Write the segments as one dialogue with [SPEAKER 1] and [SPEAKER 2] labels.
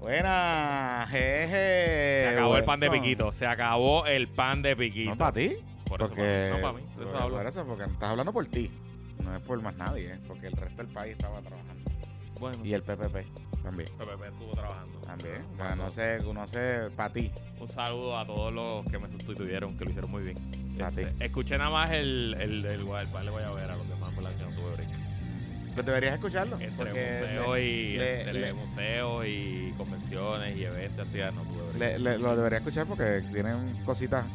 [SPEAKER 1] Buena, jeje.
[SPEAKER 2] Se acabó el pan de piquito. Se acabó el pan de piquito.
[SPEAKER 1] No para ti.
[SPEAKER 2] Por eso,
[SPEAKER 1] porque,
[SPEAKER 2] pa- no para mí.
[SPEAKER 1] Por- eso, porque estás hablando por ti. No es por más nadie, ¿eh? porque el resto del país estaba trabajando.
[SPEAKER 2] Bueno,
[SPEAKER 1] Y el PPP también.
[SPEAKER 2] PPP estuvo trabajando.
[SPEAKER 1] También. O sea, no sé, no sé, para ti.
[SPEAKER 2] Un saludo a todos los que me sustituyeron, que lo hicieron muy bien.
[SPEAKER 1] A
[SPEAKER 2] Este,
[SPEAKER 1] ti.
[SPEAKER 2] escuché nada más el, el, el, el, de Guayabera, a los demás, ¿verdad?
[SPEAKER 1] Pues deberías escucharlo.
[SPEAKER 2] Entre museos y,
[SPEAKER 1] le-
[SPEAKER 2] entre
[SPEAKER 1] le-
[SPEAKER 2] museos y convenciones y eventos, actividades, no
[SPEAKER 1] le- lo deberías escuchar porque tienen cositas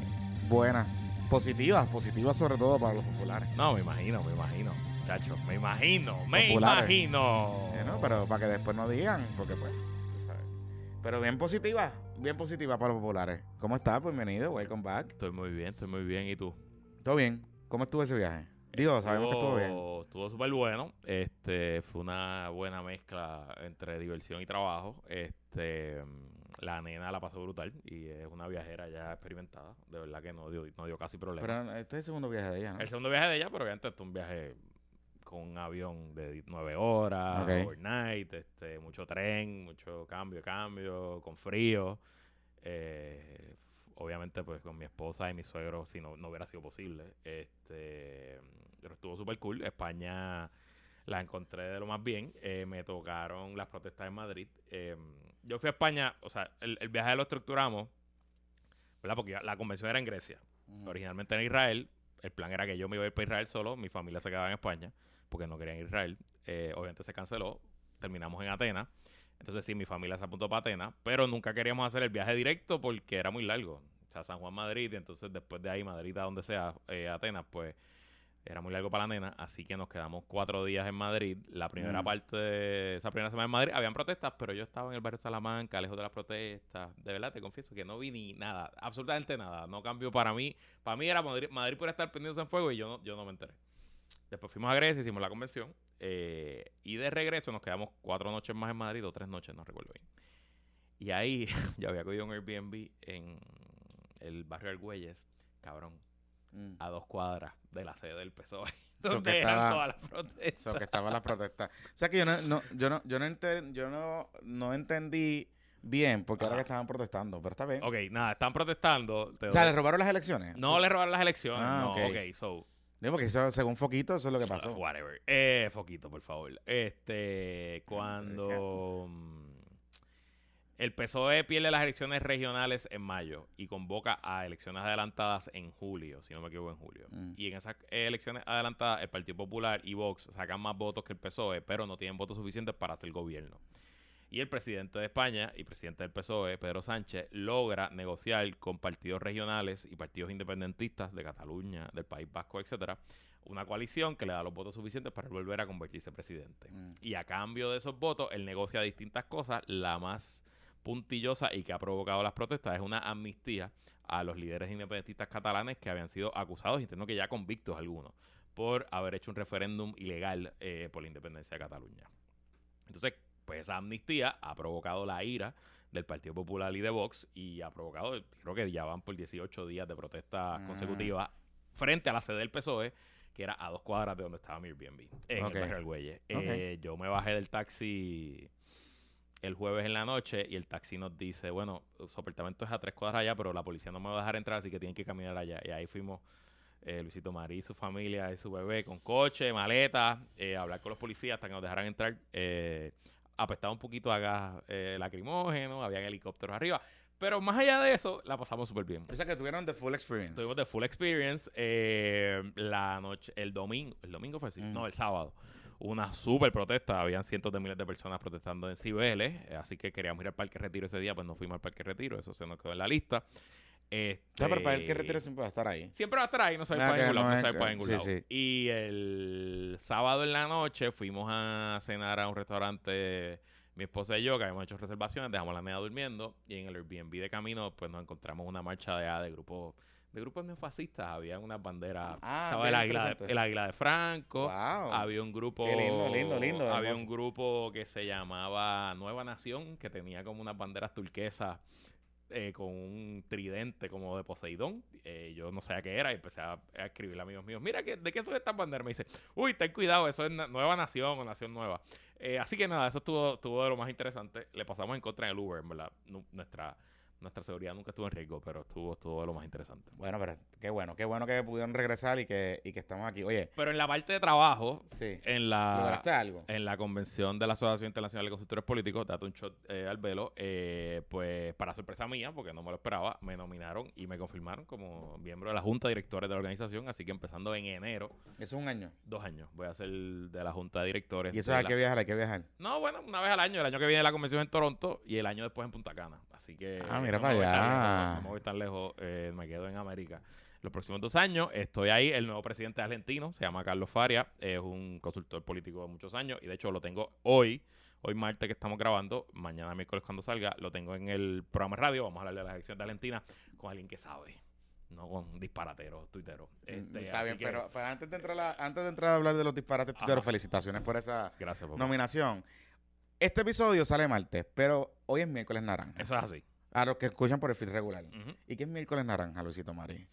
[SPEAKER 1] buenas, positivas, positivas sobre todo para los populares.
[SPEAKER 2] No, me imagino, me imagino. Chacho, me imagino, me
[SPEAKER 1] Populares.
[SPEAKER 2] imagino.
[SPEAKER 1] Eh, ¿no? Pero para que después no digan, porque pues, tú sabes. Pero bien positiva, bien positiva para los populares. ¿Cómo estás? Bienvenido, welcome back.
[SPEAKER 2] Estoy muy bien, estoy muy bien. ¿Y tú?
[SPEAKER 1] ¿Todo bien? ¿Cómo estuvo ese viaje? Digo, sabemos que estuvo bien.
[SPEAKER 2] Estuvo súper bueno. Este, fue una buena mezcla entre diversión y trabajo. Este, la nena la pasó brutal y es una viajera ya experimentada. De verdad que no dio, no dio casi problema.
[SPEAKER 1] Pero este es el segundo viaje de ella, ¿no?
[SPEAKER 2] el segundo viaje de ella, pero obviamente es un viaje con un avión de nueve horas, overnight, este, mucho tren, mucho cambio, cambio, con frío. Eh, obviamente, pues con mi esposa y mi suegro, si no, no hubiera sido posible. Este, pero estuvo súper cool. España la encontré de lo más bien. Eh, me tocaron las protestas en Madrid. Eh, yo fui a España, o sea, el, el viaje lo estructuramos, ¿verdad? Porque la convención era en Grecia. Originalmente en Israel. El plan era que yo me iba a ir para Israel solo. Mi familia se quedaba en España porque no querían ir a Israel. Eh, obviamente se canceló. Terminamos en Atenas. Entonces sí, mi familia se apuntó para Atenas. Pero nunca queríamos hacer el viaje directo porque era muy largo. O sea, San Juan, Madrid. Y entonces después de ahí, Madrid a donde sea, eh, Atenas, pues era muy largo para la nena. Así que nos quedamos cuatro días en Madrid. La primera
[SPEAKER 1] Mm.
[SPEAKER 2] parte de esa primera semana en Madrid habían protestas, pero yo estaba en el barrio Salamanca, lejos de las protestas. De verdad, te confieso que no vi ni nada. Absolutamente nada. No cambió para mí. Para mí era Madrid, Madrid por estar prendidos en fuego y yo no, yo no me enteré. Después fuimos a Grecia, hicimos la convención. eh, y de regreso nos quedamos cuatro noches más en Madrid o tres noches, no recuerdo bien. Y ahí yo había cogido un Airbnb en el barrio Argüelles, cabrón,
[SPEAKER 1] Mm.
[SPEAKER 2] a dos cuadras de la sede del PSOE,
[SPEAKER 1] que
[SPEAKER 2] donde eran
[SPEAKER 1] estaba-
[SPEAKER 2] todas las protestas.
[SPEAKER 1] Eso, que estaban las protestas. O sea que yo no, no- yo no, yo no, enter- yo no, no entendí bien porque
[SPEAKER 2] Ajá.
[SPEAKER 1] que estaban protestando, pero está bien.
[SPEAKER 2] Ok, nada, están protestando. te
[SPEAKER 1] O sea, ¿le robaron las elecciones?
[SPEAKER 2] no le robaron las elecciones.
[SPEAKER 1] Ah,
[SPEAKER 2] no,
[SPEAKER 1] ok.
[SPEAKER 2] ok, so.
[SPEAKER 1] Digo, porque eso, según Foquito, eso es lo que pasó.
[SPEAKER 2] Whatever. Eh, Foquito, por favor. Este, cuando el PSOE pierde las elecciones regionales en mayo y convoca a elecciones adelantadas en julio, si no me equivoco, en julio.
[SPEAKER 1] Mm.
[SPEAKER 2] Y en esas elecciones adelantadas, el Partido Popular y Vox sacan más votos que el PSOE, pero no tienen votos suficientes para hacer gobierno. Y el presidente de España y presidente del PSOE, Pedro Sánchez, logra negociar con partidos regionales y partidos independentistas de Cataluña, del País Vasco, etcétera, una coalición que le da los votos suficientes para volver a convertirse en presidente.
[SPEAKER 1] Mm.
[SPEAKER 2] Y a cambio de esos votos, él negocia distintas cosas. La más puntillosa y que ha provocado las protestas es una amnistía a los líderes independentistas catalanes que habían sido acusados, y entiendo que ya convictos algunos, por haber hecho un referéndum ilegal eh, por la independencia de Cataluña. Entonces, pues esa amnistía ha provocado la ira del Partido Popular y de Vox y ha provocado, creo que ya van por 18 días de protestas
[SPEAKER 1] Ah.
[SPEAKER 2] consecutivas frente a la sede del PSOE, que era a dos cuadras de donde estaba mi Airbnb, en el barrio. Eh, yo me bajé del taxi el jueves en la noche y el taxi nos dice, bueno, su apartamento es a tres cuadras allá, pero la policía no me va a dejar entrar, así que tienen que caminar allá. Y ahí fuimos eh, Luisito Marí, su familia y su bebé con coche, maleta, eh, a hablar con los policías hasta que nos dejaran entrar. Eh, apestaba un poquito a gas eh, lacrimógeno, había helicópteros arriba. Pero más allá de eso, la pasamos súper bien.
[SPEAKER 1] O sea que tuvieron the full experience.
[SPEAKER 2] Tuvimos de full experience eh, la noche, el domingo, el domingo fue así,
[SPEAKER 1] Mm.
[SPEAKER 2] no, el sábado. Una súper protesta, habían cientos de miles de personas protestando en Cibeles, eh, así que queríamos ir al Parque Retiro ese día, pues no fuimos al Parque Retiro, eso se nos quedó en la lista. Este,
[SPEAKER 1] No, pero para el que retiro siempre va a estar ahí.
[SPEAKER 2] Siempre va a estar ahí, no se va
[SPEAKER 1] Ah,
[SPEAKER 2] para ningún lado,
[SPEAKER 1] no
[SPEAKER 2] no para ningún
[SPEAKER 1] sí,
[SPEAKER 2] lado.
[SPEAKER 1] sí.
[SPEAKER 2] Y el sábado en la noche fuimos a cenar a un restaurante, mi esposa y yo, que habíamos hecho reservaciones, dejamos a la nena durmiendo y en el Airbnb de camino pues nos encontramos una marcha de, de grupos de grupos neofascistas, había unas banderas,
[SPEAKER 1] Ah,
[SPEAKER 2] estaba el águila, de, el águila de Franco,
[SPEAKER 1] Wow.
[SPEAKER 2] había un grupo.
[SPEAKER 1] Qué lindo, lindo, lindo,
[SPEAKER 2] Había
[SPEAKER 1] hermoso.
[SPEAKER 2] un grupo que se llamaba Nueva Nación, que tenía como unas banderas turquesas eh, con un tridente como de Poseidón. Eh, yo no sabía qué era y empecé a, a escribirle a amigos míos: Mira, ¿qué, ¿de qué son estas banderas? Me dice: Uy, ten cuidado, eso es na- Nueva Nación o Nación Nueva. Eh, así que nada, eso estuvo, estuvo de lo más interesante. Le pasamos en contra en el Uber, en verdad. Nu- Nuestra, nuestra seguridad nunca estuvo en riesgo, pero estuvo, estuvo lo más interesante.
[SPEAKER 1] Bueno, pero qué bueno, qué bueno que pudieron regresar y que, y que estamos aquí. Oye,
[SPEAKER 2] Pero en la parte de trabajo,
[SPEAKER 1] sí.
[SPEAKER 2] en la,
[SPEAKER 1] ¿Lograste algo?
[SPEAKER 2] en la convención de la Asociación Internacional de Consultores Políticos, date un shot eh, al velo, eh, pues para sorpresa mía, porque no me lo esperaba, me nominaron y me confirmaron como miembro de la Junta de Directores de la organización, así que empezando en enero,
[SPEAKER 1] Eso es un año.
[SPEAKER 2] dos años, voy a ser de la Junta de Directores.
[SPEAKER 1] Y eso hay
[SPEAKER 2] la-
[SPEAKER 1] que viajar, hay que viajar.
[SPEAKER 2] No, bueno, una vez al año. El año que viene la convención en Toronto y el año después en Punta Cana. Así que.
[SPEAKER 1] Ah, mira
[SPEAKER 2] no
[SPEAKER 1] para allá.
[SPEAKER 2] lejos, no me voy tan lejos. eh, me quedo en América. Los próximos dos años estoy ahí. El nuevo presidente argentino se llama Carlos Faria. Es un consultor político de muchos años. Y de hecho lo tengo hoy. Hoy martes que estamos grabando. Mañana miércoles cuando salga. Lo tengo en el programa de radio. Vamos a hablar de las elecciones de Argentina con alguien que sabe. No con disparateros, tuiteros. Este,
[SPEAKER 1] Mm, Está
[SPEAKER 2] así
[SPEAKER 1] bien,
[SPEAKER 2] que-
[SPEAKER 1] pero, pero antes, de entrar a, antes de entrar a hablar de los disparates tuiteros, felicitaciones por esa
[SPEAKER 2] Gracias,
[SPEAKER 1] nominación. Este episodio sale martes, pero hoy es miércoles naranja.
[SPEAKER 2] Eso es así.
[SPEAKER 1] A los que escuchan por el feed regular. ¿Y qué es miércoles naranja, Luisito Mari?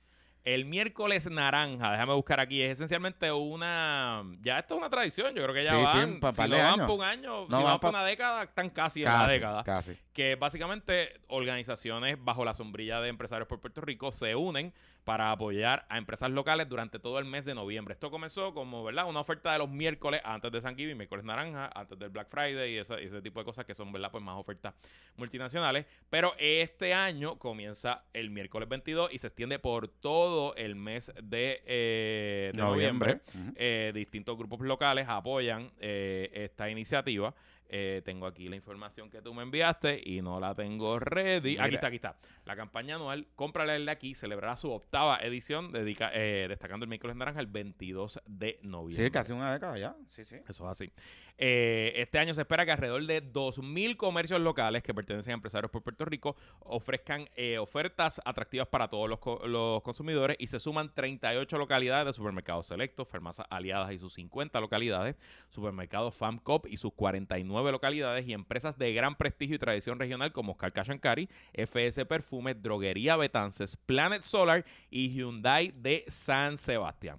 [SPEAKER 2] El miércoles naranja, déjame buscar aquí, es esencialmente una... Ya esto es una tradición, yo creo que ya
[SPEAKER 1] Sí, sí,
[SPEAKER 2] van,
[SPEAKER 1] un pa-
[SPEAKER 2] si no van
[SPEAKER 1] años.
[SPEAKER 2] por un año,
[SPEAKER 1] No,
[SPEAKER 2] si
[SPEAKER 1] van
[SPEAKER 2] van por una década, están casi en la
[SPEAKER 1] Casi,
[SPEAKER 2] década.
[SPEAKER 1] casi.
[SPEAKER 2] Que básicamente organizaciones bajo la sombrilla de empresarios por Puerto Rico se unen para apoyar a empresas locales durante todo el mes de noviembre. Esto comenzó como, ¿verdad? Una oferta de los miércoles antes de San Giving, miércoles naranja, antes del Black Friday y ese, ese tipo de cosas que son, ¿verdad? Pues más ofertas multinacionales. Pero este año comienza el miércoles 22 y se extiende por todo el mes de, eh, de noviembre. Eh, distintos grupos locales apoyan eh, esta iniciativa. Eh, tengo aquí la información que tú me enviaste y no la tengo ready.
[SPEAKER 1] Mira.
[SPEAKER 2] Aquí está, aquí está. La campaña anual Cómprale el de aquí celebrará su octava edición, dedica, eh, destacando el miércoles naranja el 22 de noviembre.
[SPEAKER 1] Sí, casi una década ya. Sí, sí.
[SPEAKER 2] Eso es así. Eh, este año se espera que alrededor de 2.000 comercios locales que pertenecen a empresarios por Puerto Rico ofrezcan eh, ofertas atractivas para todos los, los consumidores y se suman 38 localidades de supermercados selectos, farmacias aliadas y sus 50 localidades, supermercados FAMCOP y sus 49 localidades y empresas de gran prestigio y tradición regional como Oscar Cashankari, FS Perfume, Droguería Betances, Planet Solar y Hyundai de San Sebastián.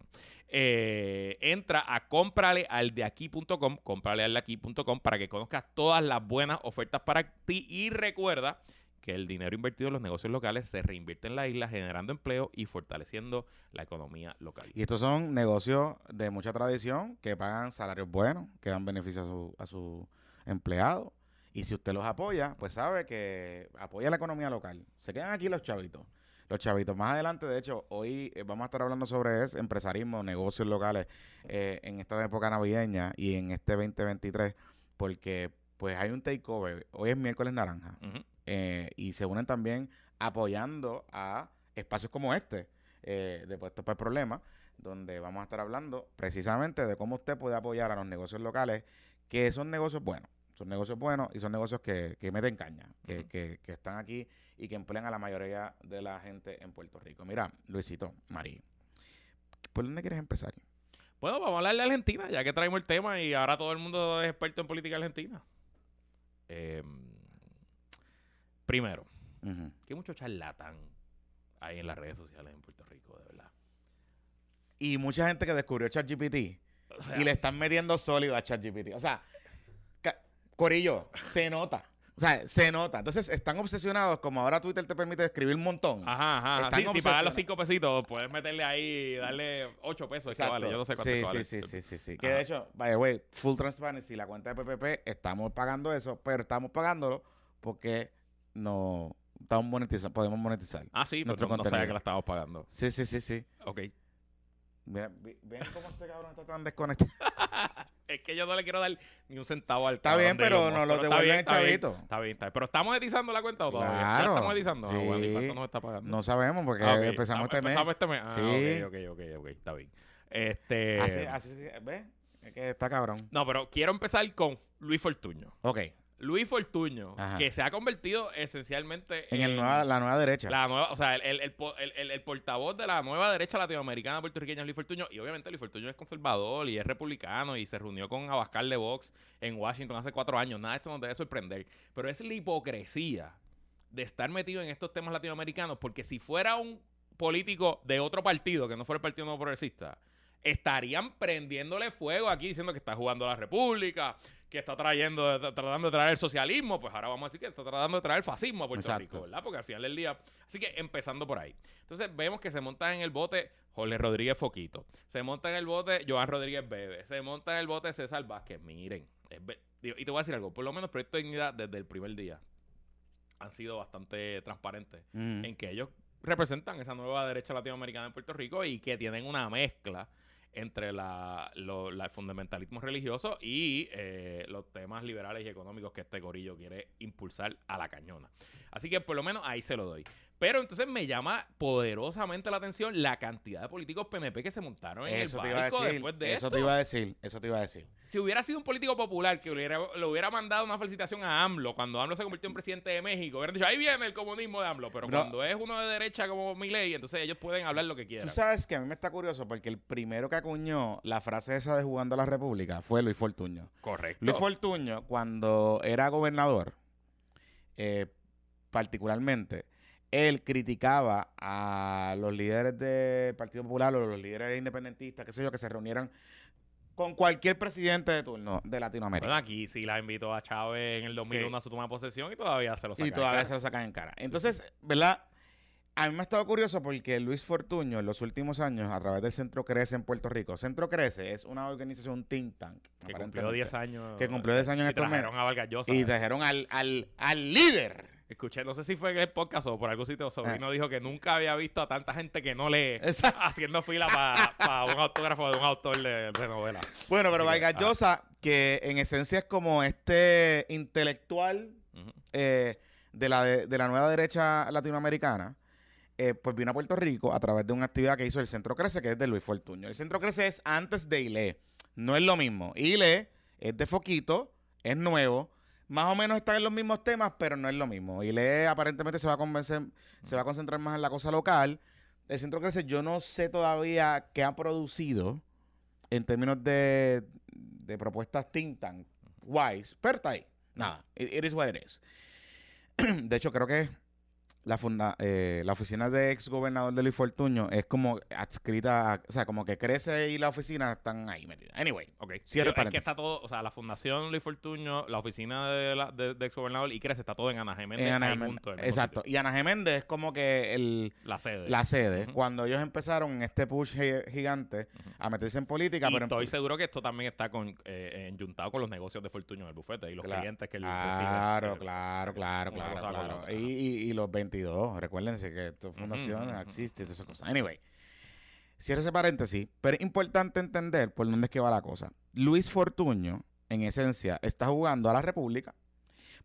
[SPEAKER 2] Eh, entra a cómpralealdeaquí.com, cómpralealdeaquí.com para que conozcas todas las buenas ofertas para ti y recuerda que el dinero invertido en los negocios locales se reinvierte en la isla generando empleo y fortaleciendo la economía local.
[SPEAKER 1] Y estos son negocios de mucha tradición que pagan salarios buenos, que dan beneficios a su, a su empleado. Y si usted los apoya, pues sabe que apoya la economía local. Se quedan aquí los chavitos. Los chavitos. Más adelante, de hecho, hoy eh, vamos a estar hablando sobre eso, empresarismo, negocios locales eh, en esta época navideña y en este 2023, porque pues hay un takeover. Hoy es miércoles naranja eh, y se unen también apoyando a espacios como este eh, de Puestos para el Problema, donde vamos a estar hablando precisamente de cómo usted puede apoyar a los negocios locales, que son negocios buenos, son negocios buenos y son negocios que, que meten caña, que, que- que están aquí y que emplean a la mayoría de la gente en Puerto Rico. Mira, Luisito, Marí, ¿por dónde quieres empezar?
[SPEAKER 2] Bueno, vamos a hablar de Argentina, ya que traemos el tema y ahora todo el mundo es experto en política argentina. Eh, primero, que mucho charlatán hay en las redes sociales en Puerto Rico, de verdad.
[SPEAKER 1] Y mucha gente que descubrió ChatGPT
[SPEAKER 2] O sea,
[SPEAKER 1] y le están metiendo sólido a ChatGPT. O sea, Corillo, se nota. O sea, se nota. Entonces están obsesionados, como ahora Twitter te permite escribir un montón.
[SPEAKER 2] Ajá, ajá.
[SPEAKER 1] Están
[SPEAKER 2] Sí, si pagas los cinco pesitos, puedes meterle ahí y darle ocho pesos.
[SPEAKER 1] Exacto.
[SPEAKER 2] vale, yo no sé cuánto
[SPEAKER 1] sí,
[SPEAKER 2] vale.
[SPEAKER 1] sí, sí, sí, sí, sí. Que de hecho, by the way, full transparency, la cuenta de PPP, estamos pagando eso, pero estamos pagándolo porque no estamos monetizando, podemos monetizar.
[SPEAKER 2] Ah, sí, pero
[SPEAKER 1] Nuestro
[SPEAKER 2] no, no sabía que la estábamos pagando.
[SPEAKER 1] Sí, sí, sí, sí.
[SPEAKER 2] Ok.
[SPEAKER 1] Mira, ven cómo este cabrón está tan desconectado.
[SPEAKER 2] Es que yo no le quiero dar ni un centavo al
[SPEAKER 1] Está bien, pero
[SPEAKER 2] Musk,
[SPEAKER 1] lo devuelven el
[SPEAKER 2] está bien,
[SPEAKER 1] chavito.
[SPEAKER 2] Está bien, está bien. Pero ¿estamos monetizando la cuenta o todavía? ¿Ya
[SPEAKER 1] Claro.
[SPEAKER 2] Ah, bueno, ¿y
[SPEAKER 1] Sí.
[SPEAKER 2] cuánto nos está pagando?
[SPEAKER 1] No sabemos porque
[SPEAKER 2] Ah,
[SPEAKER 1] empezamos este mes.
[SPEAKER 2] Empezamos este mes. Ah,
[SPEAKER 1] Sí.
[SPEAKER 2] ok, ok, ok, ok. Está bien. Este...
[SPEAKER 1] Así, así, sí, ¿ves? Es que está cabrón.
[SPEAKER 2] No, pero quiero empezar con Luis Fortuño.
[SPEAKER 1] Ok.
[SPEAKER 2] Luis Fortuño,
[SPEAKER 1] Ajá.
[SPEAKER 2] que se ha convertido esencialmente
[SPEAKER 1] En el nueva, la nueva derecha.
[SPEAKER 2] La nueva, o sea, el, el, el po- el- el- el portavoz de la nueva derecha latinoamericana puertorriqueña es Luis Fortuño. Y obviamente Luis Fortuño es conservador y es republicano y se reunió con Abascal de Vox en Washington hace cuatro años. Nada de esto nos debe sorprender. Pero es la hipocresía de estar metido en estos temas latinoamericanos. Porque si fuera un político de otro partido, que no fuera el Partido Nuevo Progresista, estarían prendiéndole fuego aquí diciendo que está jugando la República, que está trayendo, está tratando de traer el socialismo, pues ahora vamos a decir que está tratando de traer el fascismo a Puerto
[SPEAKER 1] Exacto.
[SPEAKER 2] Rico, ¿verdad? Porque al final del día. Así que empezando por ahí. Entonces vemos que se monta en el bote Jorge Rodríguez Foquito. Se monta en el bote Joan Rodríguez Bebe. Se monta en el bote César Vázquez. Miren. es ve- digo, y te voy a decir algo. Por lo menos Proyecto de Dignidad desde el primer día han sido bastante transparentes
[SPEAKER 1] Mm.
[SPEAKER 2] en que ellos representan esa nueva derecha latinoamericana en Puerto Rico y que tienen una mezcla entre la, lo- la- el fundamentalismo religioso y eh, los temas liberales y económicos que este gorillo quiere impulsar a la cañona. Así que por lo menos ahí se lo doy. Pero entonces me llama poderosamente la atención la cantidad de políticos PNP que se montaron en
[SPEAKER 1] Eso
[SPEAKER 2] el
[SPEAKER 1] te iba a
[SPEAKER 2] barco
[SPEAKER 1] decir.
[SPEAKER 2] después de
[SPEAKER 1] Eso
[SPEAKER 2] esto.
[SPEAKER 1] te iba a decir. Eso te iba a decir.
[SPEAKER 2] Si hubiera sido un político popular que hubiera, le hubiera mandado una felicitación a AMLO cuando AMLO se convirtió en presidente de México, hubieran dicho, ahí viene el comunismo de AMLO. Pero
[SPEAKER 1] Bro.
[SPEAKER 2] cuando es uno de derecha como Milei, entonces ellos pueden hablar lo que
[SPEAKER 1] Tú
[SPEAKER 2] quieran.
[SPEAKER 1] sabes que a mí me está curioso porque el primero que acuñó la frase esa de jugando a la República fue Luis Fortuño.
[SPEAKER 2] Correcto.
[SPEAKER 1] Luis Fortuño, cuando era gobernador, eh, particularmente, él criticaba a los líderes del Partido Popular o los líderes independentistas, qué sé yo, que se reunieran con cualquier presidente de turno de Latinoamérica.
[SPEAKER 2] Bueno, aquí sí la invitó a Chávez en el 2001
[SPEAKER 1] Sí.
[SPEAKER 2] a su toma de posesión y todavía se lo saca
[SPEAKER 1] y todavía
[SPEAKER 2] cara.
[SPEAKER 1] se lo sacan en cara. Entonces, ¿verdad? A mí me ha estado curioso porque Luis Fortuño en los últimos años, a través del Centro Crece en Puerto Rico, Centro Crece es una organización, think tank,
[SPEAKER 2] Que cumplió
[SPEAKER 1] aparentemente,
[SPEAKER 2] 10 años.
[SPEAKER 1] que cumplió 10 años en
[SPEAKER 2] y
[SPEAKER 1] estos meses.
[SPEAKER 2] trajeron a Vargas Llosa.
[SPEAKER 1] Y trajeron al, al, al líder.
[SPEAKER 2] Escuché, no sé si fue en el podcast o por algún sitio, Sobrino
[SPEAKER 1] Ah.
[SPEAKER 2] dijo que nunca había visto a tanta gente que no lee
[SPEAKER 1] Exacto.
[SPEAKER 2] haciendo fila para un autógrafo de un autor de, de novela.
[SPEAKER 1] Bueno, pero Vargas
[SPEAKER 2] ah.
[SPEAKER 1] Que en esencia es como este intelectual eh, de, la, de, la nueva derecha latinoamericana, eh, pues vino a Puerto Rico a través de una actividad que hizo el Centro Crece, que es de Luis Fortuño. El Centro Crece es antes de ILE, no es lo mismo. ILE es de Foquito, es nuevo, más o menos están en los mismos temas, pero no es lo mismo. ILE aparentemente se va a convencer, se va a concentrar más en la cosa local. El Centro Crece, yo no sé todavía qué ha producido en términos de, de propuestas think tank wise, pero está ahí. Nada, it, it is what it is. De hecho, creo que la, funda, eh, la oficina de ex gobernador de Luis Fortuño es como adscrita, a- o sea, como que crece y la oficina están ahí metidas. Anyway,
[SPEAKER 2] Ok.
[SPEAKER 1] Cierre
[SPEAKER 2] Sí, es que está todo, o sea, la Fundación Luis Fortuño, la oficina de, la, de, de exgobernador y Crece está todo en Ana Geméndez,
[SPEAKER 1] en Ana
[SPEAKER 2] ahí
[SPEAKER 1] Geméndez.
[SPEAKER 2] junto, en el mismo
[SPEAKER 1] Exacto.
[SPEAKER 2] sitio.
[SPEAKER 1] Y Ana Geméndez es como que el,
[SPEAKER 2] La sede.
[SPEAKER 1] la sede. Cuando ellos empezaron en este push gi- gigante a meterse en política,
[SPEAKER 2] y
[SPEAKER 1] pero
[SPEAKER 2] estoy seguro que esto también está con, eh, enjuntado con los negocios de Fortuño en el bufete y los
[SPEAKER 1] Claro.
[SPEAKER 2] clientes que
[SPEAKER 1] Claro, claro, claro, claro, claro. Y, y- y los 22, recuérdense que esto es fundación, existe, esas cosas. Anyway, cierro ese paréntesis, pero es importante entender por dónde es que va la cosa. Luis Fortuño, en esencia, está jugando a la República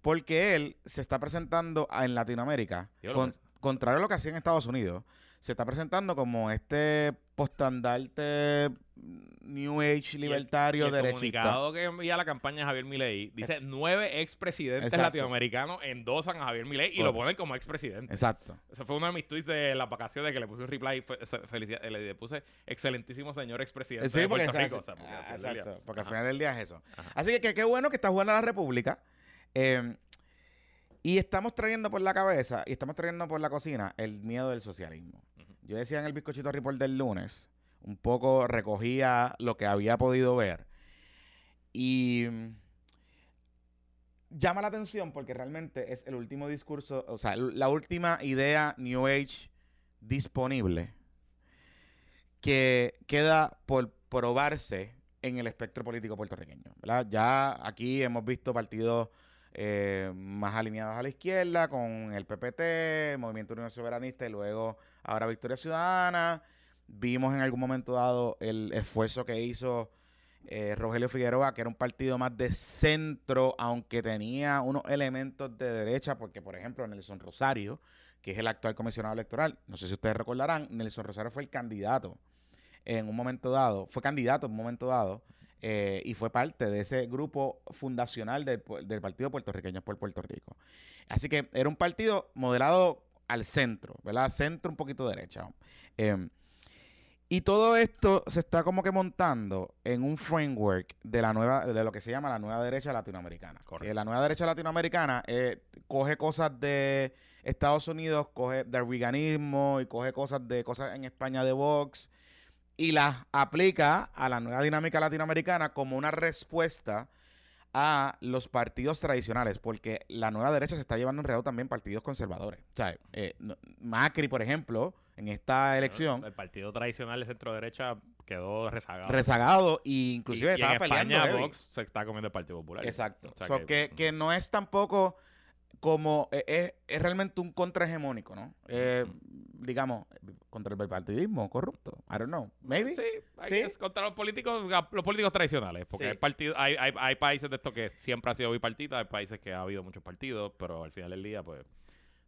[SPEAKER 1] porque él se está presentando en Latinoamérica,
[SPEAKER 2] Digo, lo
[SPEAKER 1] con-
[SPEAKER 2] que es-
[SPEAKER 1] contrario a lo que hacía en Estados Unidos, se está presentando como este postandarte New Age
[SPEAKER 2] Y
[SPEAKER 1] libertario
[SPEAKER 2] y el
[SPEAKER 1] derechista.
[SPEAKER 2] comunicado que envía la campaña Javier Milei dice nueve expresidentes latinoamericanos endosan a Javier Milei y lo ponen como expresidente.
[SPEAKER 1] Exacto.
[SPEAKER 2] Ese fue uno de mis tweets de las vacaciones que le puse un reply. Felicidad- eh, le puse excelentísimo señor expresidente
[SPEAKER 1] Sí,
[SPEAKER 2] de Puerto Rico.
[SPEAKER 1] hace-
[SPEAKER 2] o sea, porque
[SPEAKER 1] ah, exacto, porque al final del día es eso.
[SPEAKER 2] Ajá.
[SPEAKER 1] Así que que qué bueno que está jugando a la República. eh, y estamos trayendo por la cabeza y estamos trayendo por la cocina el miedo del socialismo. Yo decía en el bizcochito report del lunes, un poco recogía lo que había podido ver. Y mm, llama la atención porque realmente es el último discurso, o sea, la última idea New Age disponible que queda por probarse en el espectro político puertorriqueño. Ya aquí hemos visto partidos eh, más alineados a la izquierda, con el PPT, Movimiento Unión Soberanista y luego ahora Victoria Ciudadana. Vimos en algún momento dado el esfuerzo que hizo eh, Rogelio Figueroa, que era un partido más de centro, aunque tenía unos elementos de derecha, porque por ejemplo Nelson Rosario, que es el actual comisionado electoral, no sé si ustedes recordarán, Nelson Rosario fue el candidato en un momento dado, fue candidato en un momento dado, eh, y fue parte de ese grupo fundacional del, del Partido Puertorriqueño por Puerto Rico. Así que era un partido modelado al centro, ¿verdad? Centro un poquito derecha. Eh, y todo esto se está como que montando en un framework de la nueva, de lo que se llama la nueva derecha latinoamericana.
[SPEAKER 2] Correcto.
[SPEAKER 1] La nueva derecha latinoamericana eh, coge cosas de Estados Unidos, coge del veganismo y coge cosas de cosas en España de Vox y las aplica a la nueva dinámica latinoamericana como una respuesta a los partidos tradicionales, porque la nueva derecha se está llevando enredado también partidos conservadores. O sea, eh, Macri, por ejemplo, en esta elección,
[SPEAKER 2] El partido tradicional de centro derecha quedó rezagado.
[SPEAKER 1] rezagado e inclusive
[SPEAKER 2] y, y
[SPEAKER 1] estaba
[SPEAKER 2] en
[SPEAKER 1] peleando.
[SPEAKER 2] España. Vox se está comiendo el Partido Popular.
[SPEAKER 1] Exacto.
[SPEAKER 2] O sea
[SPEAKER 1] So, que, que no es tampoco como eh, es, es realmente un contrahegemónico, ¿no? Eh, digamos, contra el bipartidismo corrupto. I don't know. Maybe.
[SPEAKER 2] Sí, es contra los políticos, los políticos tradicionales. Porque
[SPEAKER 1] Sí.
[SPEAKER 2] hay, partidos, hay, hay, hay países de esto que siempre ha sido bipartita, hay países que ha habido muchos partidos, pero al final del día, pues.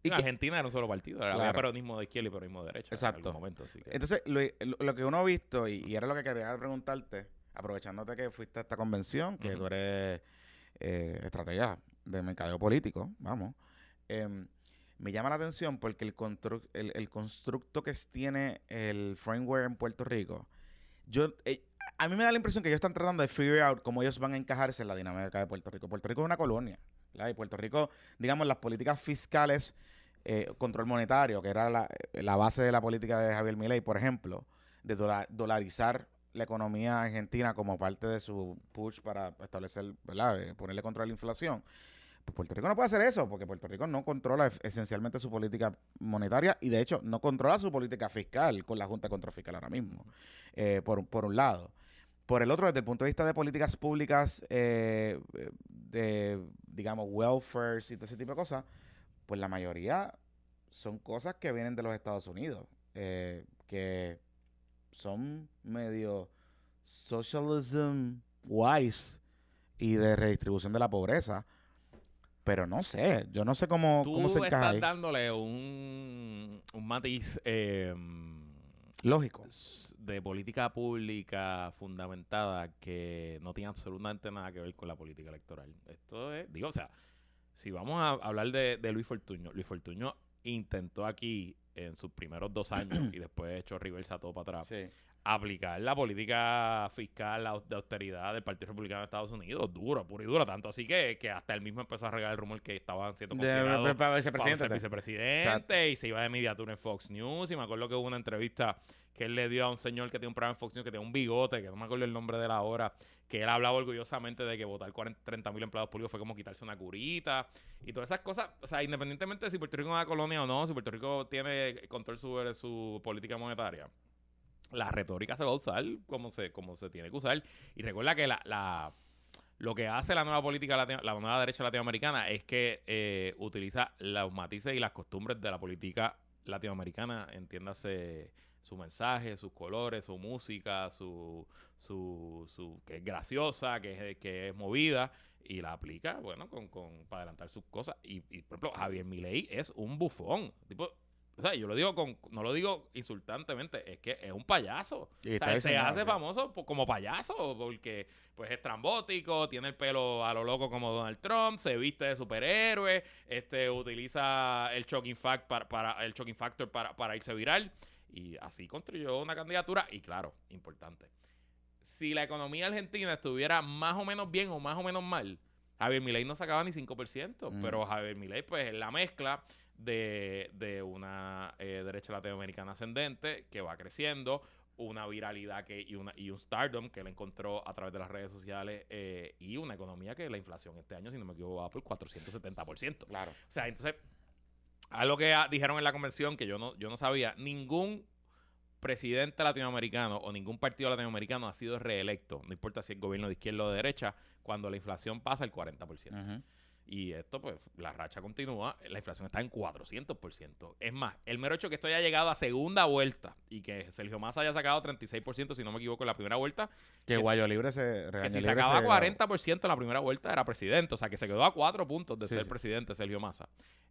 [SPEAKER 1] Y
[SPEAKER 2] en
[SPEAKER 1] que-
[SPEAKER 2] Argentina era un solo partido, era
[SPEAKER 1] Claro.
[SPEAKER 2] peronismo de izquierda y peronismo de derecha.
[SPEAKER 1] Exacto.
[SPEAKER 2] En algún momento, así que-
[SPEAKER 1] Entonces, lo, lo- que uno ha visto, y, y era lo que quería preguntarte, aprovechándote que fuiste a esta convención, que tú eres eh, estratega de mercadeo político, vamos, em, me llama la atención porque el, constru- el, el constructo que tiene el framework en Puerto Rico, yo, eh, a mí me da la impresión que ellos están tratando de figure out cómo ellos van a encajarse en la dinámica de Puerto Rico. Puerto Rico es una colonia. Y Puerto Rico, digamos, las políticas fiscales, eh, control monetario, que era la, la base de la política de Javier Milei, por ejemplo, de dola- dolarizar la economía argentina como parte de su push para establecer, ¿verdad? Eh, ponerle control a la inflación. Pues Puerto Rico no puede hacer eso, porque Puerto Rico no controla es- esencialmente su política monetaria y de hecho no controla su política fiscal con la Junta de Control Fiscal ahora mismo, eh, por, por un lado. Por el otro, desde el punto de vista de políticas públicas, eh, de, digamos, welfare y ese tipo de cosas, pues la mayoría son cosas que vienen de los Estados Unidos, que son medio socialism wise y de redistribución de la pobreza. Pero no sé, yo no sé cómo,
[SPEAKER 2] Tú
[SPEAKER 1] cómo se encaja
[SPEAKER 2] estás
[SPEAKER 1] ahí.
[SPEAKER 2] dándole un, un matiz eh,
[SPEAKER 1] Lógico.
[SPEAKER 2] de política pública fundamentada que no tiene absolutamente nada que ver con la política electoral. Esto es, digo, o sea, si vamos a hablar de, de Luis Fortuño, Luis Fortuño intentó aquí en sus primeros dos años y después echó reversa todo para atrás,
[SPEAKER 1] Sí.
[SPEAKER 2] Aplicar la política fiscal la de austeridad del Partido Republicano de Estados Unidos, duro, puro y duro, tanto así que, que hasta él mismo empezó a regar el rumor que estaban siendo
[SPEAKER 1] De,
[SPEAKER 2] considerados
[SPEAKER 1] para vicepresidente.
[SPEAKER 2] vicepresidente y se iba de mediatura en Fox News. Y me acuerdo que hubo una entrevista que él le dio a un señor que tiene un programa en Fox News que tiene un bigote, que no me acuerdo el nombre de la hora, que él hablaba orgullosamente de que votar 40, 30 mil empleados públicos fue como quitarse una curita y todas esas cosas, o sea, independientemente de si Puerto Rico es una colonia o no, si Puerto Rico tiene control sobre su política monetaria, la retórica se va a usar como se, como se tiene que usar. Y recuerda que la, la- lo que hace la nueva política, latino- la nueva derecha latinoamericana es que eh, utiliza los matices y las costumbres de la política latinoamericana, entiéndase su mensaje, sus colores, su música, su, su, su que es graciosa, que es, que es movida, y la aplica, bueno, con, con, para adelantar sus cosas. Y, y, por ejemplo, Javier Milei es un bufón. Tipo, o sea, yo lo digo con, no lo digo insultantemente, es que es un payaso.
[SPEAKER 1] Y
[SPEAKER 2] O
[SPEAKER 1] está
[SPEAKER 2] sea, se hace famoso como payaso porque pues es trambótico, tiene el pelo a lo loco como Donald Trump, se viste de superhéroe, este utiliza el shocking fact para, para el shocking factor para, para irse viral y así construyó una candidatura y claro, importante. Si la economía argentina estuviera más o menos bien o más o menos mal, Javier Milei no sacaba ni 5%,
[SPEAKER 1] Mm.
[SPEAKER 2] pero Javier Milei pues es la mezcla de, de una eh, derecha latinoamericana ascendente que va creciendo, una viralidad que, y, una, y un stardom que él encontró a través de las redes sociales eh, y una economía que la inflación este año, si no me equivoco, va por 470%.
[SPEAKER 1] Claro.
[SPEAKER 2] O sea, entonces, algo que ah, dijeron en la convención que yo no, yo no sabía, ningún presidente latinoamericano o ningún partido latinoamericano ha sido reelecto, no importa si es gobierno de izquierda o de derecha, cuando la inflación pasa el 40%.
[SPEAKER 1] Ujú.
[SPEAKER 2] Y esto, pues, la racha continúa. La inflación está en 400%. Es más, el mero hecho que esto haya llegado a segunda vuelta y que Sergio Massa haya sacado 36%, si no me equivoco, en la primera vuelta,
[SPEAKER 1] Que
[SPEAKER 2] Que-
[SPEAKER 1] Guayo Libre se
[SPEAKER 2] que si
[SPEAKER 1] Libre
[SPEAKER 2] sacaba
[SPEAKER 1] se-
[SPEAKER 2] 40% en la primera vuelta era presidente. O sea, que se quedó a cuatro puntos de
[SPEAKER 1] Sí,
[SPEAKER 2] ser
[SPEAKER 1] sí.
[SPEAKER 2] presidente Sergio Massa.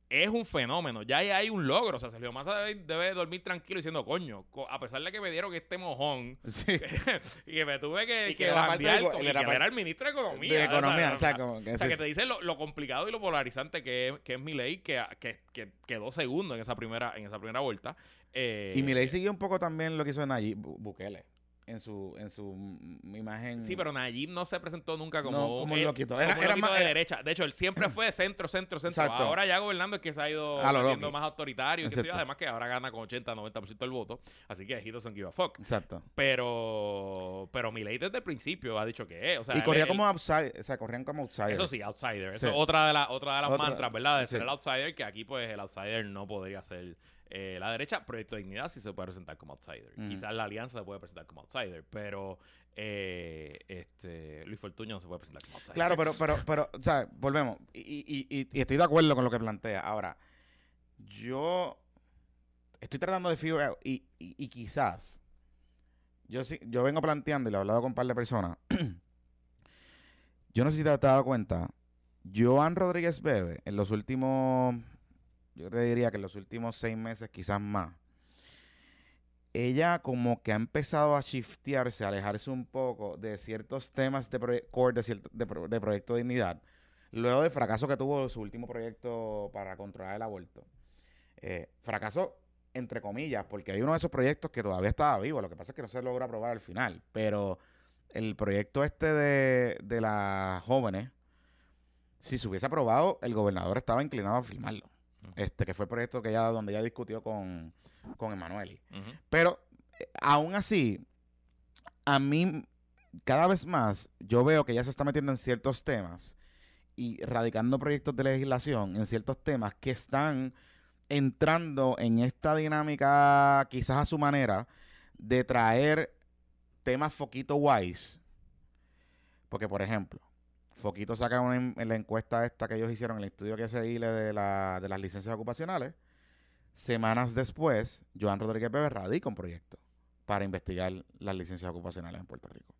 [SPEAKER 2] Es un fenómeno. Ya hay un logro. O sea, Sergio Massa debe, debe dormir tranquilo diciendo, coño, co- a pesar de que me dieron este mojón
[SPEAKER 1] Sí.
[SPEAKER 2] y que me tuve que,
[SPEAKER 1] Y
[SPEAKER 2] que
[SPEAKER 1] que era parte
[SPEAKER 2] bandear con- y
[SPEAKER 1] era
[SPEAKER 2] que el ministro de Economía.
[SPEAKER 1] de economía,
[SPEAKER 2] o
[SPEAKER 1] o
[SPEAKER 2] sea,
[SPEAKER 1] sea, como que
[SPEAKER 2] o sea,
[SPEAKER 1] sí,
[SPEAKER 2] que te dice lo, lo complicado y lo polarizante que es, que es mi ley, que, que, que quedó segundo en esa primera, en esa primera vuelta. Eh,
[SPEAKER 1] Y Milei siguió un poco también lo que hizo Nayib Bu- Bukele. En su, en su imagen.
[SPEAKER 2] Sí, pero Nayib no se presentó nunca como,
[SPEAKER 1] No, como
[SPEAKER 2] él-
[SPEAKER 1] loquito.
[SPEAKER 2] como
[SPEAKER 1] Era-
[SPEAKER 2] un
[SPEAKER 1] era
[SPEAKER 2] loquito
[SPEAKER 1] más-
[SPEAKER 2] de
[SPEAKER 1] era-
[SPEAKER 2] derecha. De hecho, él siempre fue de centro, centro, centro.
[SPEAKER 1] Exacto.
[SPEAKER 2] Ahora ya gobernando es que se ha ido
[SPEAKER 1] A lo
[SPEAKER 2] volviendo
[SPEAKER 1] loqui.
[SPEAKER 2] más autoritario. y.
[SPEAKER 1] Exacto.
[SPEAKER 2] además que ahora gana con 80, 90% del voto. Así que he doesn't give a fuck.
[SPEAKER 1] Exacto.
[SPEAKER 2] Pero, pero Milei desde el principio ha dicho que es. O sea,
[SPEAKER 1] y corría
[SPEAKER 2] él-
[SPEAKER 1] como outside, o sea, corrían como outside.
[SPEAKER 2] Eso sí, outsider. Eso es otra de, la, otra de las
[SPEAKER 1] Otra-
[SPEAKER 2] mantras, ¿verdad? De ser el outsider, que aquí pues el outsider no podría ser eh, la derecha. Proyecto de Dignidad sí se puede presentar como outsider. Quizás la alianza se puede presentar como outsider, pero eh, este Luis Fortuño no se puede presentar como outsider.
[SPEAKER 1] Claro, pero, pero, pero, o sea, volvemos. Y, y- y- y estoy de acuerdo con lo que plantea. Ahora, yo estoy tratando de y- y quizás, yo sí, yo vengo planteando y lo he hablado con un par de personas. yo no sé si te has dado cuenta. Joan Rodríguez Bebe, en los últimos, yo te diría que en los últimos seis meses, quizás más, ella como que ha empezado a shiftearse, a alejarse un poco de ciertos temas de core de, cierto- de, pro- de Proyecto Dignidad, luego del fracaso que tuvo su último proyecto para controlar el aborto. Eh, fracaso entre comillas, porque hay uno de esos proyectos que todavía estaba vivo, lo que pasa es que no se logró aprobar al final, pero el proyecto este de, de las jóvenes, si se hubiese aprobado, el gobernador estaba inclinado a firmarlo. Este, que fue el proyecto que ella, donde ella discutió con, con Emanueli. Pero eh, aún así, a mí cada vez más yo veo que ya se está metiendo en ciertos temas y radicando proyectos de legislación en ciertos temas que están entrando en esta dinámica quizás a su manera de traer temas foquito wise. Porque, por ejemplo, Foquito saca una en, la encuesta esta que ellos hicieron, el estudio que se hile de, la, de las licencias ocupacionales. Semanas después, Joan Rodríguez Bebe radica un proyecto para investigar las licencias ocupacionales en Puerto Rico.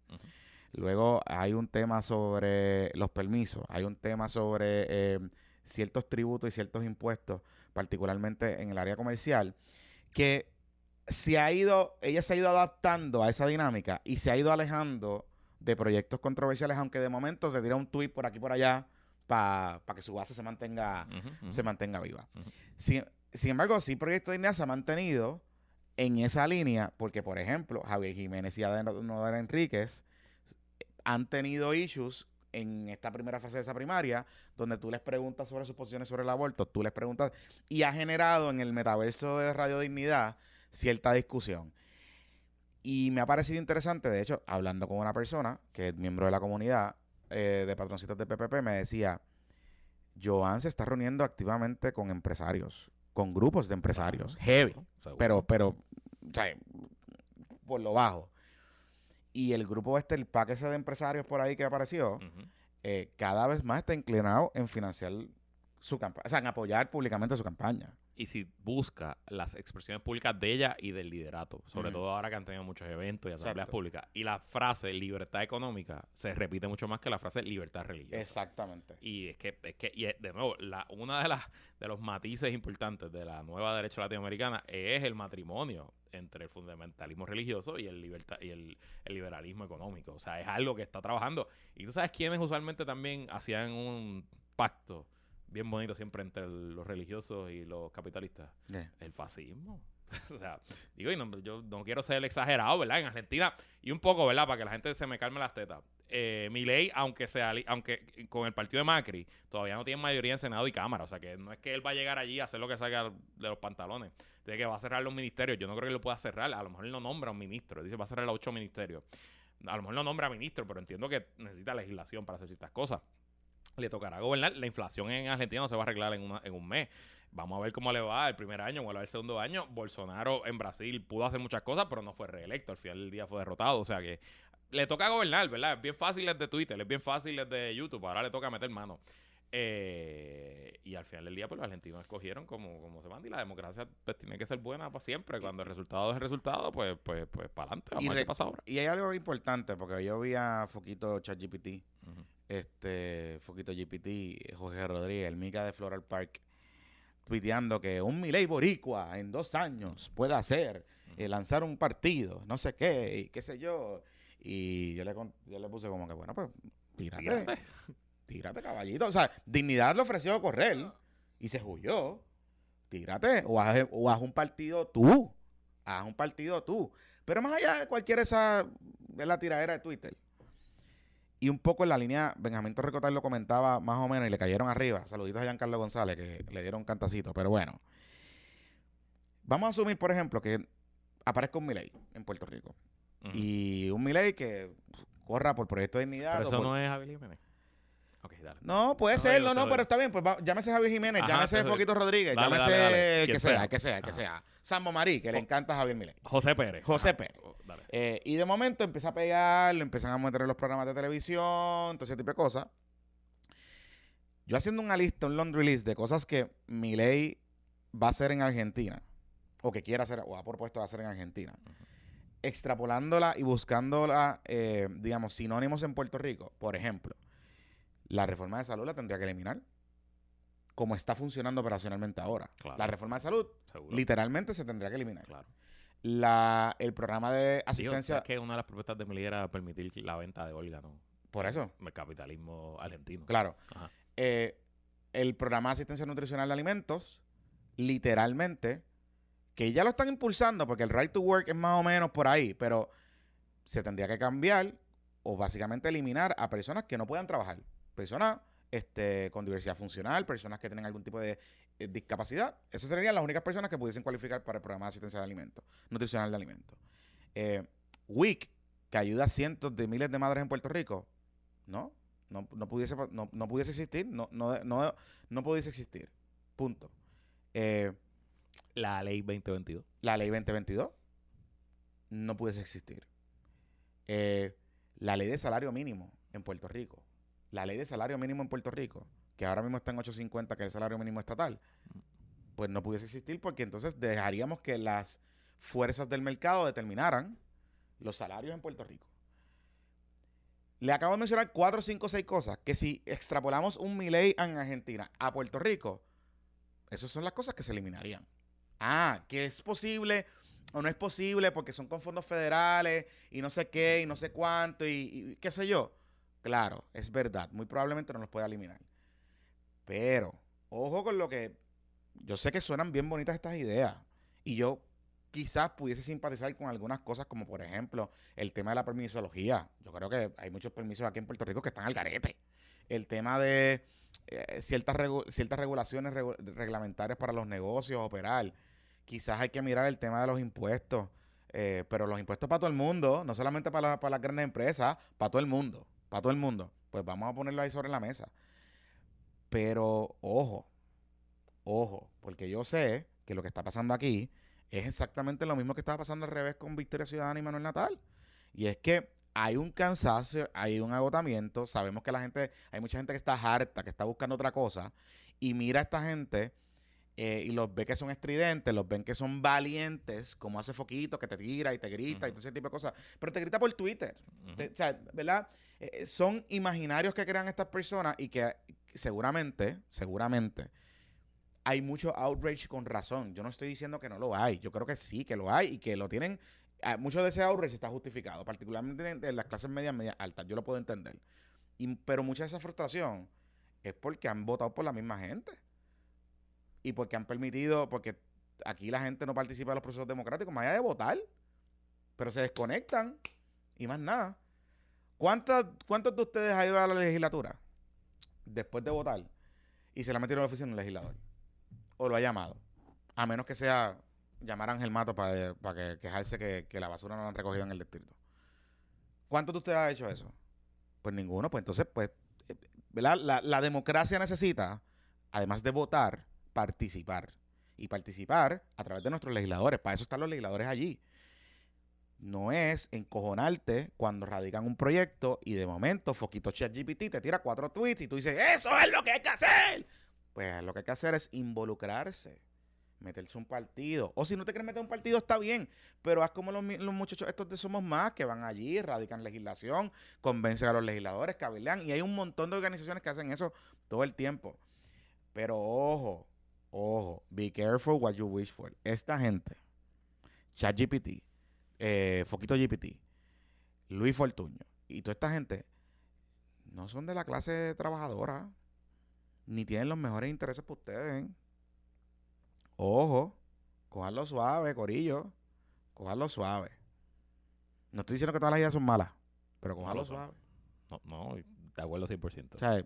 [SPEAKER 1] Luego hay un tema sobre los permisos, hay un tema sobre eh, ciertos tributos y ciertos impuestos, particularmente en el área comercial, que se ha ido, ella se ha ido adaptando a esa dinámica y se ha ido alejando de proyectos controversiales, aunque de momento se tira un tuit por aquí por allá para que su base se mantenga, se mantenga viva. Sin, sin embargo, sí Proyecto de Dignidad se ha mantenido en esa línea, porque, por ejemplo, Javier Jiménez y Adán Nodal Enríquez han tenido issues en esta primera fase de esa primaria, donde tú les preguntas sobre sus posiciones sobre el aborto, tú les preguntas, y ha generado en el metaverso de Radio Dignidad cierta discusión. Y me ha parecido interesante, de hecho, hablando con una persona que es miembro de la comunidad eh, de patroncitos de PPP, me decía, Joan se está reuniendo activamente con empresarios, con grupos de empresarios, heavy,
[SPEAKER 2] Seguro.
[SPEAKER 1] pero, pero, o sea, por lo bajo. Y el grupo este, el pack ese de empresarios por ahí que apareció, eh, cada vez más está inclinado en financiar su campaña, o sea, en apoyar públicamente su campaña.
[SPEAKER 2] Y si busca las expresiones públicas de ella y del liderato, sobre todo ahora que han tenido muchos eventos y asambleas
[SPEAKER 1] Exacto.
[SPEAKER 2] públicas, y la frase libertad económica se repite mucho más que la frase libertad religiosa.
[SPEAKER 1] Exactamente.
[SPEAKER 2] Y es que, es que y es- de nuevo, la, una de las de los matices importantes de la nueva derecha latinoamericana es el matrimonio entre el fundamentalismo religioso y el libertad y el, el liberalismo económico. O sea, es algo que está trabajando. Y tú sabes quiénes usualmente también hacían un pacto bien bonito siempre entre el- los religiosos y los capitalistas.
[SPEAKER 1] Yeah.
[SPEAKER 2] El fascismo. o sea, digo, y no- yo no quiero ser el exagerado, ¿verdad? En Argentina, y un poco, ¿verdad? Para que la gente se me calme las tetas. Eh, Milei, aunque sea, aunque con el partido de Macri, todavía no tiene mayoría en Senado y Cámara. O sea, que no es que él va a llegar allí a hacer lo que salga de los pantalones. Dice que va a cerrar los ministerios. Yo no creo que lo pueda cerrar. A lo mejor él no nombra un ministro. Dice, va a cerrar los ocho ministerios. A lo mejor no nombra ministro, pero entiendo que necesita legislación para hacer ciertas cosas le tocará gobernar. La inflación en Argentina no se va a arreglar en, una- en un mes. Vamos a ver cómo le va el primer año, cómo le va el segundo año. Bolsonaro en Brasil pudo hacer muchas cosas, pero no fue reelecto. Al final del día fue derrotado. O sea que le toca gobernar, ¿verdad? Es bien fácil desde Twitter, es bien fácil desde YouTube. Ahora le toca meter mano. Eh, y al final del día, pues los argentinos escogieron como, como se manda. Y la democracia pues, tiene que ser buena para siempre. Cuando el resultado es el resultado, pues, pues, pues para adelante. Vamos
[SPEAKER 1] Y
[SPEAKER 2] a ver qué pasa ahora.
[SPEAKER 1] Y hay algo importante, porque yo vi a Foquito ChatGPT,
[SPEAKER 2] Ujú.
[SPEAKER 1] Este Foquito GPT, Jorge Rodríguez, el Mica de Floral Park, tuiteando que un Milei Boricua en dos años puede hacer, eh, lanzar un partido, no sé qué, y qué sé yo. Y yo le, yo le puse como que, bueno, pues tírate,
[SPEAKER 2] Tírate.
[SPEAKER 1] tírate, caballito. O sea, Dignidad le ofreció correr y se huyó. Tírate o haz, o haz un partido tú. Haz un partido tú. Pero más allá de cualquier esa, de la tiradera de Twitter. Y un poco en la línea, Benjamín Torrecotal lo comentaba más o menos y le cayeron arriba. Saluditos a Giancarlo González que le dieron cantacito. Pero bueno, vamos a asumir, por ejemplo, que aparezca un Milei en Puerto Rico. Y un Milei que corra por Proyecto de Dignidad.
[SPEAKER 2] Pero eso
[SPEAKER 1] por-
[SPEAKER 2] no es Javier Jiménez. Ok, dale.
[SPEAKER 1] No, puede
[SPEAKER 2] No,
[SPEAKER 1] ser, no, no, pero está bien, pues va- llámese Javier Jiménez,
[SPEAKER 2] Ajá,
[SPEAKER 1] llámese Foquito Rodríguez,
[SPEAKER 2] Dale,
[SPEAKER 1] llámese
[SPEAKER 2] dale,
[SPEAKER 1] que sea,
[SPEAKER 2] sea.
[SPEAKER 1] el que sea, el que
[SPEAKER 2] Ajá.
[SPEAKER 1] sea. Sambo Marí, que le encanta a Javier Milei.
[SPEAKER 2] José Pérez.
[SPEAKER 1] José
[SPEAKER 2] Ajá.
[SPEAKER 1] Pérez.
[SPEAKER 2] Oh.
[SPEAKER 1] Eh, y de momento empieza a pegar, lo empiezan a meter en los programas de televisión, todo ese tipo de cosas. Yo haciendo una lista, un laundry list de cosas que Milei va a hacer en Argentina, o que quiere hacer, o ha propuesto hacer en Argentina, extrapolándola y buscándola, eh, digamos, sinónimos en Puerto Rico. Por ejemplo, la reforma de salud la tendría que eliminar, como está funcionando operacionalmente ahora.
[SPEAKER 2] Claro.
[SPEAKER 1] La reforma de salud
[SPEAKER 2] Seguro.
[SPEAKER 1] literalmente se tendría que eliminar.
[SPEAKER 2] Claro.
[SPEAKER 1] La, el programa de
[SPEAKER 2] Digo,
[SPEAKER 1] asistencia...
[SPEAKER 2] ¿sabes que una de las propuestas de Milei era permitir la venta de órganos.
[SPEAKER 1] Por eso.
[SPEAKER 2] El capitalismo argentino.
[SPEAKER 1] Claro. Eh, el programa de asistencia nutricional de alimentos, literalmente, que ya lo están impulsando, porque el right to work es más o menos por ahí, pero se tendría que cambiar o básicamente eliminar a personas que no puedan trabajar. Personas este, con diversidad funcional, personas que tienen algún tipo de eh, discapacidad. Esas serían las únicas personas que pudiesen cualificar para el programa de asistencia de alimentos, nutricional de alimentos. Eh, WIC, que ayuda a cientos de miles de madres en Puerto Rico, no, no, no pudiese, no, no pudiese existir, no, no, no, no pudiese existir. Punto. Eh,
[SPEAKER 2] La ley 2022.
[SPEAKER 1] la ley 2022 no pudiese existir. Eh, la ley de salario mínimo en Puerto Rico. La ley de salario mínimo en Puerto Rico, que ahora mismo está en 850, que es el salario mínimo estatal, pues no pudiese existir porque entonces dejaríamos que las fuerzas del mercado determinaran los salarios en Puerto Rico. Le acabo de mencionar cuatro, cinco, seis cosas que si extrapolamos un Milei en Argentina a Puerto Rico, esas son las cosas que se eliminarían. Ah, que es posible o no es posible porque son con fondos federales y no sé qué y no sé cuánto y, y qué sé yo. Claro, es verdad. Muy probablemente no los pueda eliminar. Pero, ojo con lo que... Yo sé que suenan bien bonitas estas ideas. Y yo quizás pudiese simpatizar con algunas cosas como por ejemplo el tema de la permisología. Yo creo que hay muchos permisos aquí en Puerto Rico que están al garete. El tema de eh, ciertas, ciertas regulaciones regu- reglamentarias para los negocios, operar. Quizás hay que mirar el tema de los impuestos. eh, pero los impuestos para todo el mundo, no solamente para, la- para las grandes empresas, para todo el mundo. Para todo el mundo. Pues vamos a ponerlo ahí sobre la mesa. Pero ojo, ojo, porque yo sé que lo que está pasando aquí es exactamente lo mismo que estaba pasando al revés con Victoria Ciudadana y Manuel Natal. Y es que hay un cansancio, hay un agotamiento, sabemos que la gente, hay mucha gente que está harta, que está buscando otra cosa, y mira a esta gente eh, y los ve que son estridentes, los ven que son valientes, como hace Foquito, que te tira y te grita y todo ese tipo de cosas, pero te grita por Twitter. Te- o sea, ¿verdad? Eh, eh, son imaginarios que crean estas personas y que seguramente, seguramente, hay mucho outrage con razón. Yo no estoy diciendo que no lo hay. Yo creo que sí, que lo hay y que lo tienen. ah, mucho de ese outrage está justificado, particularmente en, en las clases medias, medias altas. Yo lo puedo entender. Pero mucha de esa frustración es porque han votado por la misma gente. Y porque han permitido, porque aquí la gente no participa de los procesos democráticos, más allá de votar. Pero se desconectan y más nada. ¿Cuántas, ¿Cuántos de ustedes han ido a la legislatura después de votar y se la metieron a la oficina de un legislador? ¿O lo ha llamado? A menos que sea llamar a Ángel Mato para que quejarse que, que la basura no la han recogido en el distrito. ¿Cuántos de ustedes han hecho eso? Pues ninguno. Pues entonces, pues, eh, ¿verdad? La, la democracia necesita, además de votar, participar. Y participar a través de nuestros legisladores. Para eso están los legisladores allí no es encojonarte cuando radican un proyecto y de momento Foquito ChatGPT te tira cuatro tweets y tú dices, eso es lo que hay que hacer. Pues lo que hay que hacer es involucrarse, meterse un partido. O si no te quieres meter un partido, está bien, pero haz como los, los muchachos estos de Somos Más, que van allí, radican legislación, convencen a los legisladores, cabilean, y hay un montón de organizaciones que hacen eso todo el tiempo. Pero ojo, ojo, be careful what you wish for. Esta gente, ChatGPT, eh, Foquito GPT, Luis Fortuño y toda esta gente no son de la clase trabajadora, ni tienen los mejores intereses para ustedes. Ojo, cojanlo suave, Corillo, cojanlo suave. No estoy diciendo que todas las ideas son malas, pero
[SPEAKER 2] No
[SPEAKER 1] cójalo
[SPEAKER 2] lo son.
[SPEAKER 1] suave.
[SPEAKER 2] No, no, de acuerdo 100%.
[SPEAKER 1] O sea,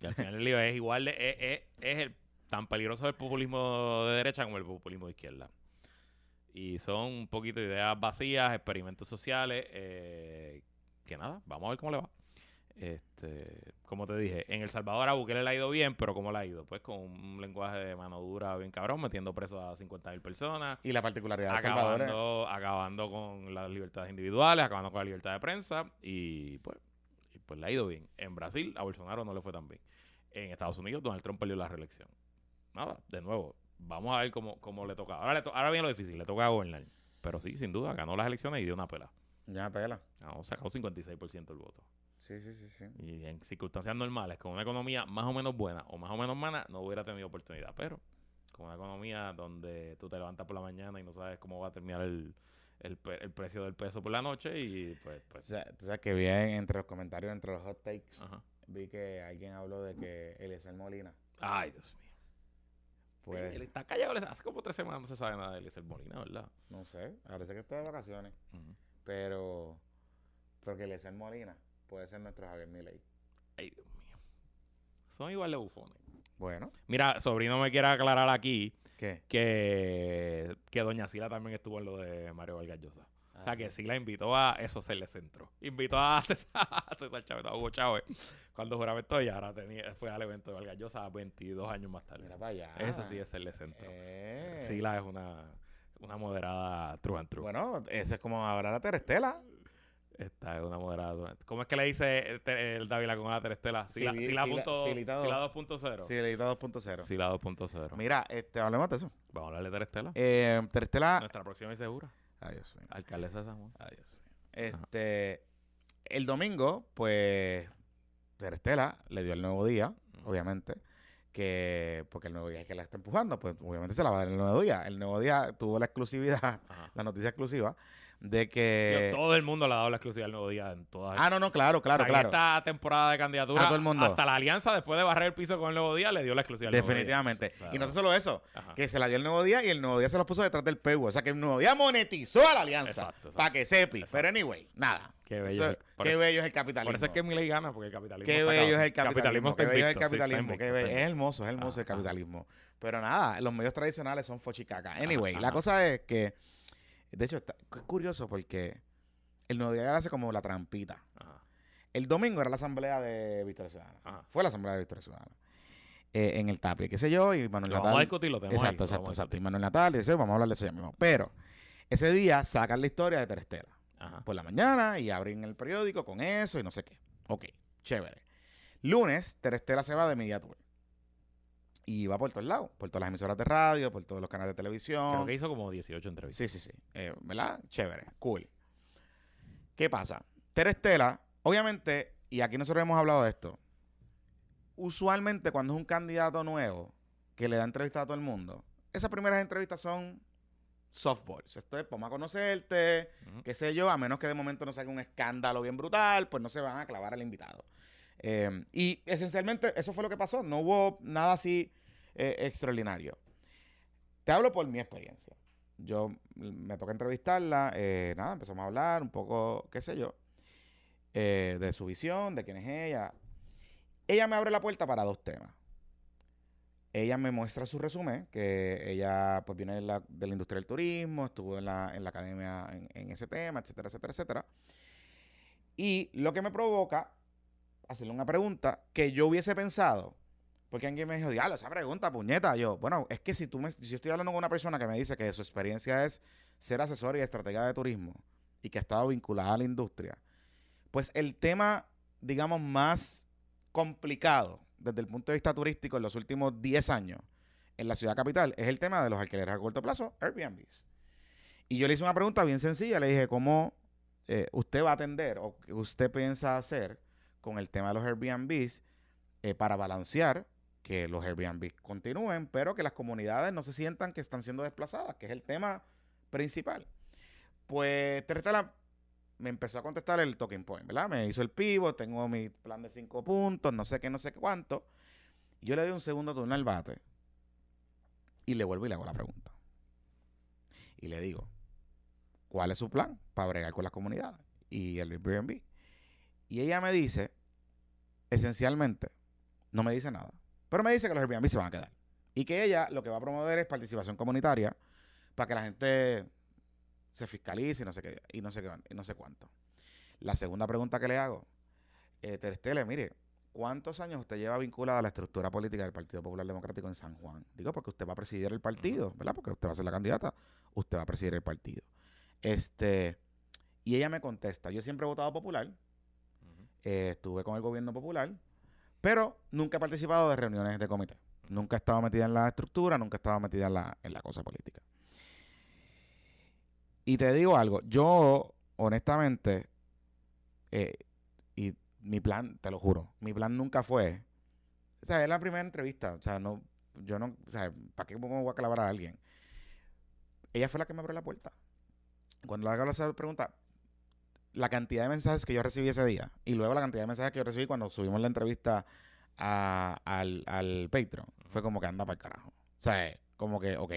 [SPEAKER 2] Y al final el lío es igual, de, es, es- es el, tan peligroso el populismo de derecha como el populismo de izquierda. Y son un poquito ideas vacías, experimentos sociales, eh, que nada, vamos a ver cómo le va. Este, como te dije, en El Salvador a Bukele le ha ido bien, pero ¿cómo le ha ido? Pues con un lenguaje de mano dura bien cabrón, metiendo presos a 50 mil personas,
[SPEAKER 1] y la particularidad de El Salvador es-
[SPEAKER 2] acabando, acabando con las libertades individuales, acabando con la libertad de prensa y pues, y pues le ha ido bien. En Brasil a Bolsonaro no le fue tan bien. En Estados Unidos Donald Trump perdió la reelección. Nada, de nuevo, vamos a ver cómo, cómo le toca. Ahora, le to- ahora viene lo difícil, le toca gobernar. Pero sí, sin duda, ganó las elecciones y dio una pela.
[SPEAKER 1] Ya, pela.
[SPEAKER 2] Ganó, sacó 56% del voto.
[SPEAKER 1] Sí, sí, sí, sí.
[SPEAKER 2] Y en circunstancias normales, con una economía más o menos buena o más o menos mala, no hubiera tenido oportunidad. Pero con una economía donde tú te levantas por la mañana y no sabes cómo va a terminar el, el, el precio del peso por la noche y pues...
[SPEAKER 1] O
[SPEAKER 2] pues
[SPEAKER 1] sea, tú sabes que vi en- entre los comentarios, entre los hot takes,
[SPEAKER 2] ajá.
[SPEAKER 1] vi que alguien habló de que Eliezer Molina
[SPEAKER 2] Ay, Dios mío.
[SPEAKER 1] Puede,
[SPEAKER 2] Él está callado, hace como tres semanas no se sabe nada de Eliezer Molina, ¿verdad?
[SPEAKER 1] no sé, parece que está de vacaciones, pero, pero que Eliezer Molina puede ser nuestro Javier Milei.
[SPEAKER 2] Ay, Dios mío. Son igual de bufones.
[SPEAKER 1] Bueno,
[SPEAKER 2] Mira, sobrino me quiere aclarar aquí
[SPEAKER 1] ¿qué?
[SPEAKER 2] que, que Doña Sila también estuvo en lo de Mario Vargas Llosa. O sea,
[SPEAKER 1] Ah,
[SPEAKER 2] que
[SPEAKER 1] sí.
[SPEAKER 2] la invitó a eso le centro. Invitó a César, a César Chávez, a Hugo Chávez, cuando juramentó y ahora tenía, fue al evento de Vargas Llosa 22 años más tarde.
[SPEAKER 1] Mira para allá.
[SPEAKER 2] Eso sí es serle centro.
[SPEAKER 1] Eh.
[SPEAKER 2] Sila es una, una moderada true and true.
[SPEAKER 1] Bueno, ese es como ahora la Terestela.
[SPEAKER 2] Esta es una moderada. ¿Cómo es que le dice el, el Dávila con la Terestela? Sila, Sila,
[SPEAKER 1] Sila-
[SPEAKER 2] punto-
[SPEAKER 1] Silita dos.
[SPEAKER 2] Sila 2.0.
[SPEAKER 1] Sí, leído 2.0.
[SPEAKER 2] Sila 2.0.
[SPEAKER 1] Mira, este, hablemos de eso.
[SPEAKER 2] Vamos a hablarle de Terestela.
[SPEAKER 1] Eh, Terestela.
[SPEAKER 2] Nuestra próxima y segura.
[SPEAKER 1] Ay, Dios mío.
[SPEAKER 2] Alcaldesa de San Juan.
[SPEAKER 1] Ay, Dios mío. Este, el domingo, pues, Terestela le dio el nuevo día, obviamente, que, porque el nuevo día es que la está empujando, pues obviamente se la va a dar el nuevo día. El nuevo día tuvo la exclusividad,
[SPEAKER 2] Ajá.
[SPEAKER 1] la noticia exclusiva, de que...
[SPEAKER 2] todo el mundo le ha dado la exclusiva al nuevo día en todas
[SPEAKER 1] Ah, no, no, claro, claro,
[SPEAKER 2] O sea, en
[SPEAKER 1] claro.
[SPEAKER 2] esta temporada de candidatura,
[SPEAKER 1] A todo el mundo.
[SPEAKER 2] hasta la alianza, después de barrer el piso con el nuevo día, le dio la exclusiva al Nuevo Día.
[SPEAKER 1] Definitivamente.
[SPEAKER 2] O sea,
[SPEAKER 1] y no solo eso,
[SPEAKER 2] Ajá.
[SPEAKER 1] que se la dio el nuevo día y el nuevo día se los puso detrás del PU. O sea que el nuevo día monetizó a la alianza.
[SPEAKER 2] Exacto.
[SPEAKER 1] Para que sepi.
[SPEAKER 2] Exacto.
[SPEAKER 1] Pero anyway, nada.
[SPEAKER 2] Qué bello.
[SPEAKER 1] Eso- qué
[SPEAKER 2] eso,
[SPEAKER 1] bello es el capitalismo.
[SPEAKER 2] por eso es que gana, porque el capitalismo
[SPEAKER 1] Qué bello es el capitalismo. Qué bello es el
[SPEAKER 2] sí,
[SPEAKER 1] capitalismo. qué bello- Es hermoso, es hermoso el capitalismo. Pero nada, los medios tradicionales son fochicaca. Anyway, la cosa es que, de hecho, está, es curioso porque el nuevo día hace como la trampita.
[SPEAKER 2] Ajá.
[SPEAKER 1] El domingo era la asamblea de Victoria Ciudadana.
[SPEAKER 2] Ajá.
[SPEAKER 1] Fue la asamblea de Victoria Ciudadana. Eh, en el Tapia, qué sé yo, y Manuel
[SPEAKER 2] Lo vamos a
[SPEAKER 1] Natal.
[SPEAKER 2] discutir, lo tenemos ahí,
[SPEAKER 1] Exacto, exacto, exacto. Y. Manuel Natal, y vamos a hablar de eso ya mismo. Pero ese día sacan la historia de Terestela
[SPEAKER 2] Ajá.
[SPEAKER 1] por la mañana y abren el periódico con eso y no sé qué. Ok, chévere. Lunes, Terestela se va de Media Tour. Y va por todos lados, por todas las emisoras de radio, por todos los canales de televisión.
[SPEAKER 2] Creo que hizo como 18 entrevistas.
[SPEAKER 1] Sí, sí, sí. Eh, ¿Verdad? Chévere, cool. ¿Qué pasa? Terestela, obviamente, y aquí nosotros hemos hablado de esto, usualmente cuando es un candidato nuevo que le da entrevista a todo el mundo, esas primeras entrevistas son softballs. Esto es, vamos a conocerte, qué sé yo, a menos que de momento no salga un escándalo bien brutal, pues no se van a clavar al invitado. Eh, y esencialmente eso fue lo que pasó, no hubo nada así eh, extraordinario. Te hablo por mi experiencia. Yo me toca entrevistarla, eh, nada, empezamos a hablar un poco, qué sé yo, eh, de su visión, de quién es ella. Ella me abre la puerta para dos temas. Ella me muestra su resumen, que ella pues viene de la, de la industria del turismo, estuvo en la, en la academia en, en ese tema, etcétera, etcétera, etcétera. Y lo que me provoca hacerle una pregunta que yo hubiese pensado, porque alguien me dijo, diablo, esa pregunta, puñeta. Yo, bueno, es que si tú me, si estoy hablando con una persona que me dice que su experiencia es ser asesor y estratega de turismo y que ha estado vinculada a la industria, pues el tema, digamos, más complicado desde el punto de vista turístico en los últimos 10 años en la ciudad capital es el tema de los alquileres a corto plazo, Airbnbs. Y yo le hice una pregunta bien sencilla, le dije, ¿cómo eh, usted va a atender o qué usted piensa hacer con el tema de los Airbnbs eh, para balancear que los Airbnbs continúen, pero que las comunidades no se sientan que están siendo desplazadas, que es el tema principal? Pues Terestela me empezó a contestar el talking point, ¿verdad? Me hizo el pivot, tengo mi plan de cinco puntos, no sé qué, no sé cuánto. Yo le doy un segundo turno al bate y le vuelvo y le hago la pregunta. Y le digo, cuál es su plan para bregar con las comunidades y el Airbnb. Y ella me dice, esencialmente, no me dice nada, pero me dice que los Airbnb se van a quedar. Y que ella lo que va a promover es participación comunitaria para que la gente se fiscalice y no sé qué, y no sé qué, y no sé cuánto. La segunda pregunta que le hago, eh, Terestele, mire, ¿cuántos años usted lleva vinculada a la estructura política del Partido Popular Democrático en San Juan? Digo, porque usted va a presidir el partido, ¿verdad? Porque usted va a ser la candidata, usted va a presidir el partido. Este, y ella me contesta, yo siempre he votado popular. Eh, estuve con el gobierno popular, pero nunca he participado de reuniones de comité. Nunca he estado metida en la estructura, nunca he estado metida en la, en la cosa política. Y te digo algo, yo honestamente, eh, y mi plan, te lo juro, mi plan nunca fue, o sea, es la primera entrevista, o sea, no, yo no, o sea, ¿para qué me voy a clavar a alguien? Ella fue la que me abrió la puerta. Cuando le hago esa pregunta, la cantidad de mensajes que yo recibí ese día y luego la cantidad de mensajes que yo recibí cuando subimos la entrevista a- al, al Patreon fue como que anda para el carajo. O sea, como que, ok.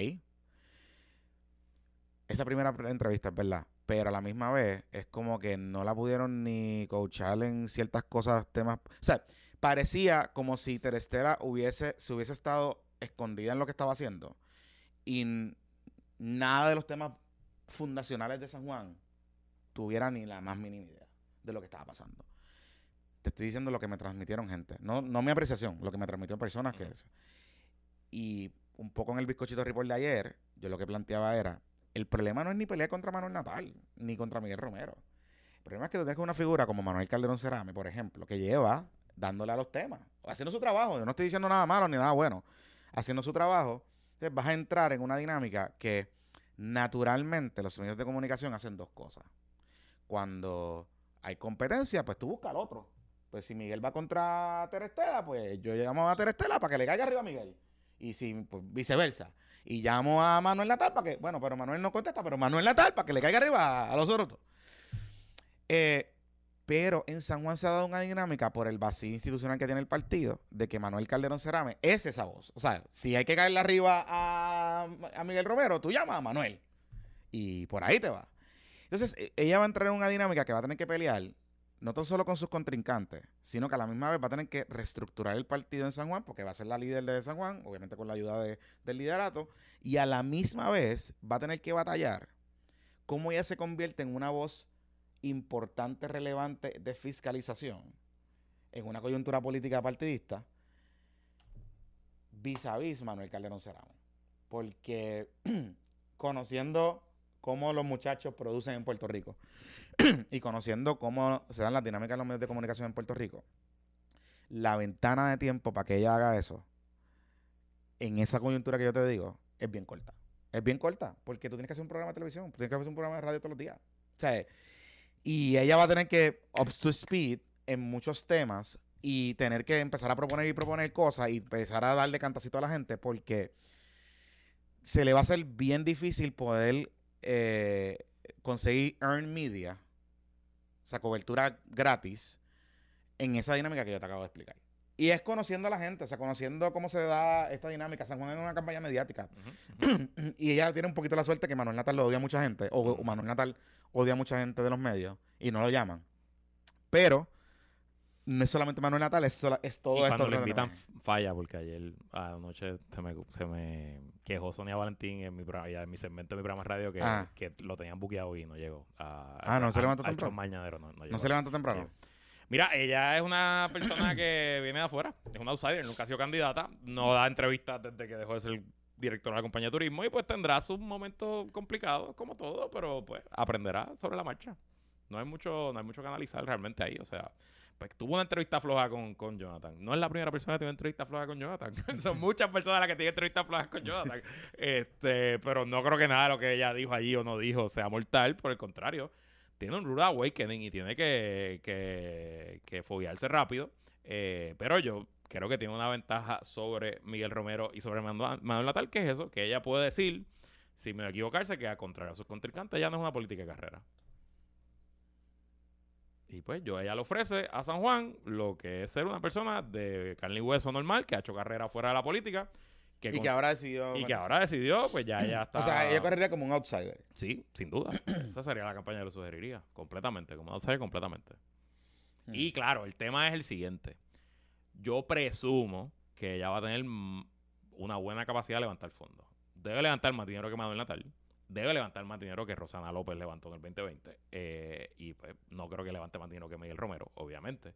[SPEAKER 1] Esa primera entrevista es verdad, pero a la misma vez es como que no la pudieron ni coachar en ciertas cosas, temas. O sea, parecía como si Terestela hubiese, se hubiese estado escondida en lo que estaba haciendo y nada de los temas fundacionales de San Juan tuviera ni la más mínima idea de lo que estaba pasando. Te estoy diciendo lo que me transmitieron gente. No, no mi apreciación, lo que me transmitieron personas que es. Y un poco en el bizcochito report de ayer, yo lo que planteaba era, el problema no es ni pelear contra Manuel Natal, ni contra Miguel Romero. El problema es que tú tienes una figura como Manuel Calderón Cerame, por ejemplo, que lleva dándole a los temas, haciendo su trabajo. Yo no estoy diciendo nada malo ni nada bueno. Haciendo su trabajo, vas a entrar en una dinámica que naturalmente los medios de comunicación hacen dos cosas. Cuando hay competencia, pues tú buscas al otro. Pues si Miguel va contra Terestela, pues yo llamo a Terestela para que le caiga arriba a Miguel. Y si, pues viceversa. Y llamo a Manuel Natal para que, bueno, pero Manuel no contesta, pero Manuel Natal para que le caiga arriba a, los otros. Eh, pero en San Juan se ha dado una dinámica por el vacío institucional que tiene el partido de que Manuel Calderón Cerame es esa voz. O sea, si hay que caerle arriba a Miguel Romero, tú llamas a Manuel. Y por ahí te va. Entonces, e- ella va a entrar en una dinámica que va a tener que pelear, no tan solo con sus contrincantes, sino que a la misma vez va a tener que reestructurar el partido en San Juan, porque va a ser la líder de San Juan, obviamente con la ayuda de- del liderato, y a la misma vez va a tener que batallar cómo ella se convierte en una voz importante, relevante de fiscalización en una coyuntura política partidista vis a vis Manuel Calderón Ceramo. Porque conociendo cómo los muchachos producen en Puerto Rico y conociendo cómo se dan las dinámicas de los medios de comunicación en Puerto Rico, la ventana de tiempo para que ella haga eso en esa coyuntura que yo te digo es bien corta. Es bien corta, porque tú tienes que hacer un programa de televisión, tú tienes que hacer un programa de radio todos los días. O sea, y ella va a tener que up to speed en muchos temas y tener que empezar a proponer y proponer cosas y empezar a darle cantacito a la gente porque se le va a hacer bien difícil poder eh, conseguir earn media, o sea, cobertura gratis en esa dinámica que yo te acabo de explicar. Y es conociendo a la gente, o sea, conociendo cómo se da esta dinámica. San Juan es una campaña mediática. Y ella tiene un poquito la suerte que Manuel Natal lo odia a mucha gente, o, o Manuel Natal odia a mucha gente de los medios y no lo llaman. Pero no es solamente Manuel Natal, es, sola- es todo
[SPEAKER 2] y
[SPEAKER 1] esto.
[SPEAKER 2] cuando
[SPEAKER 1] de
[SPEAKER 2] invitan falla porque ayer anoche se me, se me quejó Sonia Valentín en mi en mi segmento de mi programa radio que,
[SPEAKER 1] Ah.
[SPEAKER 2] que lo tenían buqueado y no llegó. a-
[SPEAKER 1] Ah, ¿no se levantó
[SPEAKER 2] al
[SPEAKER 1] temprano?
[SPEAKER 2] mañanero, no, no llegó.
[SPEAKER 1] No se levanta temprano.
[SPEAKER 2] Mira, ella es una persona que viene de afuera, es una outsider, nunca ha sido candidata, no da entrevistas desde que dejó de ser director de la compañía de turismo y pues tendrá sus momentos complicados como todo, pero pues aprenderá sobre la marcha. No hay mucho, no hay mucho que analizar realmente ahí, o sea, pues tuvo una entrevista floja con, con Jonathan. No es la primera persona que tiene entrevista floja con Jonathan. Son muchas personas las que tienen entrevistas flojas con Jonathan. Este, pero no creo que nada de lo que ella dijo allí o no dijo sea mortal, por el contrario tiene un rude awakening y tiene que, que, que foguearse rápido. Eh, pero yo creo que tiene una ventaja sobre Miguel Romero y sobre Manu- Manuel Natal, que es eso, que ella puede decir, sin a equivocarse, que a contrario a sus contrincantes, ya no es una política de carrera. Y pues yo ella le ofrece a San Juan lo que es ser una persona de carne y hueso normal, que ha hecho carrera fuera de la política, que
[SPEAKER 1] Y
[SPEAKER 2] con-
[SPEAKER 1] que ahora decidió.
[SPEAKER 2] y que ahora decidió, pues ya, ya está.
[SPEAKER 1] O sea, ella correría como un outsider.
[SPEAKER 2] Sí, sin duda. Esa sería la campaña que lo sugeriría. Completamente, como outsider, completamente.
[SPEAKER 1] Mm.
[SPEAKER 2] Y claro, el tema es el siguiente. Yo presumo que ella va a tener una buena capacidad de levantar fondos. Debe levantar más dinero que Manuel Natal. Debe levantar más dinero que Rosana López levantó en el 2020. Eh, y pues no creo que levante más dinero que Miguel Romero, obviamente.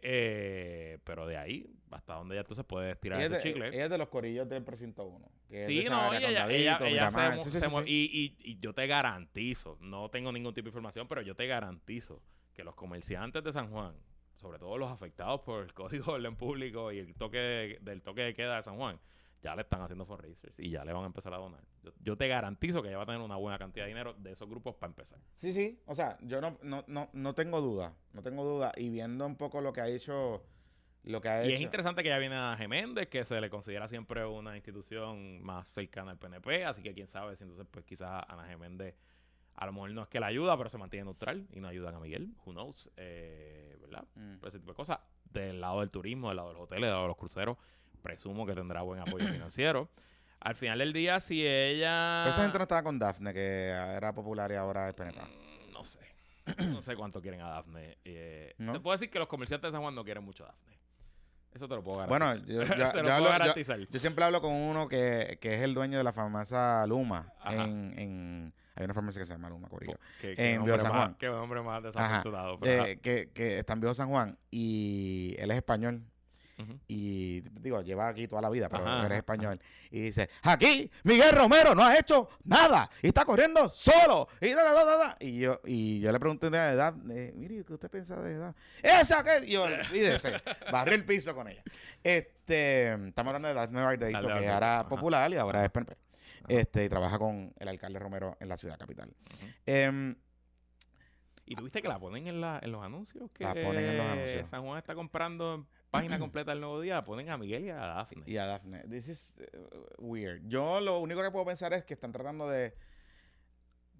[SPEAKER 2] Eh, pero de ahí, hasta donde ya entonces puede estirar
[SPEAKER 1] Ella
[SPEAKER 2] ese
[SPEAKER 1] es, de,
[SPEAKER 2] chicle.
[SPEAKER 1] ella es de los corillos del precinto 1. que es de
[SPEAKER 2] Sí, no, ella, ella,
[SPEAKER 1] Condadito,
[SPEAKER 2] ella se,
[SPEAKER 1] Miramar.
[SPEAKER 2] mo-
[SPEAKER 1] Sí, sí,
[SPEAKER 2] se
[SPEAKER 1] sí,
[SPEAKER 2] mo-
[SPEAKER 1] sí.
[SPEAKER 2] Y, y- y yo te garantizo, no tengo ningún tipo de información, pero yo te garantizo que los comerciantes de San Juan, sobre todo los afectados por el Código de Orden Público y el toque de- del toque de queda de San Juan, ya le están haciendo fundraisers y ya le van a empezar a donar. Yo, yo te garantizo que ella va a tener una buena cantidad de dinero de esos grupos para empezar.
[SPEAKER 1] Sí, sí. O sea, yo no, no, no, no tengo duda. No tengo duda. Y viendo un poco lo que ha hecho. Lo que ha
[SPEAKER 2] Y
[SPEAKER 1] hecho.
[SPEAKER 2] es interesante que ya viene a Geméndez, que se le considera siempre una institución más cercana al PNP, así que quién sabe si entonces pues quizás Ana Geméndez a lo mejor no es que la ayuda, pero se mantiene neutral y no ayudan a Miguel, who knows, eh, ¿verdad?
[SPEAKER 1] Mm.
[SPEAKER 2] Por ese tipo de cosas. Del lado del turismo, del lado de los hoteles, del lado de los cruceros, presumo que tendrá buen apoyo financiero. Al final del día, si ella...
[SPEAKER 1] Pero esa gente no estaba con Dafne, que era popular y ahora es PNP.
[SPEAKER 2] Mm, No sé. No sé cuánto quieren a Dafne. Eh,
[SPEAKER 1] ¿No?
[SPEAKER 2] Te puedo decir que los comerciantes de San Juan no quieren mucho a Dafne. Eso te lo puedo
[SPEAKER 1] Bueno,
[SPEAKER 2] garantizar.
[SPEAKER 1] yo, yo-
[SPEAKER 2] te
[SPEAKER 1] yo
[SPEAKER 2] lo puedo
[SPEAKER 1] hablo- yo-
[SPEAKER 2] garantizar.
[SPEAKER 1] yo siempre hablo con uno que, que es el dueño de la famosa Luma. En, en- hay una farmacia que se llama Luma, Corillo.
[SPEAKER 2] Qué,
[SPEAKER 1] en
[SPEAKER 2] qué hombre
[SPEAKER 1] San
[SPEAKER 2] más,
[SPEAKER 1] Juan.
[SPEAKER 2] qué hombre más desafortunado. pero,
[SPEAKER 1] Eh, que, que está en Viejo San Juan y él es español. Y digo, lleva aquí toda la vida, pero
[SPEAKER 2] Ajá,
[SPEAKER 1] eres español. Y dice, aquí Miguel Romero no ha hecho nada y está corriendo solo. Y, da, da, da, da, da". y yo y yo le pregunté de edad, eh, mire, ¿qué usted piensa de edad? Esa que y yo, olvídese, barré el piso con ella. Este, estamos hablando de Daphne Bardeito,
[SPEAKER 2] Dale,
[SPEAKER 1] que
[SPEAKER 2] dale,
[SPEAKER 1] era
[SPEAKER 2] ajá.
[SPEAKER 1] popular y ahora es PNP. Este, y trabaja con el alcalde Romero en la ciudad capital.
[SPEAKER 2] Ujú. ¿Y tuviste que la ponen en, la, en los anuncios? Que
[SPEAKER 1] La ponen en los anuncios.
[SPEAKER 2] San Juan está comprando en página completa el nuevo día. La ponen a Miguel y a Dafne.
[SPEAKER 1] Y a Daphne. This is uh, weird. Yo lo único que puedo pensar es que están tratando de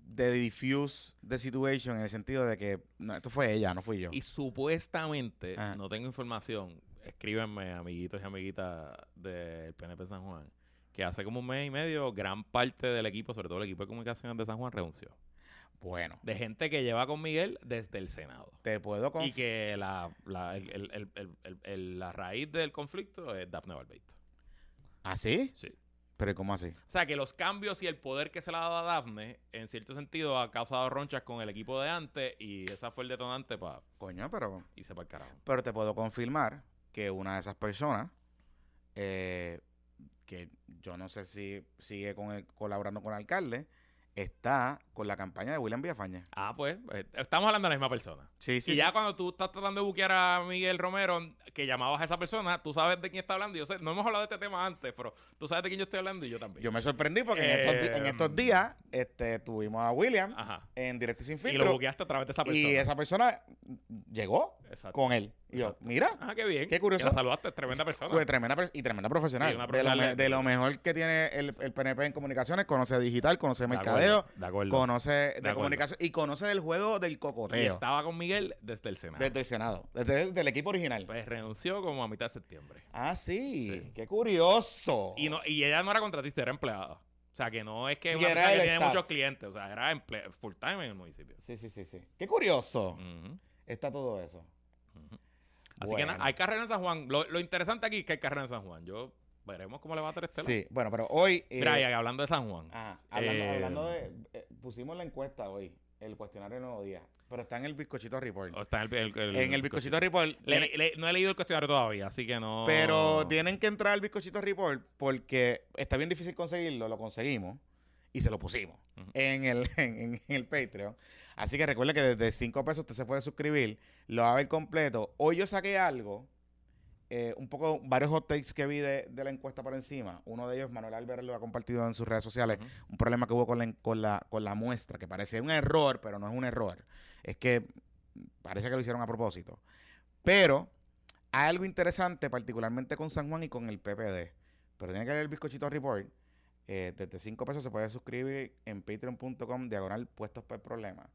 [SPEAKER 1] de diffuse the situation en el sentido de que no, esto fue ella, no fui yo.
[SPEAKER 2] Y supuestamente,
[SPEAKER 1] Ajá.
[SPEAKER 2] no tengo información, escríbenme, amiguitos y amiguitas del PNP San Juan, que hace como un mes y medio, gran parte del equipo, sobre todo el equipo de comunicaciones de San Juan, renunció.
[SPEAKER 1] Bueno,
[SPEAKER 2] De gente que lleva con Miguel desde el Senado.
[SPEAKER 1] te puedo
[SPEAKER 2] Y
[SPEAKER 1] confiar.
[SPEAKER 2] que la, la, el- el- el- la raíz del conflicto es Dafne Barbeito.
[SPEAKER 1] ¿Así?
[SPEAKER 2] Sí.
[SPEAKER 1] ¿Pero cómo así?
[SPEAKER 2] O sea, que los cambios y el poder que se le ha dado a Dafne, en cierto sentido, ha causado ronchas con el equipo de antes y esa fue el detonante para
[SPEAKER 1] Coño, pero,
[SPEAKER 2] irse para el carajo.
[SPEAKER 1] pero te puedo confirmar que una de esas personas, eh, que yo no sé si sigue con el- colaborando con el alcalde, está con la campaña de William Villafaña.
[SPEAKER 2] Ah, pues, eh, estamos hablando de la misma persona.
[SPEAKER 1] Sí, sí.
[SPEAKER 2] y
[SPEAKER 1] sí.
[SPEAKER 2] ya cuando tú estás tratando de buquear a Miguel Romero, que llamabas a esa persona, tú sabes de quién está hablando. Yo sé, no hemos hablado de este tema antes, pero tú sabes de quién yo estoy hablando y yo también.
[SPEAKER 1] Yo me sorprendí porque en, estos, en
[SPEAKER 2] Eh,
[SPEAKER 1] estos días este, tuvimos a William
[SPEAKER 2] Ajá.
[SPEAKER 1] en Directo y Sin
[SPEAKER 2] Y lo
[SPEAKER 1] Filtro.
[SPEAKER 2] buqueaste a través de esa persona.
[SPEAKER 1] Y esa persona llegó
[SPEAKER 2] Exacto.
[SPEAKER 1] con él. Y yo, mira,
[SPEAKER 2] Ah, qué bien.
[SPEAKER 1] Qué curioso.
[SPEAKER 2] Que la saludaste, tremenda persona.
[SPEAKER 1] fue tremenda per- y tremenda profesional.
[SPEAKER 2] Sí, una
[SPEAKER 1] de, lo,
[SPEAKER 2] de-
[SPEAKER 1] de mejor que tiene el, el PNP en comunicaciones. Conoce digital, conoce
[SPEAKER 2] De
[SPEAKER 1] mercadeo,
[SPEAKER 2] acuerdo, De acuerdo.
[SPEAKER 1] conoce de, comunicación y conoce del juego del
[SPEAKER 2] y
[SPEAKER 1] cocoteo.
[SPEAKER 2] estaba con Miguel desde el Senado.
[SPEAKER 1] Desde el Senado, desde el equipo original.
[SPEAKER 2] Pues renunció como a mitad de septiembre.
[SPEAKER 1] ah, sí,
[SPEAKER 2] Sí.
[SPEAKER 1] qué curioso.
[SPEAKER 2] Y, no, y ella no era contratista, era empleada. O sea, que no es que una persona que tiene
[SPEAKER 1] staff.
[SPEAKER 2] muchos clientes. O sea, era full time en el municipio.
[SPEAKER 1] Sí, sí, sí, sí. Qué curioso está todo eso.
[SPEAKER 2] ujú. Así que nada, hay carrera en San Juan. Lo, lo interesante aquí es que hay carrera en San Juan. Yo veremos cómo le va a Terestela.
[SPEAKER 1] Sí, bueno, pero hoy... eh,
[SPEAKER 2] Mira, y hablando de San Juan.
[SPEAKER 1] Ajá, hablando,
[SPEAKER 2] Eh,
[SPEAKER 1] hablando de... eh, pusimos la encuesta hoy, el cuestionario de Nuevo Día, pero está en el bizcochito report.
[SPEAKER 2] o está en el, el- el-
[SPEAKER 1] en el bizcochito report.
[SPEAKER 2] Le-
[SPEAKER 1] tiene-
[SPEAKER 2] le- no he leído el cuestionario todavía, así que no.
[SPEAKER 1] Pero tienen que entrar al bizcochito report porque está bien difícil conseguirlo, lo conseguimos y se lo pusimos
[SPEAKER 2] Ujú.
[SPEAKER 1] en, el, en, en el Patreon. Así que recuerde que desde 5 pesos usted se puede suscribir, lo va a ver completo. Hoy yo saqué algo, eh, un poco, varios hot takes que vi de, de la encuesta por encima. Uno de ellos, Manuel Álvarez, lo ha compartido en sus redes sociales. Un problema que hubo con la, con la, con la muestra, que parece un error, pero no es un error. Es que parece que lo hicieron a propósito. Pero hay algo interesante, particularmente con San Juan y con el PPD. Pero tiene que ver el bizcochito report. Eh, desde 5 pesos se puede suscribir en patreon.com diagonal puestos por problema.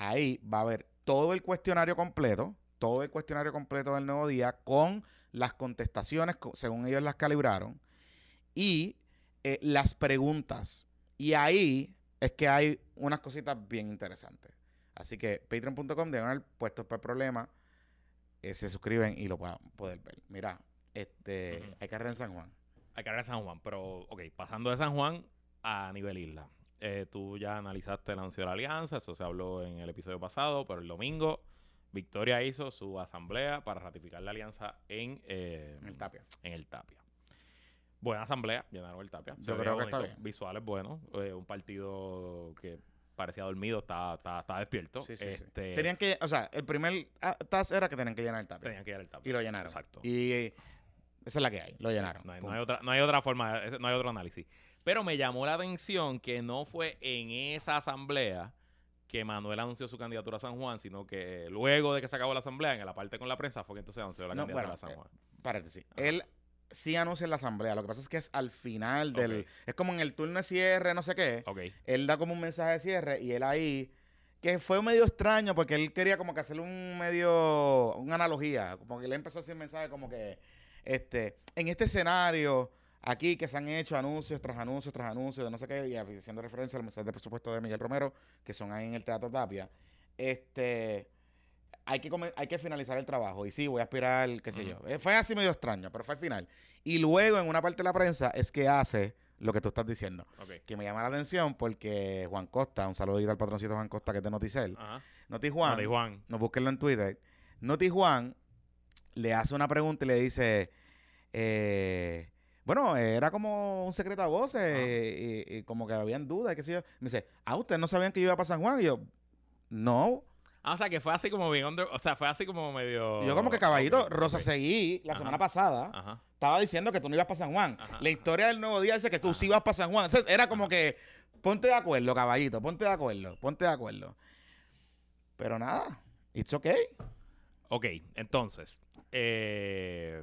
[SPEAKER 1] Ahí va a haber todo el cuestionario completo, todo el cuestionario completo del nuevo día con las contestaciones co- según ellos las calibraron. y eh, las preguntas. Y ahí es que hay unas cositas bien interesantes. Así que patreon.com, diagonal puestos para el problema, eh, se suscriben y lo puedan poder ver. Mira, este, hay carrera en San Juan.
[SPEAKER 2] Hay hablar de San Juan, pero, ok, pasando de San Juan a nivel isla. Eh, tú ya analizaste el anuncio de la alianza, eso se habló en el episodio pasado, pero el domingo Victoria hizo su asamblea para ratificar la alianza en, eh,
[SPEAKER 1] el Tapia.
[SPEAKER 2] en el Tapia. Buena asamblea, llenaron el Tapia.
[SPEAKER 1] Yo creo que está bien.
[SPEAKER 2] Visuales buenos, eh, un partido que parecía dormido, estaba despierto.
[SPEAKER 1] Sí, sí, sí.
[SPEAKER 2] Este,
[SPEAKER 1] Tenían que, o sea, el primer task era que tenían que llenar el Tapia.
[SPEAKER 2] tenían que llenar el Tapia.
[SPEAKER 1] Y lo llenaron.
[SPEAKER 2] Exacto.
[SPEAKER 1] Y esa es la que hay, lo llenaron.
[SPEAKER 2] No hay,
[SPEAKER 1] Pum.
[SPEAKER 2] no hay otra, no hay otra forma, no hay otro análisis. Pero me llamó la atención que no fue en esa asamblea que Manuel anunció su candidatura a San Juan, sino que luego de que se acabó la asamblea, en la parte con la prensa, fue que entonces anunció la
[SPEAKER 1] No,
[SPEAKER 2] candidatura
[SPEAKER 1] bueno,
[SPEAKER 2] a San
[SPEAKER 1] eh,
[SPEAKER 2] Juan.
[SPEAKER 1] Paréntesis.
[SPEAKER 2] Ajá.
[SPEAKER 1] Él sí anuncia en la asamblea. Lo que pasa es que es al final del. Es como en el turno de cierre, no sé qué.
[SPEAKER 2] Ok.
[SPEAKER 1] Él da como un mensaje de cierre y él ahí. Que fue medio extraño porque él quería como que hacerle un medio. Una analogía. Como que él empezó a hacer mensaje como que. Este. En este escenario. Aquí que se han hecho anuncios tras anuncios tras anuncios de no sé qué, y haciendo referencia al mensaje de presupuesto de Miguel Romero, que son ahí en el Teatro Tapia. Este hay que, hay que finalizar el trabajo. Y sí, voy a aspirar, qué sé yo. Eh, Fue así medio extraño, pero fue al final. Y luego, en una parte de la prensa, es que hace lo que tú estás diciendo. Que me llama la atención porque Juan Costa, un saludito al patroncito Juan Costa que es de Noticel.
[SPEAKER 2] Ajá.
[SPEAKER 1] Noti Juan,
[SPEAKER 2] Mati Juan.
[SPEAKER 1] no búsquenlo en Twitter. Noti Juan le hace una pregunta y le dice, eh, bueno, era como un secreto a voces y, y como que habían dudas, qué sé yo. Me dice, ah, ¿ustedes no sabían que yo iba para San Juan? Y yo, no.
[SPEAKER 2] Ah, o sea, que fue así como bien under- o sea, fue así como medio...
[SPEAKER 1] Yo como que caballito, Rosa. Seguí la
[SPEAKER 2] Ajá.
[SPEAKER 1] semana pasada
[SPEAKER 2] Ajá.
[SPEAKER 1] estaba diciendo que tú no ibas para San Juan.
[SPEAKER 2] Ajá,
[SPEAKER 1] la historia del nuevo día dice que tú sí ibas para San Juan. O sea, era como que ponte de acuerdo, caballito, ponte de acuerdo, ponte de acuerdo. Pero nada, it's okay.
[SPEAKER 2] Ok, entonces, eh,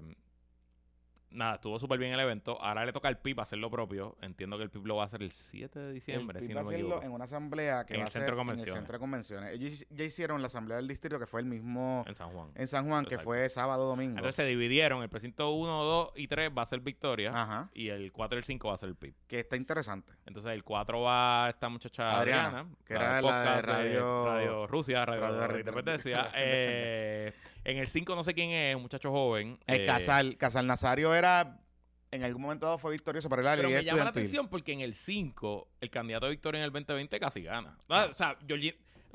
[SPEAKER 2] nada, estuvo súper bien el evento. Ahora le toca al PIB hacer lo propio. Entiendo que el PIB lo va a hacer el 7 de diciembre,
[SPEAKER 1] El
[SPEAKER 2] si
[SPEAKER 1] PIB
[SPEAKER 2] no
[SPEAKER 1] va a
[SPEAKER 2] me
[SPEAKER 1] hacerlo
[SPEAKER 2] equivoco.
[SPEAKER 1] en una asamblea que
[SPEAKER 2] En
[SPEAKER 1] va
[SPEAKER 2] el
[SPEAKER 1] a ser
[SPEAKER 2] centro de
[SPEAKER 1] en el centro de convenciones. Ellos ya hicieron la asamblea del distrito que fue el mismo
[SPEAKER 2] En San Juan.
[SPEAKER 1] en San Juan, que
[SPEAKER 2] Exacto.
[SPEAKER 1] fue sábado, domingo.
[SPEAKER 2] Entonces se dividieron. El precinto 1, 2 y 3 va a ser Victoria.
[SPEAKER 1] Ajá,
[SPEAKER 2] Y el 4 y el 5 va a ser el PIB.
[SPEAKER 1] que está interesante.
[SPEAKER 2] Entonces el 4 va esta muchacha
[SPEAKER 1] Adriana,
[SPEAKER 2] Adriana,
[SPEAKER 1] que era la de Radio-
[SPEAKER 2] Radio Rusia, Radio,
[SPEAKER 1] Radio
[SPEAKER 2] Independencia.
[SPEAKER 1] Independencia.
[SPEAKER 2] Eh, en el 5 no sé quién es, un muchacho joven.
[SPEAKER 1] El
[SPEAKER 2] eh,
[SPEAKER 1] Casal, Casal Nazario era, en algún momento dado fue victorioso, era la
[SPEAKER 2] Pero me llama la atención porque en el 5, el candidato a victoria en el 2020 casi gana. Ah, O sea,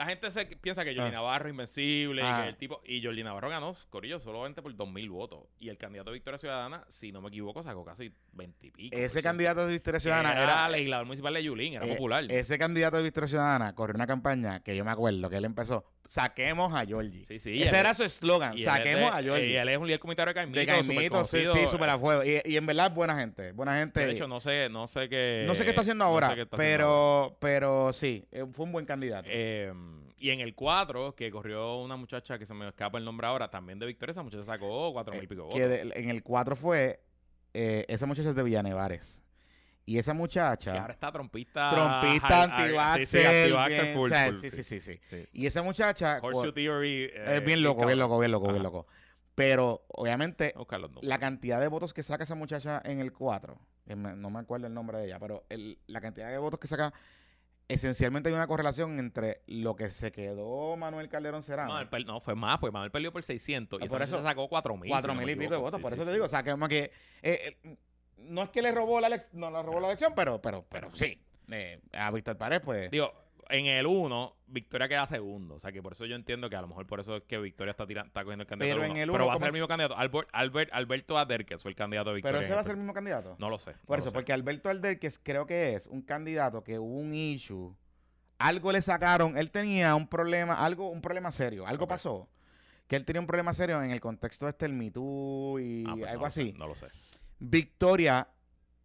[SPEAKER 2] la gente se piensa que Jordi
[SPEAKER 1] Ah.
[SPEAKER 2] Navarro es invencible y
[SPEAKER 1] Ah.
[SPEAKER 2] que el tipo. Y Jordi Navarro ganó, Corillo, solamente por 2.000 votos. Y el candidato a Victoria Ciudadana, si no me equivoco, sacó casi 20 y pico.
[SPEAKER 1] Ese candidato de Victoria Ciudadana
[SPEAKER 2] era,
[SPEAKER 1] era,
[SPEAKER 2] legislador municipal de Yulín, era
[SPEAKER 1] eh,
[SPEAKER 2] popular.
[SPEAKER 1] Ese candidato de Victoria Ciudadana corrió una campaña que yo me acuerdo que él empezó, saquemos a Georgie.
[SPEAKER 2] sí, sí. y
[SPEAKER 1] Ese era su eslogan,
[SPEAKER 2] él
[SPEAKER 1] saquemos a Georgie.
[SPEAKER 2] Y él es un líder comunitario de Caimito,
[SPEAKER 1] de Caimito, sí, sí, súper a fuego. Y, y en verdad, buena gente, buena gente.
[SPEAKER 2] De hecho, no sé, no sé qué.
[SPEAKER 1] no sé qué está haciendo
[SPEAKER 2] no sé
[SPEAKER 1] ahora,
[SPEAKER 2] haciendo
[SPEAKER 1] pero, pero sí, eh, fue un buen candidato.
[SPEAKER 2] Eh, y en el 4, que corrió una muchacha que se me escapa el nombre ahora, también de Victoria, esa muchacha sacó 4 mil y pico votos.
[SPEAKER 1] que de- en el 4 fue, eh, esa muchacha es de Villanevares. Y esa muchacha,
[SPEAKER 2] Y ahora está trompista.
[SPEAKER 1] trompista, anti-vaxxer,
[SPEAKER 2] Sí, sí, full,
[SPEAKER 1] sí, sí, sí. Y esa muchacha,
[SPEAKER 2] Horseshoe Theory. eh,
[SPEAKER 1] es bien loco, bien loco, bien loco, bien loco. Pero, obviamente, la cantidad de votos que saca esa muchacha en el 4, eh, me- no me acuerdo el nombre de ella, pero el- la cantidad de votos que saca, esencialmente hay una correlación entre lo que se quedó Manuel Calderón Serrano.
[SPEAKER 2] Per- no, fue más, pues Manuel perdió por 600 y
[SPEAKER 1] Ah,
[SPEAKER 2] esa
[SPEAKER 1] por eso,
[SPEAKER 2] sacó 4 mil.
[SPEAKER 1] Cuatro mil y pico de votos, por eso te digo. O sea, que que. eh, eh, no es que le robó la elección, no le robó la elección, pero, pero, pero sí. Eh, a Víctor Pared, pues.
[SPEAKER 2] Digo, en el 1, Victoria queda segundo. O sea, que por eso yo entiendo que a lo mejor por eso es que Victoria está, tirando, está cogiendo el candidato.
[SPEAKER 1] Pero en
[SPEAKER 2] uno.
[SPEAKER 1] el
[SPEAKER 2] Pero
[SPEAKER 1] uno,
[SPEAKER 2] va a ser
[SPEAKER 1] ¿cómo
[SPEAKER 2] el mismo candidato. Albert, Albert- Alberto Aderquez fue el candidato de Victoria.
[SPEAKER 1] pero ese va a ser el mismo candidato.
[SPEAKER 2] No lo sé.
[SPEAKER 1] Por
[SPEAKER 2] no
[SPEAKER 1] eso, porque Alberto Alderquez creo que es un candidato que hubo un issue. Algo le sacaron. Él tenía un problema, algo, un problema serio. Algo pasó. Que él tenía un problema serio en el contexto este el Me Too y
[SPEAKER 2] Ah, pues
[SPEAKER 1] algo
[SPEAKER 2] no lo sé,
[SPEAKER 1] así.
[SPEAKER 2] no lo sé.
[SPEAKER 1] Victoria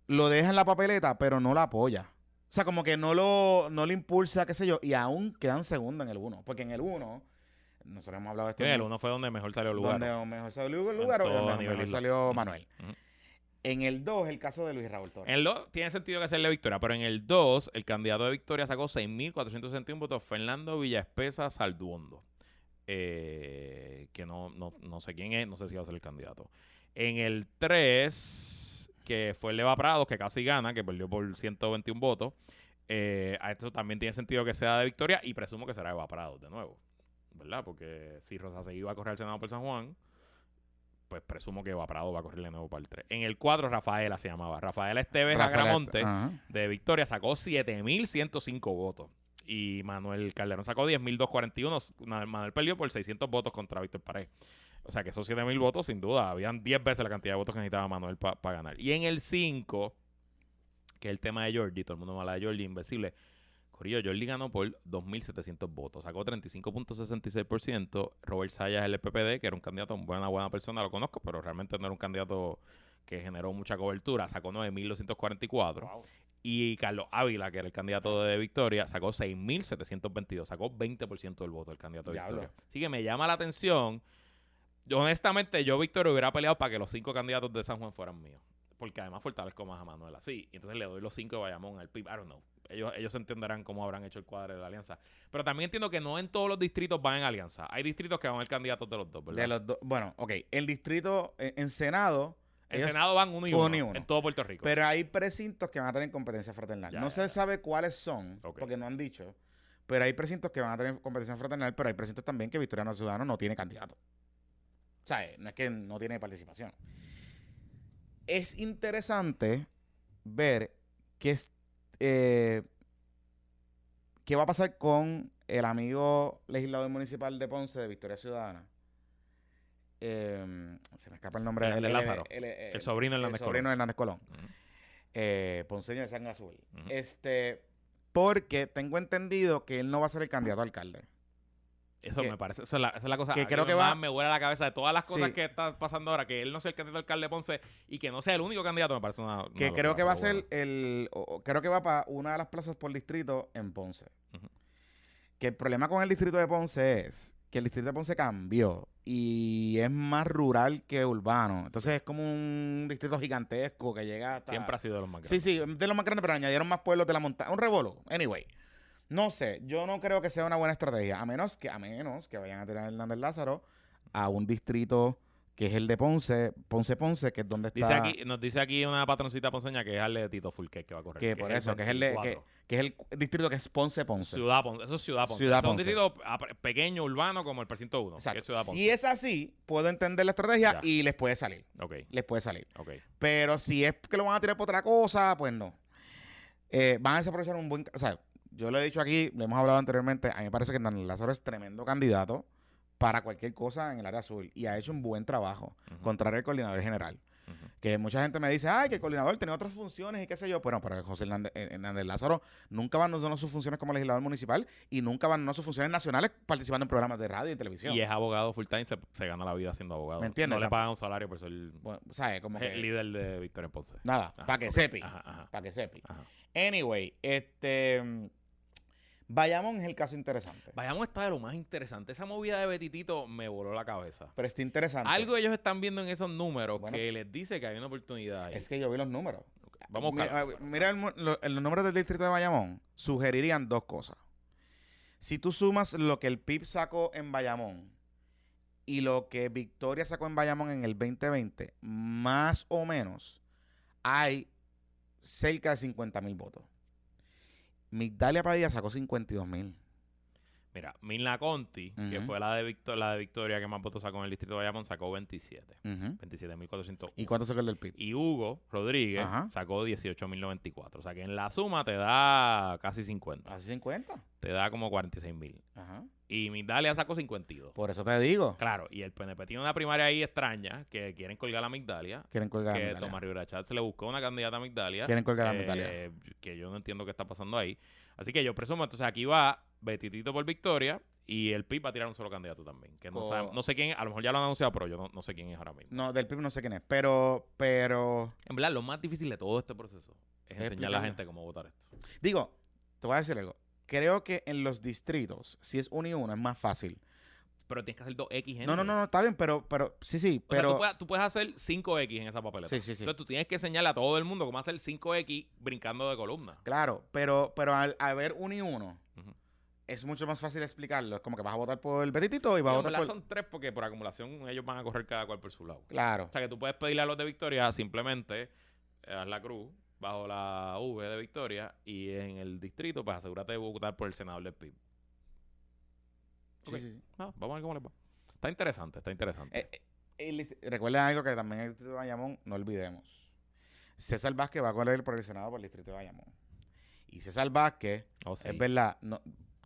[SPEAKER 1] lo deja en la papeleta, pero no la apoya. O sea, como que no lo, no le impulsa, qué sé yo, y aún quedan segundos en el 1. Porque en el 1, nosotros hemos hablado de esto.
[SPEAKER 2] Sí, el 1 fue donde mejor salió lugar.
[SPEAKER 1] Donde mejor salió el lugar o donde mejor
[SPEAKER 2] isla.
[SPEAKER 1] salió Manuel. En el 2, el caso de Luis Raúl Torres.
[SPEAKER 2] En el 2 tiene sentido que hacerle victoria, pero en el 2, el candidato de victoria sacó 6.461 votos, Fernando Villaespesa Salduondo. Eh, que no, no, no sé quién es, no sé si va a ser el candidato. En el 3, que fue el Eva Prados, que casi gana, que perdió por 121 votos. Eh, a esto también tiene sentido que sea de Victoria y presumo que será Eva Prados de nuevo, ¿verdad? Porque si Rosa se iba a correr al Senado por San Juan, pues presumo que Eva Prado va a correr de nuevo para el 3. En el 4, Rafaela se llamaba. Rafaela Esteves
[SPEAKER 1] Rafael-
[SPEAKER 2] Agramonte de Victoria sacó 7.105 votos. Y Manuel Calderón sacó 10.241. Na- Manuel perdió por 600 votos contra Víctor Pared. O sea que esos 7.000 votos, sin duda, habían 10 veces la cantidad de votos que necesitaba Manuel para ganar. Y en el 5, que es el tema de Georgie, todo el mundo habla de Georgie, invencible. Corillo, Georgie ganó por 2.700 votos, sacó 35.66%. Robert Sayas, el PPD, que era un candidato, buena, buena persona, lo conozco, pero realmente no era un candidato que generó mucha cobertura, sacó 9.244. Y Carlos Ávila, que era el candidato de Victoria, sacó 6.722. Sacó 20% del voto el candidato de. Victoria. Así que me llama la atención. Yo, honestamente, yo, Victoria, hubiera peleado para que los cinco candidatos de San Juan fueran míos. Porque además fortalezco más a Manuel así. Entonces le doy los cinco de Bayamón al PIB. I don't know. Ellos, ellos entenderán cómo habrán hecho el cuadro de la alianza. Pero también entiendo que no en todos los distritos van en alianza. Hay distritos que van a ir candidatos de los dos, ¿verdad?
[SPEAKER 1] De los dos. Bueno, ok. El distrito en, en Senado.
[SPEAKER 2] En
[SPEAKER 1] ellos-
[SPEAKER 2] Senado van uno y
[SPEAKER 1] uno
[SPEAKER 2] uno,
[SPEAKER 1] y uno.
[SPEAKER 2] En todo Puerto Rico.
[SPEAKER 1] Pero hay precintos que van a tener competencia fraternal.
[SPEAKER 2] Ya,
[SPEAKER 1] no
[SPEAKER 2] ya,
[SPEAKER 1] se
[SPEAKER 2] ya.
[SPEAKER 1] sabe cuáles son,
[SPEAKER 2] Ok.
[SPEAKER 1] porque no han dicho. Pero hay precintos que van a tener competencia fraternal, pero hay precintos también que Victoriano Ciudadano no tiene candidato. O sea, eh, no es que no tiene participación. Es interesante ver qué, es, eh, qué va a pasar con el amigo legislador municipal de Ponce de Victoria Ciudadana. Eh, se me escapa el nombre. El- el-
[SPEAKER 2] Lázaro.
[SPEAKER 1] el- el-
[SPEAKER 2] el sobrino de Hernández
[SPEAKER 1] el sobrino
[SPEAKER 2] Colón.
[SPEAKER 1] de Hernández Colón
[SPEAKER 2] Ujú.
[SPEAKER 1] eh, ponceño de sangre azul. Este, porque tengo entendido que él no va a ser el candidato a alcalde.
[SPEAKER 2] Eso
[SPEAKER 1] que-
[SPEAKER 2] me parece, esa es la, esa es la cosa
[SPEAKER 1] que creo que
[SPEAKER 2] más
[SPEAKER 1] va-
[SPEAKER 2] me vuela la cabeza de todas las cosas
[SPEAKER 1] Sí.
[SPEAKER 2] que está pasando ahora, que él no sea el candidato a alcalde de Ponce y que no sea el único candidato, me parece una, una
[SPEAKER 1] Que
[SPEAKER 2] locura,
[SPEAKER 1] creo que va a ser el. o- creo que va para una de las plazas por distrito en Ponce. Que el problema con el distrito de Ponce es que el distrito de Ponce cambió y es más rural que urbano. Entonces es como un distrito gigantesco que llega hasta.
[SPEAKER 2] Siempre ha sido de los más
[SPEAKER 1] Sí,
[SPEAKER 2] grandes.
[SPEAKER 1] sí, de los más grandes, pero añadieron más pueblos de la montaña. Un revolú. Anyway. No sé, yo no creo que sea una buena estrategia. A menos que, a menos que vayan a tirar a Hernández Lázaro a un distrito que es el de Ponce, Ponce Ponce, que es donde está.
[SPEAKER 2] Dice aquí, nos dice aquí una patroncita ponceña que es el de Tito Fulque que va a correr.
[SPEAKER 1] que por eso, que es el de, que,
[SPEAKER 2] 24.
[SPEAKER 1] que es el distrito que es Ponce Ponce.
[SPEAKER 2] Ciudad Ponce. Eso es Ciudad Ponce.
[SPEAKER 1] Ciudad
[SPEAKER 2] Son
[SPEAKER 1] Ponce.
[SPEAKER 2] distritos ah, pequeño, urbano, como el precinto 1.
[SPEAKER 1] Exacto.
[SPEAKER 2] Que es Ciudad Ponce.
[SPEAKER 1] Si es así, puedo entender la estrategia
[SPEAKER 2] Ya.
[SPEAKER 1] y les puede salir. Les puede salir. Pero si es que lo van a tirar por otra cosa, pues no. Eh, van a desaprovechar un buen... O sea, yo lo he dicho aquí, lo hemos hablado anteriormente, a mí me parece que Hernández Lázaro es tremendo candidato para cualquier cosa en el área azul y ha hecho un buen trabajo,
[SPEAKER 2] Ujú,
[SPEAKER 1] contrario al coordinador general. Que mucha gente me dice, ay, que el coordinador tenía otras funciones y qué sé yo. Bueno, pero José Hernández, eh, Hernández Lázaro nunca abandonó sus funciones como legislador municipal y nunca abandonó sus funciones nacionales participando en programas de radio y televisión.
[SPEAKER 2] Y es abogado full time, se, se gana la vida siendo abogado.
[SPEAKER 1] ¿Me entiendes?
[SPEAKER 2] No le pagan un salario por ser
[SPEAKER 1] Bueno, ¿sabes? Como que...
[SPEAKER 2] el líder de Victoria en Ponce.
[SPEAKER 1] Nada, para que
[SPEAKER 2] ok.
[SPEAKER 1] sepi. Para que sepi.
[SPEAKER 2] ajá.
[SPEAKER 1] Anyway, este. Bayamón es el caso interesante.
[SPEAKER 2] Vayamos a estar de lo más interesante. Esa movida de Betitito me voló la cabeza.
[SPEAKER 1] Pero está interesante.
[SPEAKER 2] Algo ellos están viendo en esos números
[SPEAKER 1] Bueno.
[SPEAKER 2] que les dice que hay una oportunidad ahí.
[SPEAKER 1] Es que yo vi los números.
[SPEAKER 2] Vamos a
[SPEAKER 1] Mi-
[SPEAKER 2] buscar.
[SPEAKER 1] ah, Mira el mu- lo- los números del distrito de Bayamón. Sugerirían dos cosas. Si tú sumas lo que el PIB sacó en Bayamón y lo que Victoria sacó en Bayamón en el 2020, más o menos, hay cerca de 50 mil votos. Migdalia Padilla sacó 52 mil.
[SPEAKER 2] Mira, Milna Conti, que fue la de, Victor- la de Victoria que más votos sacó en el distrito de Bayamón, sacó 27. 27.400.
[SPEAKER 1] ¿Y cuánto sacó el del PIB?
[SPEAKER 2] Y Hugo Rodríguez
[SPEAKER 1] Ajá.
[SPEAKER 2] sacó 18.094. O sea que en la suma te da casi 50.
[SPEAKER 1] Casi 50.
[SPEAKER 2] Te da como 46.000.
[SPEAKER 1] Ajá.
[SPEAKER 2] Y Migdalia sacó 52.
[SPEAKER 1] Por eso te digo.
[SPEAKER 2] Claro, y el PNP tiene una primaria ahí extraña que quieren colgar a Migdalia.
[SPEAKER 1] Quieren colgar a
[SPEAKER 2] Que. Tomás Rivera Chatz le buscó una candidata a Migdalia.
[SPEAKER 1] Quieren colgar a
[SPEAKER 2] eh,
[SPEAKER 1] Migdalia.
[SPEAKER 2] Que yo no entiendo qué está pasando ahí. Así que yo presumo, entonces aquí va Betitito por Victoria y el PIB va a tirar un solo candidato también. Que no, sabe- no sé quién a lo mejor ya lo han anunciado, pero yo no, no sé quién es ahora mismo.
[SPEAKER 1] No, del PIB no sé quién es. Pero, pero.
[SPEAKER 2] En verdad, lo más difícil de todo este proceso es enseñar a la gente cómo votar esto.
[SPEAKER 1] Digo, te voy a decir algo. Creo que en los distritos, si es uno y uno, es más fácil.
[SPEAKER 2] Pero tienes que hacer 2X
[SPEAKER 1] No, no, no, no, está bien, pero, pero, sí, sí,
[SPEAKER 2] O sea,
[SPEAKER 1] pero.
[SPEAKER 2] tú, puedes, tú puedes hacer 5X en esa papeleta.
[SPEAKER 1] Sí, sí, sí.
[SPEAKER 2] Entonces tú tienes que enseñarle a todo el mundo cómo hacer 5X brincando de columna.
[SPEAKER 1] Claro, pero, pero al haber uno y uno, es mucho más fácil explicarlo. Es como que vas a votar por el petitito y vas a
[SPEAKER 2] en
[SPEAKER 1] votar por.
[SPEAKER 2] son tres porque por acumulación ellos van a correr cada cual por su lado.
[SPEAKER 1] Claro.
[SPEAKER 2] O sea que tú puedes pedirle a los de Victoria simplemente haz la cruz bajo la V de Victoria y en el distrito, pues asegúrate de votar por el senador del PIB.
[SPEAKER 1] Sí,
[SPEAKER 2] Ok.
[SPEAKER 1] sí, sí.
[SPEAKER 2] Ah, vamos a ver cómo les va. Está interesante, está interesante.
[SPEAKER 1] Eh, eh, recuerden algo que también el distrito de Bayamón, no olvidemos. César Vázquez va a correr por el Senado por el distrito de Bayamón. Y César Vázquez,
[SPEAKER 2] Oh, sí.
[SPEAKER 1] es verdad, no,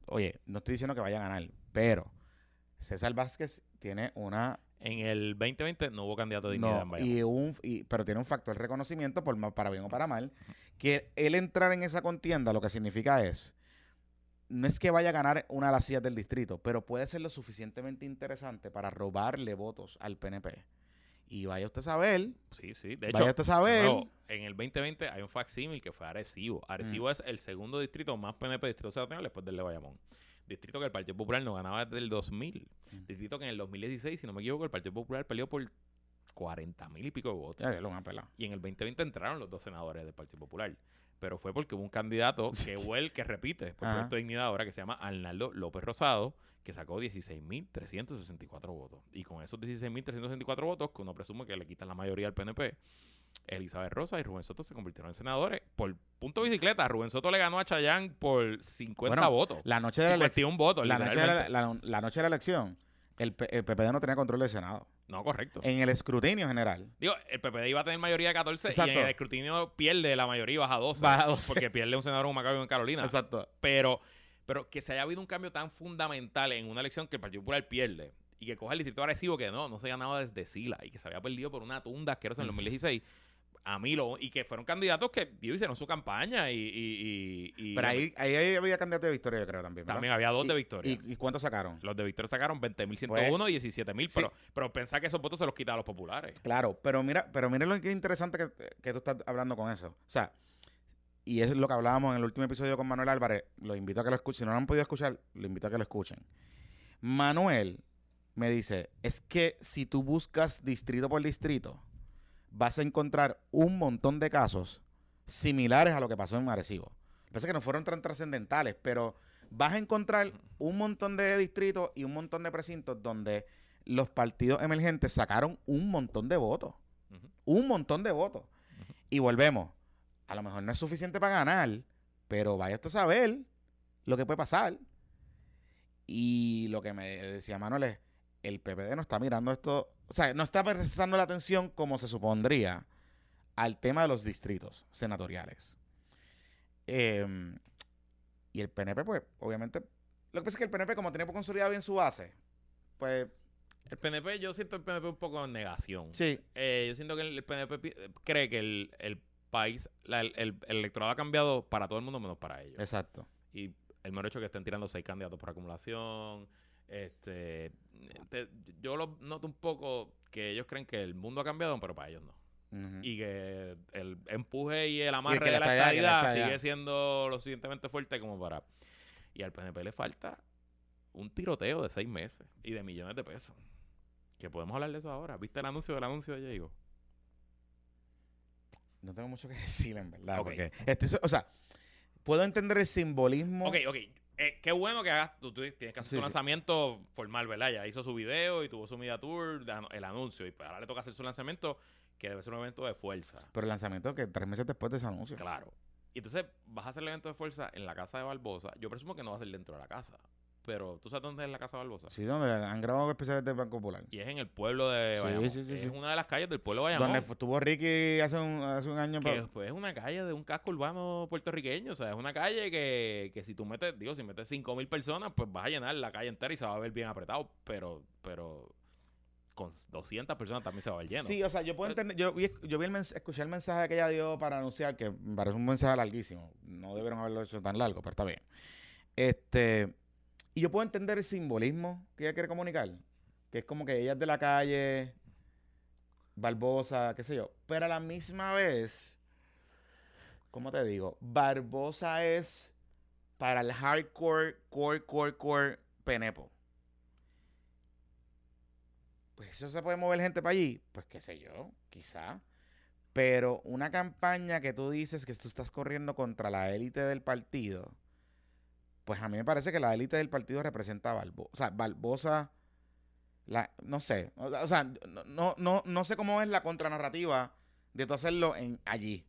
[SPEAKER 1] oye, no estoy diciendo que vaya a ganar, pero César Vázquez tiene una
[SPEAKER 2] En el 2020 no hubo candidato de dignidad
[SPEAKER 1] No,
[SPEAKER 2] en Bayamón.
[SPEAKER 1] y un, y- pero tiene un factor de reconocimiento, por ma- para bien o para mal, que él entrar en esa contienda lo que significa es, no es que vaya a ganar una de las sillas del distrito, pero puede ser lo suficientemente interesante para robarle votos al PNP. Y vaya usted a saber,
[SPEAKER 2] Sí, sí. De hecho,
[SPEAKER 1] vaya usted a
[SPEAKER 2] de
[SPEAKER 1] saber,
[SPEAKER 2] nuevo, en el 2020 hay un facsímil que fue Arecibo. Arecibo
[SPEAKER 1] Mm.
[SPEAKER 2] es el segundo distrito más PNP distrito senatorial después del de Bayamón. Distrito que el Partido Popular no ganaba desde el 2000.
[SPEAKER 1] Mm.
[SPEAKER 2] Distrito que en el 2016, si no me equivoco, el Partido Popular perdió por 40 mil y pico de votos.
[SPEAKER 1] ya, ya lo.
[SPEAKER 2] Y en el 2020 entraron los dos senadores del Partido Popular. Pero fue porque hubo un candidato que huel que repite por
[SPEAKER 1] Ajá.
[SPEAKER 2] Proyecto de Dignidad ahora que se llama Arnaldo López Rosado, que sacó 16.364 votos. Y con esos 16.364 votos, que uno presume que le quitan la mayoría al PNP, Elizabeth Rosa y Rubén Soto se convirtieron en senadores. Por punto bicicleta, Rubén Soto le ganó a Chayán por 50
[SPEAKER 1] Bueno,
[SPEAKER 2] votos.
[SPEAKER 1] La noche de la elección,
[SPEAKER 2] 51 votos,
[SPEAKER 1] la noche de la,
[SPEAKER 2] literalmente.
[SPEAKER 1] la- la noche de la elección, el, PPD no tenía control del Senado.
[SPEAKER 2] No, correcto.
[SPEAKER 1] En el escrutinio general,
[SPEAKER 2] Digo, el PPD iba a tener mayoría de 14 y
[SPEAKER 1] Exacto.
[SPEAKER 2] en el escrutinio pierde la mayoría y baja a 12.
[SPEAKER 1] Baja a 12.
[SPEAKER 2] Porque pierde un senador en Macao y en Carolina.
[SPEAKER 1] exacto,
[SPEAKER 2] Pero, pero que se haya habido un cambio tan fundamental en una elección que el Partido Popular pierde y que coja el distrito Arecibo que no, no se ganaba desde Sila y que se había perdido por una tunda asquerosa en el 2016. A mí lo... Y que fueron candidatos que digo, hicieron su campaña y... y, y- y-
[SPEAKER 1] pero ahí, ahí había candidato de victoria, yo creo, también. ¿verdad?
[SPEAKER 2] también había dos de Victoria.
[SPEAKER 1] ¿Y, y cuántos sacaron?
[SPEAKER 2] los de Victoria sacaron 20.101 y 17.000,
[SPEAKER 1] sí.
[SPEAKER 2] pero, pero pensá que esos votos se los quita a los populares.
[SPEAKER 1] Claro, pero mira, pero mira lo que interesante que, que tú estás hablando con eso. O sea, y es lo que hablábamos en el último episodio con Manuel Álvarez. Lo invito a que lo escuchen. Si no lo han podido escuchar, lo invito a que lo escuchen. Manuel me dice, es que si tú buscas distrito por distrito, vas a encontrar un montón de casos similares a lo que pasó en Arecibo. Lo que no fueron tan trascendentales, pero vas a encontrar un montón de distritos y un montón de precintos donde los partidos emergentes sacaron un montón de votos. Un montón de votos. Y volvemos. A lo mejor no es suficiente para ganar, pero vaya usted a saber lo que puede pasar. Y lo que me decía Manuel es, el PPD no está mirando esto, o sea, no está prestando la atención como se supondría al tema de los distritos senatoriales. Em, y el PNP, pues, obviamente, lo que pasa es que el PNP, como tiene consolidado bien su base, pues,
[SPEAKER 2] El PNP, yo siento el PNP un poco en negación.
[SPEAKER 1] sí,
[SPEAKER 2] Eh, yo siento que el, PNP cree que el, el país, la- el, el- el electorado ha cambiado para todo el mundo menos para ellos.
[SPEAKER 1] exacto.
[SPEAKER 2] Y el mero hecho que estén tirando seis candidatos por acumulación, este, te- yo lo noto un poco que ellos creen que el mundo ha cambiado, pero para ellos no. Y que el empuje y el amarre
[SPEAKER 1] que
[SPEAKER 2] de
[SPEAKER 1] la estadidad.
[SPEAKER 2] sigue siendo lo suficientemente fuerte como para... Y al PNP le falta un tiroteo de seis meses y de millones de pesos. Que podemos hablar de eso ahora. ¿Viste el anuncio del anuncio de Diego?
[SPEAKER 1] No tengo mucho que decir, en verdad. Porque o sea, puedo entender el simbolismo.
[SPEAKER 2] Ok, ok. Eh, qué bueno que hagas, tú, tú tienes que hacer
[SPEAKER 1] Sí,
[SPEAKER 2] tu
[SPEAKER 1] sí.
[SPEAKER 2] lanzamiento formal, ¿verdad? Ya hizo su video y tuvo su media tour, el anuncio, y pues ahora le toca hacer su lanzamiento, que debe ser un evento de fuerza.
[SPEAKER 1] Pero el lanzamiento que tres meses después de ese anuncio.
[SPEAKER 2] Claro. Y entonces vas a hacer el evento de fuerza en la casa de Barbosa. Yo presumo que no va a ser dentro de la casa. Pero ¿tú sabes dónde es la casa Barbosa?
[SPEAKER 1] Sí, donde han grabado especiales del Banco Popular.
[SPEAKER 2] Y es en el pueblo de
[SPEAKER 1] Sí,
[SPEAKER 2] Bayamón.
[SPEAKER 1] sí, sí,
[SPEAKER 2] es
[SPEAKER 1] sí.
[SPEAKER 2] una de las calles del pueblo de Bayamón.
[SPEAKER 1] Donde estuvo Ricky hace un, hace un año.
[SPEAKER 2] que pues, es una calle de un casco urbano puertorriqueño. O sea, es una calle que, que si tú metes, digo, si metes 5 mil personas, pues vas a llenar la calle entera y se va a ver bien apretado. Pero, pero con 200 personas también se va a ver lleno.
[SPEAKER 1] Sí, o sea, yo puedo entender. Yo vi, yo vi el escuché el mensaje que ella dio para anunciar, que me parece un mensaje larguísimo. No debieron haberlo hecho tan largo, pero está bien. Este. Y yo puedo entender el simbolismo que ella quiere comunicar. Que es como que ella es de la calle, Barbosa, qué sé yo. Pero a la misma vez, ¿cómo te digo? Barbosa es para el hardcore, core, core, core, penepo. Pues eso se puede mover gente para allí. Pues qué sé yo, quizá. Pero una campaña que tú dices que tú estás corriendo contra la élite del partido, pues a mí me parece que la élite del partido representa a Barbosa. O sea, Barbosa, la, no sé. O, sea, no, no, no, no sé cómo es la contranarrativa de tú hacerlo en allí.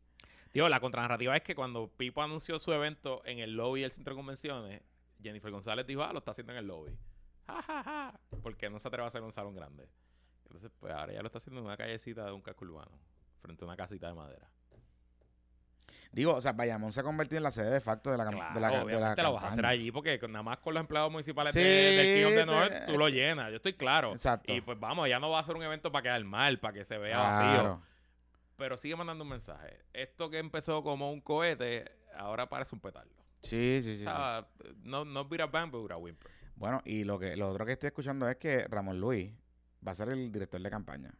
[SPEAKER 2] Digo, la contranarrativa es que cuando Pipo anunció su evento en el lobby del centro de convenciones, Jennifer González dijo, ah, lo está haciendo en el lobby. Ja, ja, ja. Porque no se atreve a hacer un salón grande. Entonces, pues ahora ya lo está haciendo en una callecita de un casco urbano, frente a una casita de madera.
[SPEAKER 1] Digo, o sea, Bayamón se ha convertido en la sede de facto de la,
[SPEAKER 2] Claro,
[SPEAKER 1] de la, de la
[SPEAKER 2] obviamente lo vas a hacer allí porque nada más con los empleados municipales
[SPEAKER 1] Sí,
[SPEAKER 2] de- del King of the
[SPEAKER 1] te-
[SPEAKER 2] North tú lo llenas. Yo estoy claro.
[SPEAKER 1] Exacto.
[SPEAKER 2] Y pues vamos, ya no va a ser un evento para quedar mal, para que se vea vacío. Pero sigue mandando un mensaje. Esto que empezó como un cohete, ahora parece un petardo.
[SPEAKER 1] Sí, sí, sí. sí.
[SPEAKER 2] O sea, no, no Beat a Bang, but a Whimper.
[SPEAKER 1] Bueno, y lo que lo otro que estoy escuchando es que Ramón Luis va a ser el director de campaña.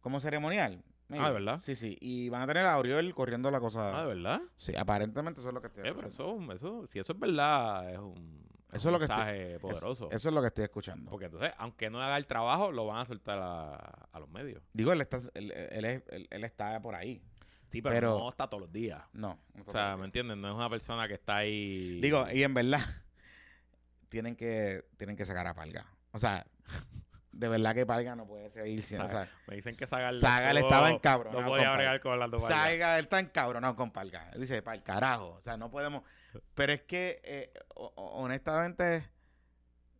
[SPEAKER 1] Como ceremonial. Maybe.
[SPEAKER 2] Ah, ¿de verdad?
[SPEAKER 1] Sí, sí. Y van a tener a Auriel corriendo la cosa.
[SPEAKER 2] Ah, ¿de verdad?
[SPEAKER 1] Sí, aparentemente eso es lo que estoy
[SPEAKER 2] Eh, pero eso, eso, si eso es verdad, es un,
[SPEAKER 1] Eso es lo que estoy-
[SPEAKER 2] mensaje poderoso.
[SPEAKER 1] Eso es lo que estoy escuchando.
[SPEAKER 2] Porque entonces, aunque no haga el trabajo, lo van a soltar a, a los medios.
[SPEAKER 1] Digo, él está, él, él él- él está por ahí.
[SPEAKER 2] Sí, pero,
[SPEAKER 1] Pero-
[SPEAKER 2] no está todos los días.
[SPEAKER 1] No. no
[SPEAKER 2] O sea, ¿me
[SPEAKER 1] ahí.
[SPEAKER 2] entiendes? No es una persona que está ahí.
[SPEAKER 1] Digo, y en verdad, tienen que, tienen que sacar a Palga. O sea, de verdad que Palga no puede seguir siendo. O sea,
[SPEAKER 2] me dicen que. Sagal estuvo-
[SPEAKER 1] estaba encabronado
[SPEAKER 2] No podía bregar con Orlando Vargas.
[SPEAKER 1] Saiga, él está encabronado con Palga. Él dice, para el carajo. O sea, no podemos. Pero es que, eh, ho- ho- honestamente,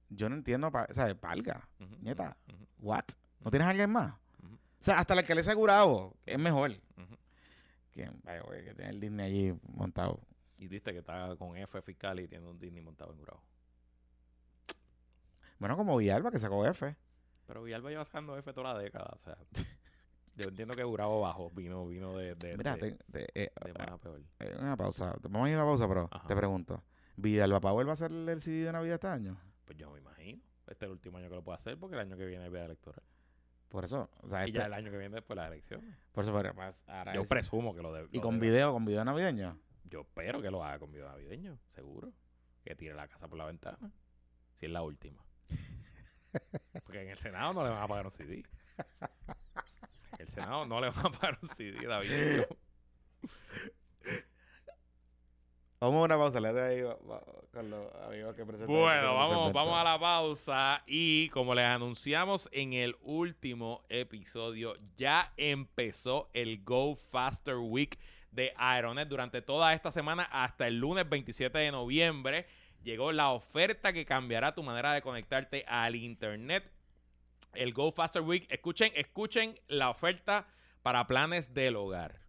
[SPEAKER 1] yo no entiendo, pa- ¿sabes? Palga.
[SPEAKER 2] Ujú,
[SPEAKER 1] Nieta.
[SPEAKER 2] ujú, ujú,
[SPEAKER 1] ¿What? ¿No tienes a alguien más? O sea, hasta la que le he asegurado es mejor. Que, vaya, güey, que tiene el Disney allí montado.
[SPEAKER 2] Y viste que está con F fiscal y tiene un Disney montado en Gurabo.
[SPEAKER 1] Bueno, como Villalba, que sacó F.
[SPEAKER 2] Pero Villalba lleva sacando F toda la década. O sea, yo entiendo que Gurabo bajó. Vino, vino de, de,
[SPEAKER 1] Mira,
[SPEAKER 2] de,
[SPEAKER 1] te- te- eh,
[SPEAKER 2] de mal a peor.
[SPEAKER 1] eh, una pausa. Vamos a ir a una pausa, pero
[SPEAKER 2] Ajá.
[SPEAKER 1] te pregunto. ¿Villalba Power va a hacer el CD de Navidad este año?
[SPEAKER 2] Pues yo me imagino. Este es el último año que lo puede hacer porque el año que viene es vida electoral.
[SPEAKER 1] Por eso, o sea,
[SPEAKER 2] Y
[SPEAKER 1] este-
[SPEAKER 2] ya el año que viene después las elecciones.
[SPEAKER 1] por eso, pero más- ahora
[SPEAKER 2] Yo
[SPEAKER 1] es-
[SPEAKER 2] presumo que lo debe.
[SPEAKER 1] Y con
[SPEAKER 2] debe
[SPEAKER 1] video, con video navideño.
[SPEAKER 2] Yo espero que lo haga con video navideño, seguro. Que tire la casa por la ventana. Si es la última. Porque en el Senado no le van a pagar un CD. En el Senado no le van a pagar un CD, David.
[SPEAKER 1] Vamos a una pausa, le doy ahí con los amigos que presentan.
[SPEAKER 2] Bueno, vamos, vamos a la pausa. Y como les anunciamos en el último episodio, ya empezó el Go Faster Week de Aeronet durante toda esta semana hasta el lunes 27 de noviembre. Llegó la oferta que cambiará tu manera de conectarte al internet. El Go Faster Week. Escuchen, escuchen la oferta para planes del hogar.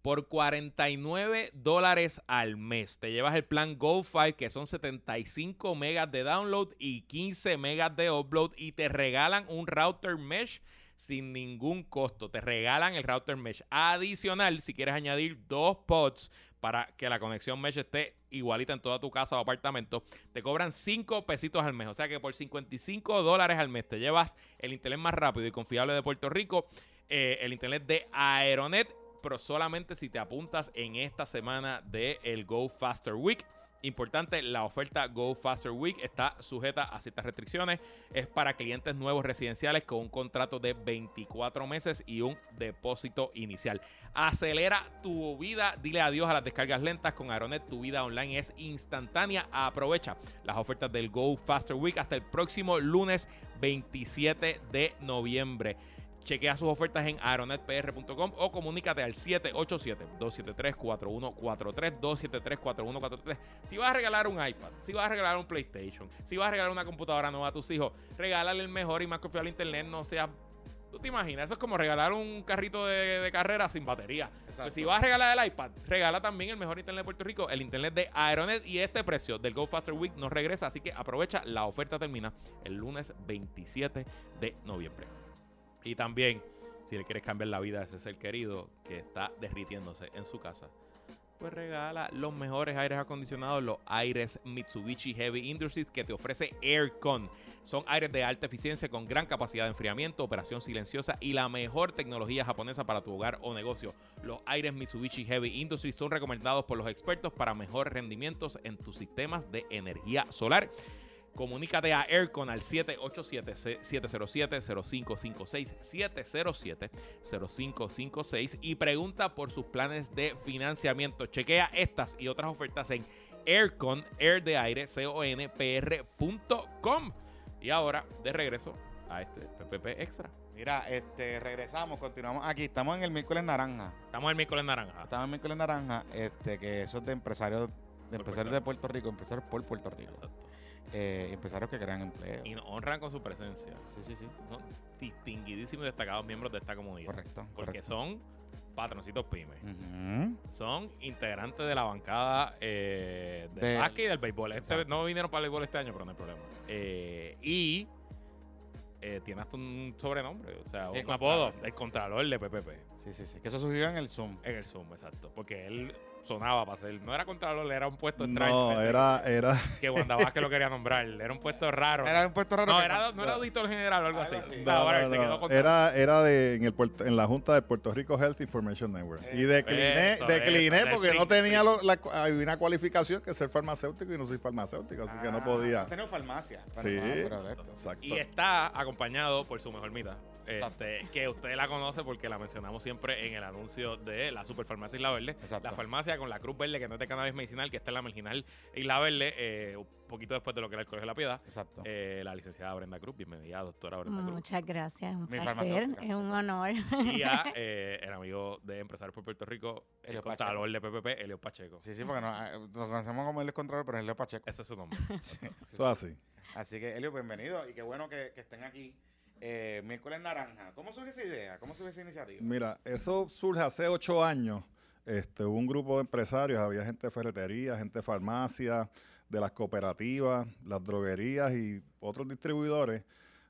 [SPEAKER 2] Por 49 dólares al mes te llevas el plan Go5 que son 75 megas de download y 15 megas de upload y te regalan un router mesh sin ningún costo. Te regalan el router mesh adicional si quieres añadir dos pods para que la conexión mesh esté igualita en toda tu casa o apartamento. Te cobran 5 pesitos al mes. O sea que por 55 dólares al mes te llevas el internet más rápido y confiable de Puerto Rico. eh, el internet de Aeronet pero solamente si te apuntas en esta semana de el Go Faster Week. Importante, la oferta Go Faster Week está sujeta a ciertas restricciones. Es para clientes nuevos residenciales con un contrato de 24 meses y un depósito inicial. Acelera tu vida, dile adiós a las descargas lentas con Aeronet. Tu vida online es instantánea. Aprovecha las ofertas del Go Faster Week hasta el próximo lunes 27 de noviembre. Chequea sus ofertas en aeronetpr.com o comunícate al 787-273-4143, 273-4143. Si vas a regalar un iPad, si vas a regalar un PlayStation, si vas a regalar una computadora nueva a tus hijos, regálale el mejor y más confiable internet, no sea... ¿Tú te imaginas? Eso es como regalar un carrito de, de carrera sin batería. Pues si vas a regalar el iPad, regala también el mejor internet de Puerto Rico, el internet de Aeronet y este precio del Go Faster Week no regresa, así que aprovecha, la oferta termina el lunes 27 de noviembre. Y también, si le quieres cambiar la vida a ese ser querido que está derritiéndose en su casa, pues regala los mejores aires acondicionados, los aires Mitsubishi Heavy Industries que te ofrece Aircon. Son aires de alta eficiencia con gran capacidad de enfriamiento, operación silenciosa y la mejor tecnología japonesa para tu hogar o negocio. Los aires Mitsubishi Heavy Industries son recomendados por los expertos para mejores rendimientos en tus sistemas de energía solar. Comunícate a Aircon al 787-707-0556, 707-0556 y pregunta por sus planes de financiamiento. Chequea estas y otras ofertas en Aircon, Air de aire, conpr.com. Y ahora, de regreso a este PPP Extra.
[SPEAKER 1] Mira, este, regresamos, continuamos aquí. Estamos en el miércoles naranja.
[SPEAKER 2] Estamos en el miércoles naranja.
[SPEAKER 1] Estamos en el miércoles naranja, este, que eso es de empresarios, de empresarios de Puerto Rico, empresarios por Puerto Rico.
[SPEAKER 2] Exacto.
[SPEAKER 1] Eh, empresarios que crean empleo.
[SPEAKER 2] Y nos honran con su presencia.
[SPEAKER 1] Sí, sí, sí.
[SPEAKER 2] Distinguidísimos y destacados miembros de esta comunidad.
[SPEAKER 1] Correcto.
[SPEAKER 2] Porque
[SPEAKER 1] correcto.
[SPEAKER 2] son patroncitos pymes. Son integrantes de la bancada eh, del
[SPEAKER 1] Del-
[SPEAKER 2] básquet y del béisbol. Este- no vinieron para el béisbol este año, pero no hay problema. Eh, y eh, tiene hasta un sobrenombre, o sea,
[SPEAKER 1] Sí,
[SPEAKER 2] un apodo, el Contralor de PPP.
[SPEAKER 1] Sí, sí, sí. Que eso surgió en el Zoom.
[SPEAKER 2] En el Zoom, exacto. Porque él sonaba para ser. No era Contralor, era un puesto extraño.
[SPEAKER 3] No, era, era,
[SPEAKER 2] Que Wanda Vázquez lo quería nombrar. Era un puesto raro.
[SPEAKER 1] Era un puesto raro.
[SPEAKER 2] no,
[SPEAKER 1] que-
[SPEAKER 2] era, no era auditor general o algo así. No,
[SPEAKER 3] no, no,
[SPEAKER 2] se
[SPEAKER 3] no.
[SPEAKER 2] quedó
[SPEAKER 3] era, era de, en, el puerto- en la Junta de Puerto Rico Health Information Network. y decliné,
[SPEAKER 2] Eso,
[SPEAKER 3] decliné
[SPEAKER 2] eso,
[SPEAKER 3] porque no tenía lo- la, había una cualificación que ser farmacéutico y no soy farmacéutico, así que no
[SPEAKER 1] Ah,
[SPEAKER 3] podía.
[SPEAKER 1] has tenido farmacia.
[SPEAKER 3] Sí.
[SPEAKER 1] no, pero de esto.
[SPEAKER 3] Exacto.
[SPEAKER 2] Y está acompañado por su mejor mitad. Este, que usted la conoce porque la mencionamos siempre en el anuncio de la Superfarmacia Isla Verde.
[SPEAKER 1] Exacto.
[SPEAKER 2] La farmacia con la Cruz Verde, que no es de cannabis medicinal, que está en la marginal Isla Verde, eh, un poquito después de lo que era el Colegio de la Piedad.
[SPEAKER 1] Exacto.
[SPEAKER 2] Eh, la licenciada Brenda Cruz, bienvenida, doctora Brenda Cruz.
[SPEAKER 4] Muchas gracias, un
[SPEAKER 1] Mi
[SPEAKER 4] placer,
[SPEAKER 1] farmacéutica.
[SPEAKER 4] es un honor.
[SPEAKER 2] Y a eh, el amigo de Empresarios por Puerto Rico, el
[SPEAKER 1] Elio
[SPEAKER 2] contralor de PPP, Elio Pacheco.
[SPEAKER 1] Sí, sí, porque no, eh, nos conocemos como el Contralor, pero es Leo Pacheco.
[SPEAKER 2] Ese es su nombre.
[SPEAKER 1] Sí, sí,
[SPEAKER 3] Eso es así.
[SPEAKER 1] Así que, Elio, bienvenido y qué bueno que, que estén aquí. Eh, miércoles naranja. ¿Cómo surge esa idea? ¿Cómo surge esa iniciativa?
[SPEAKER 3] Mira, eso surge hace ocho años. Este, hubo un grupo de empresarios, había gente de ferretería, gente de farmacia, de las cooperativas, las droguerías y otros distribuidores.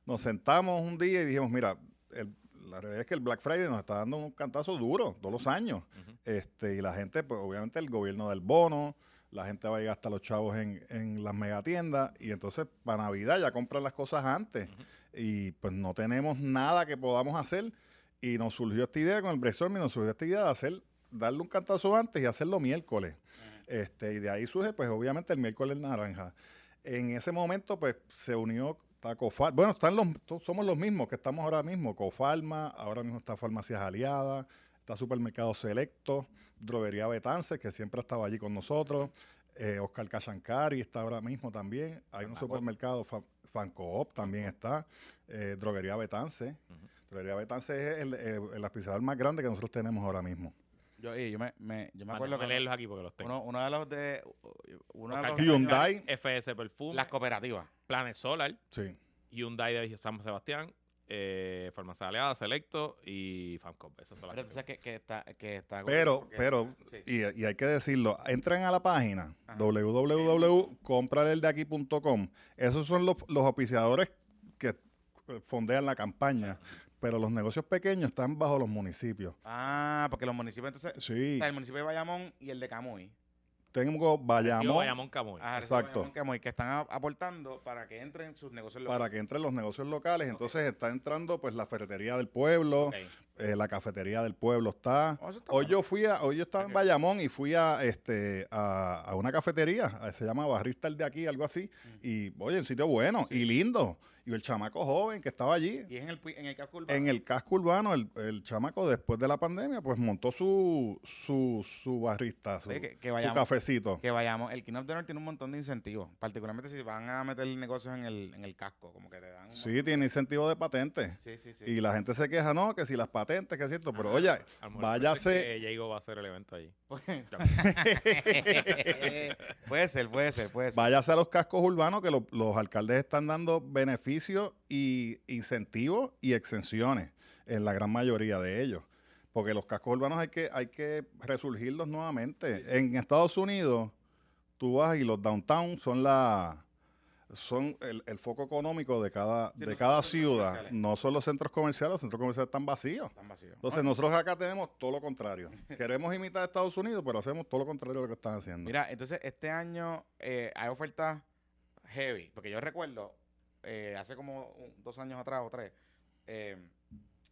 [SPEAKER 3] Nos sentamos un día y dijimos, mira, el- la realidad es que el Black Friday nos está dando un cantazo duro todos los años. Este, y la gente, pues obviamente el gobierno del bono, la gente va a llegar hasta los chavos en, en las megatiendas y entonces para Navidad ya compran las cosas antes. Y pues no tenemos nada que podamos hacer. Y nos surgió esta idea con el brainstorming, nos surgió esta idea de hacer, darle un cantazo antes y hacerlo miércoles. Este, y de ahí surge pues obviamente el miércoles naranja. En ese momento pues se unió está Cofal, bueno, están los, somos los mismos que estamos ahora mismo, Cofalma, ahora mismo está Farmacias Aliadas, está Supermercado Selecto, Droguería Betance, que siempre estaba allí con nosotros, eh, Oscar Cachancari está ahora mismo también, hay un supermercado, Fa- Fancoop también está, eh, Droguería Betance. Droguería Betance es el, el, el auspiciador más grande que nosotros tenemos ahora mismo.
[SPEAKER 1] Yo, y yo me, me- yo me acuerdo que
[SPEAKER 2] leerlos aquí porque los tengo.
[SPEAKER 1] uno, uno de los de uno de los
[SPEAKER 3] Hyundai.
[SPEAKER 2] FS Perfume,
[SPEAKER 1] las cooperativas.
[SPEAKER 2] Planes Solar,
[SPEAKER 3] Sí.
[SPEAKER 2] Hyundai de San Sebastián, eh, Farmacia Aliada, Selecto y Famcop. Esas son las
[SPEAKER 1] Pero tú sabes que, que está que está
[SPEAKER 3] Pero,
[SPEAKER 1] porque-
[SPEAKER 3] pero,
[SPEAKER 1] sí.
[SPEAKER 3] y, y hay que decirlo, entran a la página
[SPEAKER 1] Ajá.
[SPEAKER 3] www.comprareldeaqui.com. Esos son los, los auspiciadores que fondean la campaña, pero los negocios pequeños están bajo los municipios.
[SPEAKER 1] Ah, porque los municipios entonces
[SPEAKER 3] Sí,
[SPEAKER 1] o sea, el municipio de Bayamón y el de Camuy.
[SPEAKER 3] Tengo Bayamón
[SPEAKER 2] Bayamón Camuy.
[SPEAKER 1] Ah,
[SPEAKER 3] Exacto.
[SPEAKER 1] Bayamón, Camuy, que están a- aportando para que entren sus negocios
[SPEAKER 3] para
[SPEAKER 1] locales.
[SPEAKER 3] que entren los negocios locales. Entonces está entrando pues la ferretería del pueblo, eh, la cafetería del pueblo está.
[SPEAKER 1] Oh, está
[SPEAKER 3] Hoy
[SPEAKER 1] bueno.
[SPEAKER 3] yo fui a, hoy yo estaba en. Bayamón y fui a este a, a una cafetería, se llama Barrista el de aquí, algo así,
[SPEAKER 1] Mm.
[SPEAKER 3] y oye, un sitio bueno y lindo. Y el chamaco joven que estaba allí,
[SPEAKER 1] Y es en el, pi- en el casco urbano.
[SPEAKER 3] en el casco urbano, el, el chamaco después de la pandemia, pues montó su, su, su barrista, su,
[SPEAKER 1] Sí, que, que
[SPEAKER 3] su
[SPEAKER 1] vayamos.
[SPEAKER 3] cafecito.
[SPEAKER 1] Que vayamos. El Kingdom Dinner tiene un montón de incentivos. Particularmente si van a meter negocios en el, en el casco. Como que te dan. un
[SPEAKER 3] Sí, tiene incentivo de patente.
[SPEAKER 1] Sí, sí, sí.
[SPEAKER 3] Y la gente se queja, no, que si las patentes, que es cierto, pero oye, váyase-
[SPEAKER 2] Diego va a hacer el evento allí.
[SPEAKER 1] puede ser, puede ser, puede ser.
[SPEAKER 3] váyase a los cascos urbanos que lo- los alcaldes están dando beneficios y incentivos y exenciones en la gran mayoría de ellos. Porque los cascos urbanos hay que, hay que resurgirlos nuevamente. En Estados Unidos, tú vas y los downtown son la son el, el foco económico de cada,
[SPEAKER 1] Sí,
[SPEAKER 3] de
[SPEAKER 1] no
[SPEAKER 3] cada ciudad. No son los centros comerciales, los centros comerciales están vacíos.
[SPEAKER 1] Están vacíos.
[SPEAKER 3] Entonces nosotros acá tenemos todo lo contrario. Queremos imitar a Estados Unidos, pero hacemos todo lo contrario de lo que están haciendo.
[SPEAKER 1] Mira, entonces este año eh, hay ofertas heavy. Porque yo recuerdo eh, hace como un- dos años atrás o tres eh,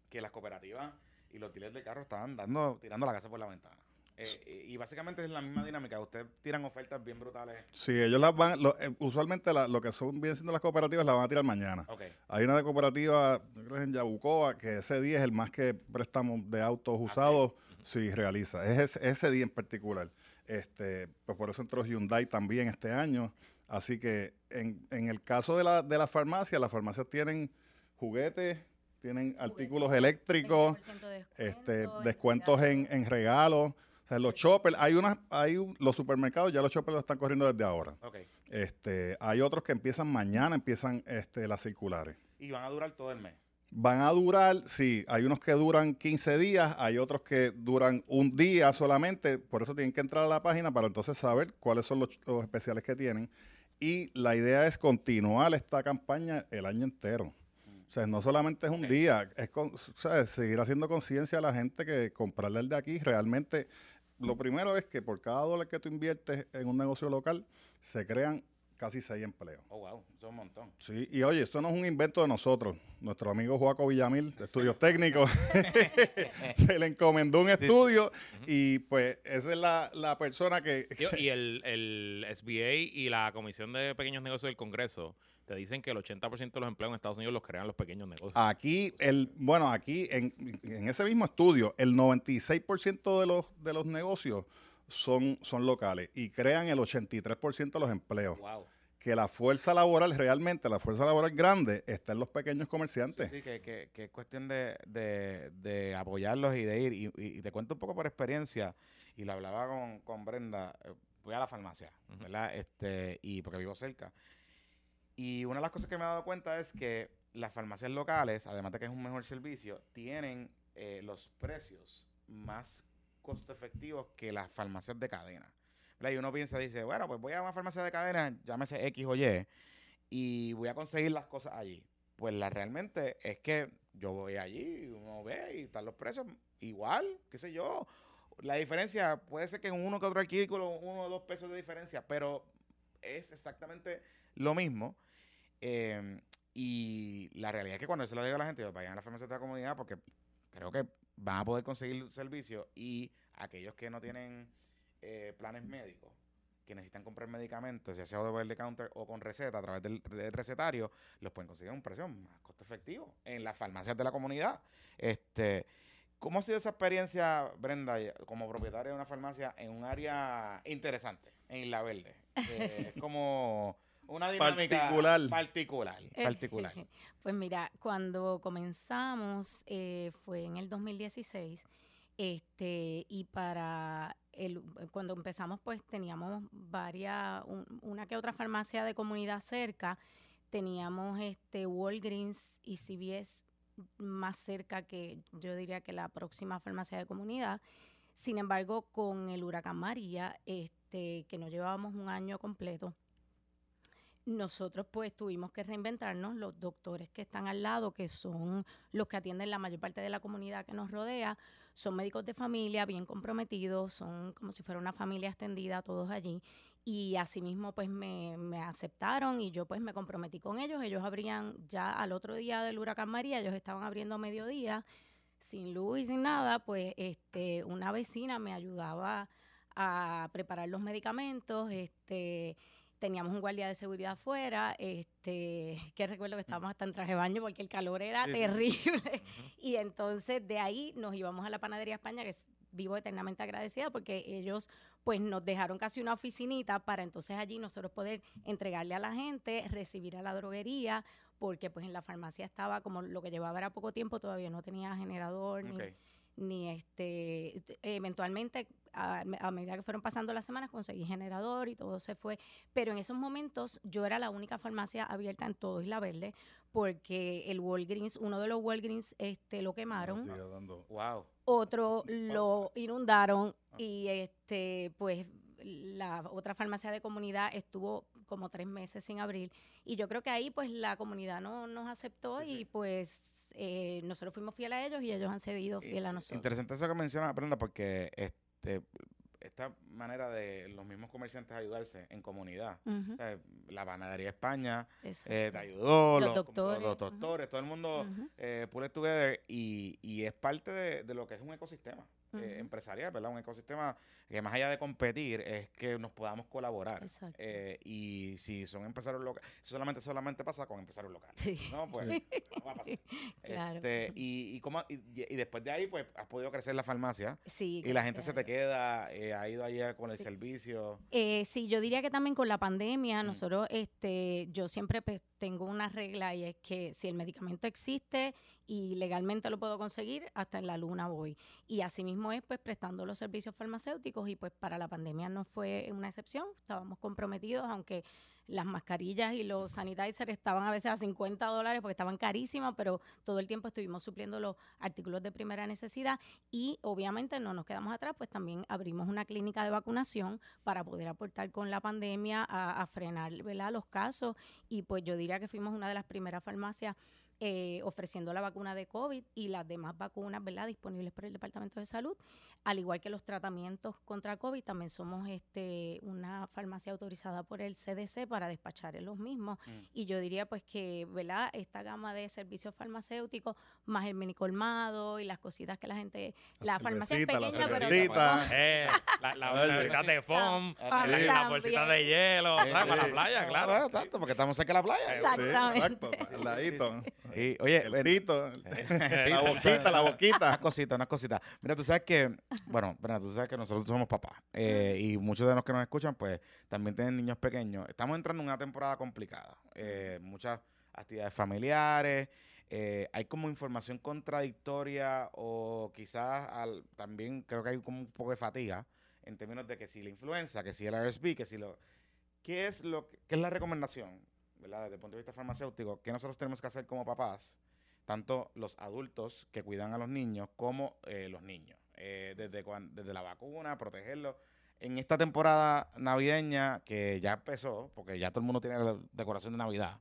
[SPEAKER 1] que las cooperativas y los dealers de carro estaban dando, tirando la casa por la ventana. Eh, y básicamente es la misma dinámica. Ustedes tiran ofertas bien brutales.
[SPEAKER 3] Sí, ellos las van, lo- eh, usualmente la- lo que son bien siendo las cooperativas las van a tirar mañana.
[SPEAKER 1] Ok.
[SPEAKER 3] Hay una de cooperativa, yo creo que es en Yabucoa, que ese día es el más que préstamos de autos usados, sí, realiza. Es ese, ese día en particular. Este, pues por eso entró Hyundai también este año. Así que en, en el caso de la, de la farmacia, las farmacias tienen juguetes tienen artículos eléctricos,
[SPEAKER 4] 20% de
[SPEAKER 3] este,
[SPEAKER 4] descuento,
[SPEAKER 3] descuentos en,
[SPEAKER 4] entrega-
[SPEAKER 3] en regalos. O sea, los choppers, hay unas, hay un- los supermercados, ya los choppers los están corriendo desde ahora.
[SPEAKER 1] Ok.
[SPEAKER 3] Este, hay otros que empiezan mañana, empiezan este, las circulares.
[SPEAKER 1] Y van a durar todo el mes.
[SPEAKER 3] Van a durar, sí, hay unos que duran 15 días, hay otros que duran un día solamente, por eso tienen que entrar a la página para entonces saber cuáles son los, los especiales que tienen. Y la idea es continuar esta campaña el año entero. O sea, no solamente es un día, es con- o sea, seguir haciendo conciencia a la gente que comprarle el de aquí. Realmente, lo primero es que por cada dólar que tú inviertes en un negocio local, se crean casi seis empleos.
[SPEAKER 1] Oh, wow. Eso es un montón.
[SPEAKER 3] Sí, y oye, esto no es un invento de nosotros. Nuestro amigo Joaco Villamil, de Estudios Técnicos, se le encomendó un estudio y pues esa es la, la persona que...
[SPEAKER 2] Y el, el SBA y la Comisión de Pequeños Negocios del Congreso te dicen que el 80% de los empleos en Estados Unidos los crean los pequeños negocios.
[SPEAKER 3] Aquí, el, bueno, aquí en, en ese mismo estudio, el 96% de los, de los negocios son, son locales y crean el 83% de los empleos.
[SPEAKER 1] Wow.
[SPEAKER 3] Que la fuerza laboral, realmente, la fuerza laboral grande está en los pequeños
[SPEAKER 1] Sí,
[SPEAKER 3] comerciantes.
[SPEAKER 1] sí, que, que- que es cuestión de, de- de apoyarlos y de ir. Y, y- y te cuento un poco por experiencia, y lo hablaba con, con Brenda, eh, voy a la farmacia,
[SPEAKER 2] Ujú.
[SPEAKER 1] ¿verdad? Este, y porque vivo cerca. Y una de las cosas que me he dado cuenta es que las farmacias locales, además de que es un mejor servicio, tienen eh, los precios más costo efectivos que las farmacias de cadena. ¿verdad? Y uno piensa, dice, bueno, pues voy a una farmacia de cadena, llámese X o Y, y voy a conseguir las cosas allí. Pues la realmente es que yo voy allí, uno ve y están los precios igual, qué sé yo. La diferencia puede ser que en uno que otro artículo, uno o dos pesos de diferencia, pero es exactamente lo mismo. Eh, y la realidad es que cuando yo se lo digo a la gente, vayan a la farmacia de la comunidad porque creo que van a poder conseguir servicio y aquellos que no tienen eh, planes médicos, que necesitan comprar medicamentos, ya sea over the counter o con receta a través del, del recetario, los pueden conseguir a un precio más costo efectivo en las farmacias de la comunidad. Este, ¿Cómo ha sido esa experiencia, Brenda, como propietaria de una farmacia en un área interesante, en Isla Verde? Eh, es como una dinámica
[SPEAKER 3] Particular.
[SPEAKER 1] particular, particular.
[SPEAKER 4] Pues mira, cuando comenzamos eh, fue en el 2016, este, y para el, cuando empezamos pues teníamos varias, un- una que otra farmacia de comunidad cerca, teníamos este Walgreens y CVS más cerca que yo diría que la próxima farmacia de comunidad. Sin embargo, con el huracán María, este, que no llevábamos un año completo, nosotros pues tuvimos que reinventarnos, los doctores que están al lado, que son los que atienden la mayor parte de la comunidad que nos rodea, son médicos de familia bien comprometidos, son como si fuera una familia extendida todos allí. Y asimismo pues me, me aceptaron y yo pues me comprometí con ellos, ellos abrían ya al otro día del huracán María, ellos estaban abriendo a mediodía sin luz y sin nada, pues este una vecina me ayudaba a preparar los medicamentos, este teníamos un guardia de seguridad afuera, este, que recuerdo que estábamos hasta en traje de baño porque el calor era
[SPEAKER 1] Sí,
[SPEAKER 4] terrible. Y entonces de ahí nos íbamos a la Panadería España, que es- vivo eternamente agradecida porque ellos pues nos dejaron casi una oficinita para entonces allí nosotros poder entregarle a la gente, recibir a la droguería, porque pues en la farmacia estaba como lo que llevaba era poco tiempo, todavía no tenía generador ni,
[SPEAKER 1] Ok.
[SPEAKER 4] Ni este eventualmente a, a medida que fueron pasando las semanas conseguí generador y todo se fue. Pero en esos momentos yo era la única farmacia abierta en todo Isla Verde porque el Walgreens uno de los Walgreens este lo quemaron.
[SPEAKER 3] Dando-
[SPEAKER 1] Wow.
[SPEAKER 4] otro lo inundaron y este pues la otra farmacia de comunidad estuvo como tres meses sin abrir y yo creo que ahí pues la comunidad no nos aceptó
[SPEAKER 1] Sí, sí.
[SPEAKER 4] y pues eh, nosotros fuimos fieles a ellos y ellos han cedido fiel a nosotros.
[SPEAKER 1] Interesante eso que menciona Brenda, porque este esta manera de los mismos comerciantes ayudarse en comunidad.
[SPEAKER 4] Ujú,
[SPEAKER 1] O sea, la panadería España eh, te ayudó,
[SPEAKER 4] Los
[SPEAKER 1] los,
[SPEAKER 4] doctores,
[SPEAKER 1] los todo el mundo
[SPEAKER 4] Ujú.
[SPEAKER 1] eh, pull it together y, y es parte de, de lo que es un ecosistema. Eh, empresarial, ¿verdad? Un ecosistema que más allá de competir es que nos podamos colaborar.
[SPEAKER 4] Exacto.
[SPEAKER 1] Eh, y si son empresarios locales, solamente solamente pasa con empresarios locales.
[SPEAKER 4] Sí.
[SPEAKER 1] No, pues no va a pasar.
[SPEAKER 4] Claro.
[SPEAKER 1] Este, y, y, cómo- y, y después de ahí, pues has podido crecer la farmacia
[SPEAKER 4] Sí,
[SPEAKER 1] y la gente se te queda, eh, ha ido allá con el
[SPEAKER 4] Sí.
[SPEAKER 1] servicio.
[SPEAKER 4] Eh, sí, yo diría que también con la pandemia,
[SPEAKER 1] Mm.
[SPEAKER 4] nosotros, este, yo siempre pues, tengo una regla y es que si el medicamento existe y legalmente lo puedo conseguir, hasta en la luna voy. Y asimismo es pues prestando los servicios farmacéuticos y pues para la pandemia no fue una excepción, estábamos comprometidos, aunque las mascarillas y los sanitizers estaban a veces a 50 dólares porque estaban carísimas, pero todo el tiempo estuvimos supliendo los artículos de primera necesidad y obviamente no nos quedamos atrás, pues también abrimos una clínica de vacunación para poder aportar con la pandemia a, frenar los casos. Y pues yo diría que fuimos una de las primeras farmacias eh, ofreciendo la vacuna de COVID y las demás vacunas ¿verdad? disponibles por el Departamento de Salud, al igual que los tratamientos contra COVID, también somos este una farmacia autorizada por el CDC para despachar los mismos
[SPEAKER 1] Mm.
[SPEAKER 4] y yo diría pues que ¿verdad? esta gama de servicios farmacéuticos más el mini colmado y las cositas que la gente, la, farmacia es
[SPEAKER 3] la
[SPEAKER 4] pequeña pero
[SPEAKER 3] cervecita.
[SPEAKER 2] Eh, la, la de foam,
[SPEAKER 1] Ah,
[SPEAKER 2] la,
[SPEAKER 3] sí.
[SPEAKER 2] la bolsita de hielo,
[SPEAKER 1] Sí,
[SPEAKER 2] ¿sabes? para la playa,
[SPEAKER 1] Ah,
[SPEAKER 2] claro.
[SPEAKER 1] tanto, porque estamos cerca de la playa.
[SPEAKER 4] Exactamente.
[SPEAKER 3] exacto, al ladito.
[SPEAKER 1] Y, oye,
[SPEAKER 3] El pito, la boquita, la boquita.
[SPEAKER 1] Unas cositas, unas cositas. Mira, tú sabes que, bueno, Brenda, tú sabes que nosotros somos papás eh, y muchos de los que nos escuchan, pues, también tienen niños pequeños. Estamos entrando en una temporada complicada. Eh, muchas actividades familiares, eh, hay como información contradictoria o quizás al- también creo que hay como un poco de fatiga en términos de que si la influenza, que si el RSV, que si lo... ¿Qué es, lo, que- qué es la recomendación, verdad, desde el punto de vista farmacéutico? ¿Qué nosotros tenemos que hacer como papás? tanto los adultos que cuidan a los niños como eh, los niños. Eh, desde, cuan- desde la vacuna, protegerlos. En esta temporada navideña, que ya empezó, porque ya todo el mundo tiene la decoración de Navidad,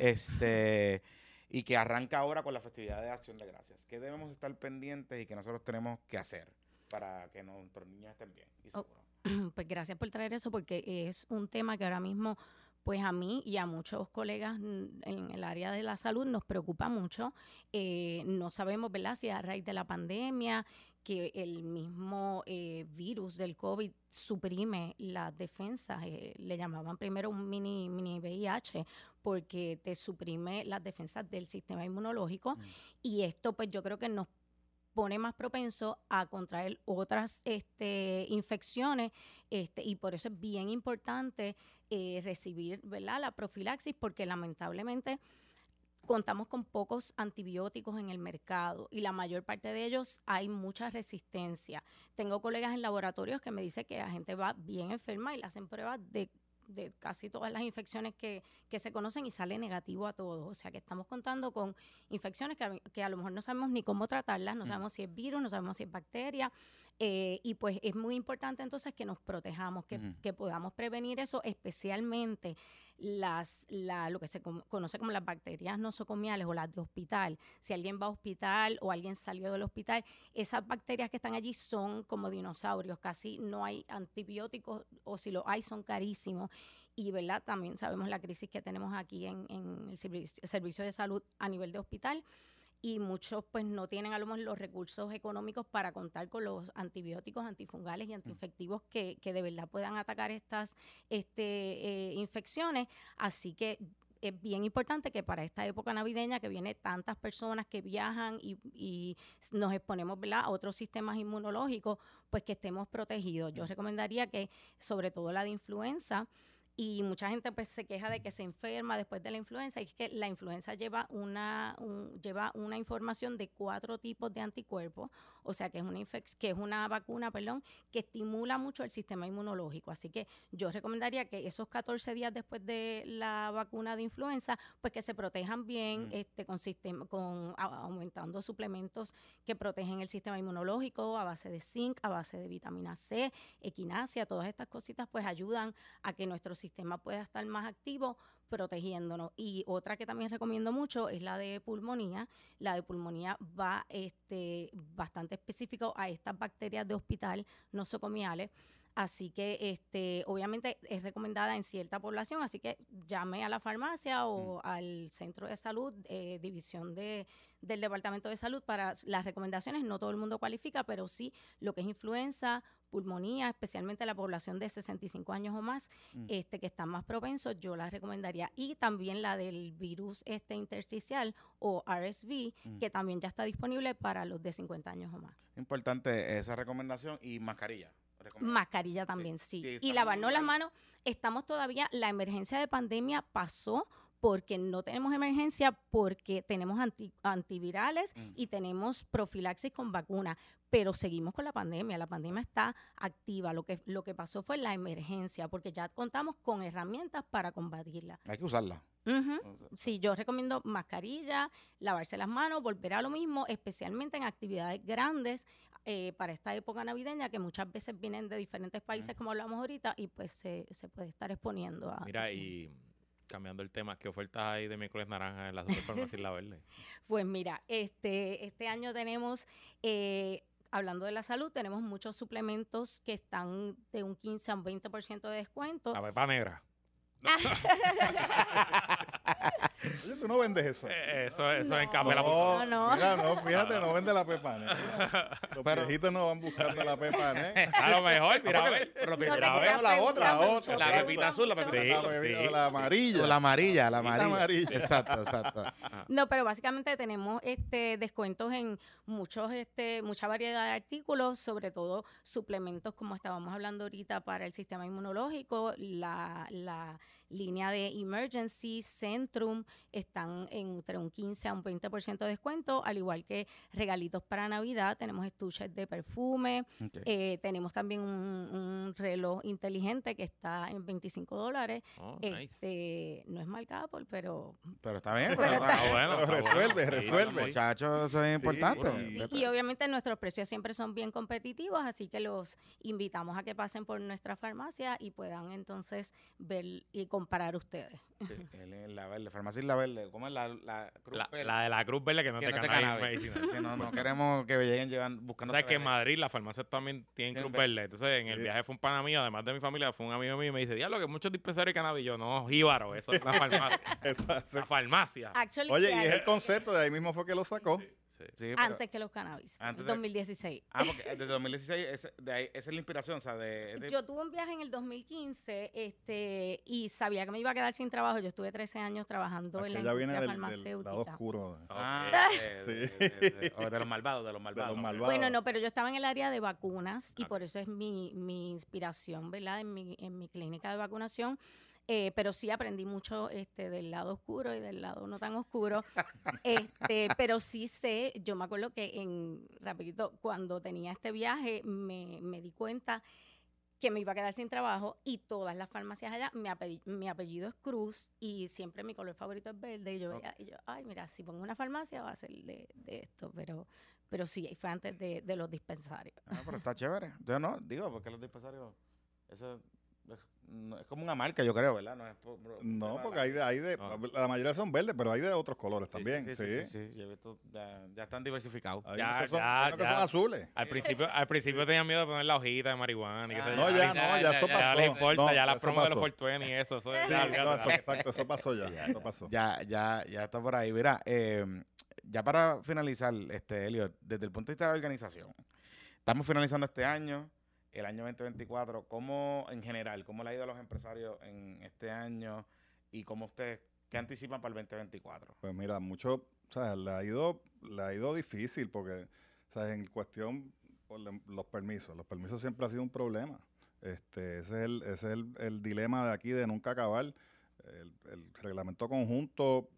[SPEAKER 1] este y que arranca ahora con la festividad de Acción de Gracias. ¿Qué debemos estar pendientes y que nosotros tenemos que hacer para que nuestros niños estén bien y
[SPEAKER 4] Oh? Pues gracias por traer eso porque es un tema que ahora mismo pues a mí y a muchos colegas en el área de la salud nos preocupa mucho. Eh, no sabemos, ¿verdad?, si a raíz de la pandemia, que el mismo eh, virus del COVID suprime las defensas, eh, le llamaban primero un mini, mini VIH, porque te suprime las defensas del sistema inmunológico
[SPEAKER 1] Mm.
[SPEAKER 4] y esto pues yo creo que nos pone más propenso a contraer otras este, infecciones este, y por eso es bien importante eh, recibir ¿verdad? la profilaxis porque lamentablemente contamos con pocos antibióticos en el mercado y la mayor parte de ellos hay mucha resistencia. Tengo colegas en laboratorios que me dicen que la gente va bien enferma y le hacen pruebas de de casi todas las infecciones que, que se conocen y sale negativo a todos. O sea que estamos contando con infecciones que a, que a lo mejor no sabemos ni cómo tratarlas, no
[SPEAKER 1] Mm.
[SPEAKER 4] sabemos si es virus, no sabemos si es bacteria. Eh, y pues es muy importante entonces que nos protejamos, que, podamos prevenir eso, especialmente las, la, lo que se conoce como las bacterias nosocomiales o las de hospital. Si alguien va a hospital o alguien salió del hospital, esas bacterias que están allí son como dinosaurios, casi no hay antibióticos o si lo hay son carísimos. Y verdad, también sabemos la crisis que tenemos aquí en, en el servicio, servicio de salud a nivel de hospital y muchos pues no tienen a lo mejor los recursos económicos para contar con los antibióticos antifungales y antiinfectivos que, que de verdad puedan atacar estas este, eh, infecciones. Así que es bien importante que para esta época navideña que viene tantas personas que viajan y, y nos exponemos ¿verdad? a otros sistemas inmunológicos, pues que estemos protegidos. Yo recomendaría que sobre todo la de influenza, y mucha gente pues se queja de que se enferma después de la influenza y es que la influenza lleva una un- lleva una información de cuatro tipos de anticuerpos o sea que es una infec- que es una vacuna perdón que estimula mucho el sistema inmunológico así que yo recomendaría que esos 14 días después de la vacuna de influenza pues que se protejan bien
[SPEAKER 1] Mm.
[SPEAKER 4] este con sistema con a- aumentando suplementos que protegen el sistema inmunológico a base de zinc a base de vitamina C equinacia todas estas cositas pues ayudan a que nuestro sistema pueda estar más activo protegiéndonos. Y otra que también recomiendo mucho es la de pulmonía. La de pulmonía va este, bastante específico a estas bacterias de hospital nosocomiales. Así que, este, obviamente, es recomendada en cierta población, así que llame a la farmacia o al centro de salud, eh, división de, del Departamento de Salud para las recomendaciones. No todo el mundo cualifica, pero sí lo que es influenza, pulmonía, especialmente la población de 65 años o más,
[SPEAKER 1] Mm.
[SPEAKER 4] este, que están más propensos, yo la recomendaría. Y también la del virus este intersticial o RSV,
[SPEAKER 1] Mm.
[SPEAKER 4] que también ya está disponible para los de 50 años o más.
[SPEAKER 1] Importante esa recomendación y mascarilla.
[SPEAKER 4] Mascarilla también, sí.
[SPEAKER 1] sí,
[SPEAKER 4] y lavarnos las manos. Estamos todavía, la emergencia de pandemia pasó porque no tenemos emergencia, porque tenemos anti- antivirales
[SPEAKER 1] Mm.
[SPEAKER 4] y tenemos profilaxis con vacuna, pero seguimos con la pandemia. La pandemia está activa. Lo que, lo que pasó fue la emergencia, porque ya contamos con herramientas para combatirla.
[SPEAKER 1] Hay que usarla.
[SPEAKER 4] Sí, yo recomiendo mascarilla, lavarse las manos, volver a lo mismo, especialmente en actividades grandes eh, para esta época navideña, que muchas veces vienen de diferentes países, como hablamos ahorita, y pues se, se puede estar exponiendo a...
[SPEAKER 2] Mira, y cambiando el tema, ¿qué ofertas hay de miércoles naranja en la Superfarmacia Isla Verde?
[SPEAKER 4] Pues mira, este, este año tenemos, eh, hablando de la salud, tenemos muchos suplementos que están de un 15 a un 20% de descuento.
[SPEAKER 2] La pepa negra.
[SPEAKER 3] Oye, tú no vendes eso.
[SPEAKER 2] Eh, Eso, eso en
[SPEAKER 4] No.
[SPEAKER 2] Capela.
[SPEAKER 4] No, no.
[SPEAKER 3] Mira, no, fíjate, no vende la pepa negra. Los
[SPEAKER 1] Pero-
[SPEAKER 3] viejitos no van buscando la pepa negra.
[SPEAKER 2] A lo mejor, mira, a ver.
[SPEAKER 1] Pero lo que
[SPEAKER 4] No te
[SPEAKER 2] Mira, a
[SPEAKER 3] la otra,
[SPEAKER 4] busca
[SPEAKER 3] otra,
[SPEAKER 1] la pepita azul, la pepita-
[SPEAKER 2] Sí,
[SPEAKER 3] la, bebida-
[SPEAKER 2] sí.
[SPEAKER 3] la amarilla.
[SPEAKER 1] La amarilla, la
[SPEAKER 3] La
[SPEAKER 1] amarilla.
[SPEAKER 3] amarilla.
[SPEAKER 1] Exacto, exacto.
[SPEAKER 4] No, pero básicamente tenemos este descuentos en muchos, este, mucha variedad de artículos, sobre todo suplementos, como estábamos hablando ahorita, para el sistema inmunológico, la, la línea de Emergency, Centrum, están entre un 15 a un 20% de descuento, al igual que regalitos para Navidad, tenemos estuches de perfume, eh, tenemos también un, un reloj inteligente que está en 25 dólares,
[SPEAKER 2] Oh, nice.
[SPEAKER 4] este, no es marca Apple, pero
[SPEAKER 1] Pero está bien.
[SPEAKER 4] Pero
[SPEAKER 1] Pero,
[SPEAKER 4] está-
[SPEAKER 2] bueno, está
[SPEAKER 3] resuelve,
[SPEAKER 2] bueno.
[SPEAKER 3] Resuelve.
[SPEAKER 2] sí.
[SPEAKER 1] muchachos, eso es importante.
[SPEAKER 3] Sí,
[SPEAKER 4] Y, y obviamente nuestros precios siempre son bien competitivos, así que los invitamos a que pasen por nuestra farmacia y puedan entonces ver y comparar ustedes.
[SPEAKER 1] Sí, la verde, farmacia Isla Verde. ¿Cómo es la, la Cruz
[SPEAKER 2] La,
[SPEAKER 1] Verde?
[SPEAKER 2] la de la Cruz Verde que no
[SPEAKER 1] Que
[SPEAKER 2] te
[SPEAKER 1] no te
[SPEAKER 2] cannabis.
[SPEAKER 1] Que no, no queremos que lleguen llevan, buscando.
[SPEAKER 2] Sabes que en. Madrid las farmacias también tienen
[SPEAKER 1] Tienen
[SPEAKER 2] Cruz
[SPEAKER 1] ver-
[SPEAKER 2] Verde. Entonces, en el
[SPEAKER 3] Sí.
[SPEAKER 2] viaje fue un pana mío, además de mi familia, fue un amigo mío y me dice, diablo, que muchos dispensarios de cannabis. Yo, no, jíbaro, eso es una farmacia. La farmacia.
[SPEAKER 4] Actually,
[SPEAKER 3] Oye, y es el concepto, de ahí mismo fue que lo sacó.
[SPEAKER 2] Sí.
[SPEAKER 1] Sí,
[SPEAKER 4] antes que los cannabis,
[SPEAKER 1] Antes de-
[SPEAKER 4] 2016.
[SPEAKER 1] Ah, porque desde 2016, ese- de ahí, esa es la inspiración, o sea, de... es de-
[SPEAKER 4] Yo tuve un viaje en el 2015 este, y sabía que me iba a quedar sin trabajo. Yo estuve 13 años trabajando en la
[SPEAKER 3] Aquella viene
[SPEAKER 4] industria
[SPEAKER 3] del, del
[SPEAKER 4] farmacéutica.
[SPEAKER 3] lado oscuro.
[SPEAKER 1] Ah,
[SPEAKER 3] Sí.
[SPEAKER 1] de- de- de- o de los malvados, de los
[SPEAKER 3] De
[SPEAKER 1] malvados.
[SPEAKER 3] los malvados.
[SPEAKER 4] Bueno, no, pero yo estaba en el área de vacunas y
[SPEAKER 2] Ok.
[SPEAKER 4] por eso es mi, mi inspiración, ¿verdad? En mi, en mi clínica de vacunación. Eh, pero sí aprendí mucho este, del lado oscuro y del lado no tan oscuro. este, pero sí sé, yo me acuerdo que en, rapidito, cuando tenía este viaje, me, me di cuenta que me iba a quedar sin trabajo y todas las farmacias allá, mi, apellido, mi apellido es Cruz y siempre mi color favorito es verde. Y yo, y ay, mira, si pongo una farmacia va a ser de, de esto, pero, pero sí, fue antes de, de los dispensarios.
[SPEAKER 1] Ah, pero está chévere. Yo no, digo, porque los dispensarios, eso es, es como una marca, yo creo, ¿verdad? No, es por- por-
[SPEAKER 3] No, porque hay de, hay de,
[SPEAKER 2] No.
[SPEAKER 3] la mayoría son verdes, pero hay de otros colores
[SPEAKER 1] Sí,
[SPEAKER 3] también.
[SPEAKER 1] Sí,
[SPEAKER 3] Sí,
[SPEAKER 1] sí, sí, visto, ya, ya están diversificados.
[SPEAKER 3] Hay
[SPEAKER 2] Ya,
[SPEAKER 3] que son,
[SPEAKER 2] ya,
[SPEAKER 3] que
[SPEAKER 2] ya.
[SPEAKER 3] son azules.
[SPEAKER 2] Al principio, al principio tenía miedo de poner la hojita de marihuana y yo.
[SPEAKER 3] No, ya, no, ya eso
[SPEAKER 2] Ya
[SPEAKER 3] pasó.
[SPEAKER 2] le importa,
[SPEAKER 3] No,
[SPEAKER 2] ya las promos de los. 420 y eso. eso ya,
[SPEAKER 3] no, eso, exacto, eso pasó ya. Eso pasó.
[SPEAKER 1] Ya, ya, ya está por ahí. Mira, eh, ya para finalizar, este, Elliot, desde el punto de vista de la organización, estamos finalizando este año, el año 2024. ¿Cómo, en general, cómo le ha ido a los empresarios en este año y cómo ustedes, qué anticipan para el 2024?
[SPEAKER 3] Pues mira, mucho, o sea, le ha ido, le ha ido difícil porque, o sea, en cuestión por los permisos, los permisos siempre ha sido un problema. Este, ese es el, ese es el, el dilema de aquí de nunca acabar. El, el reglamento conjunto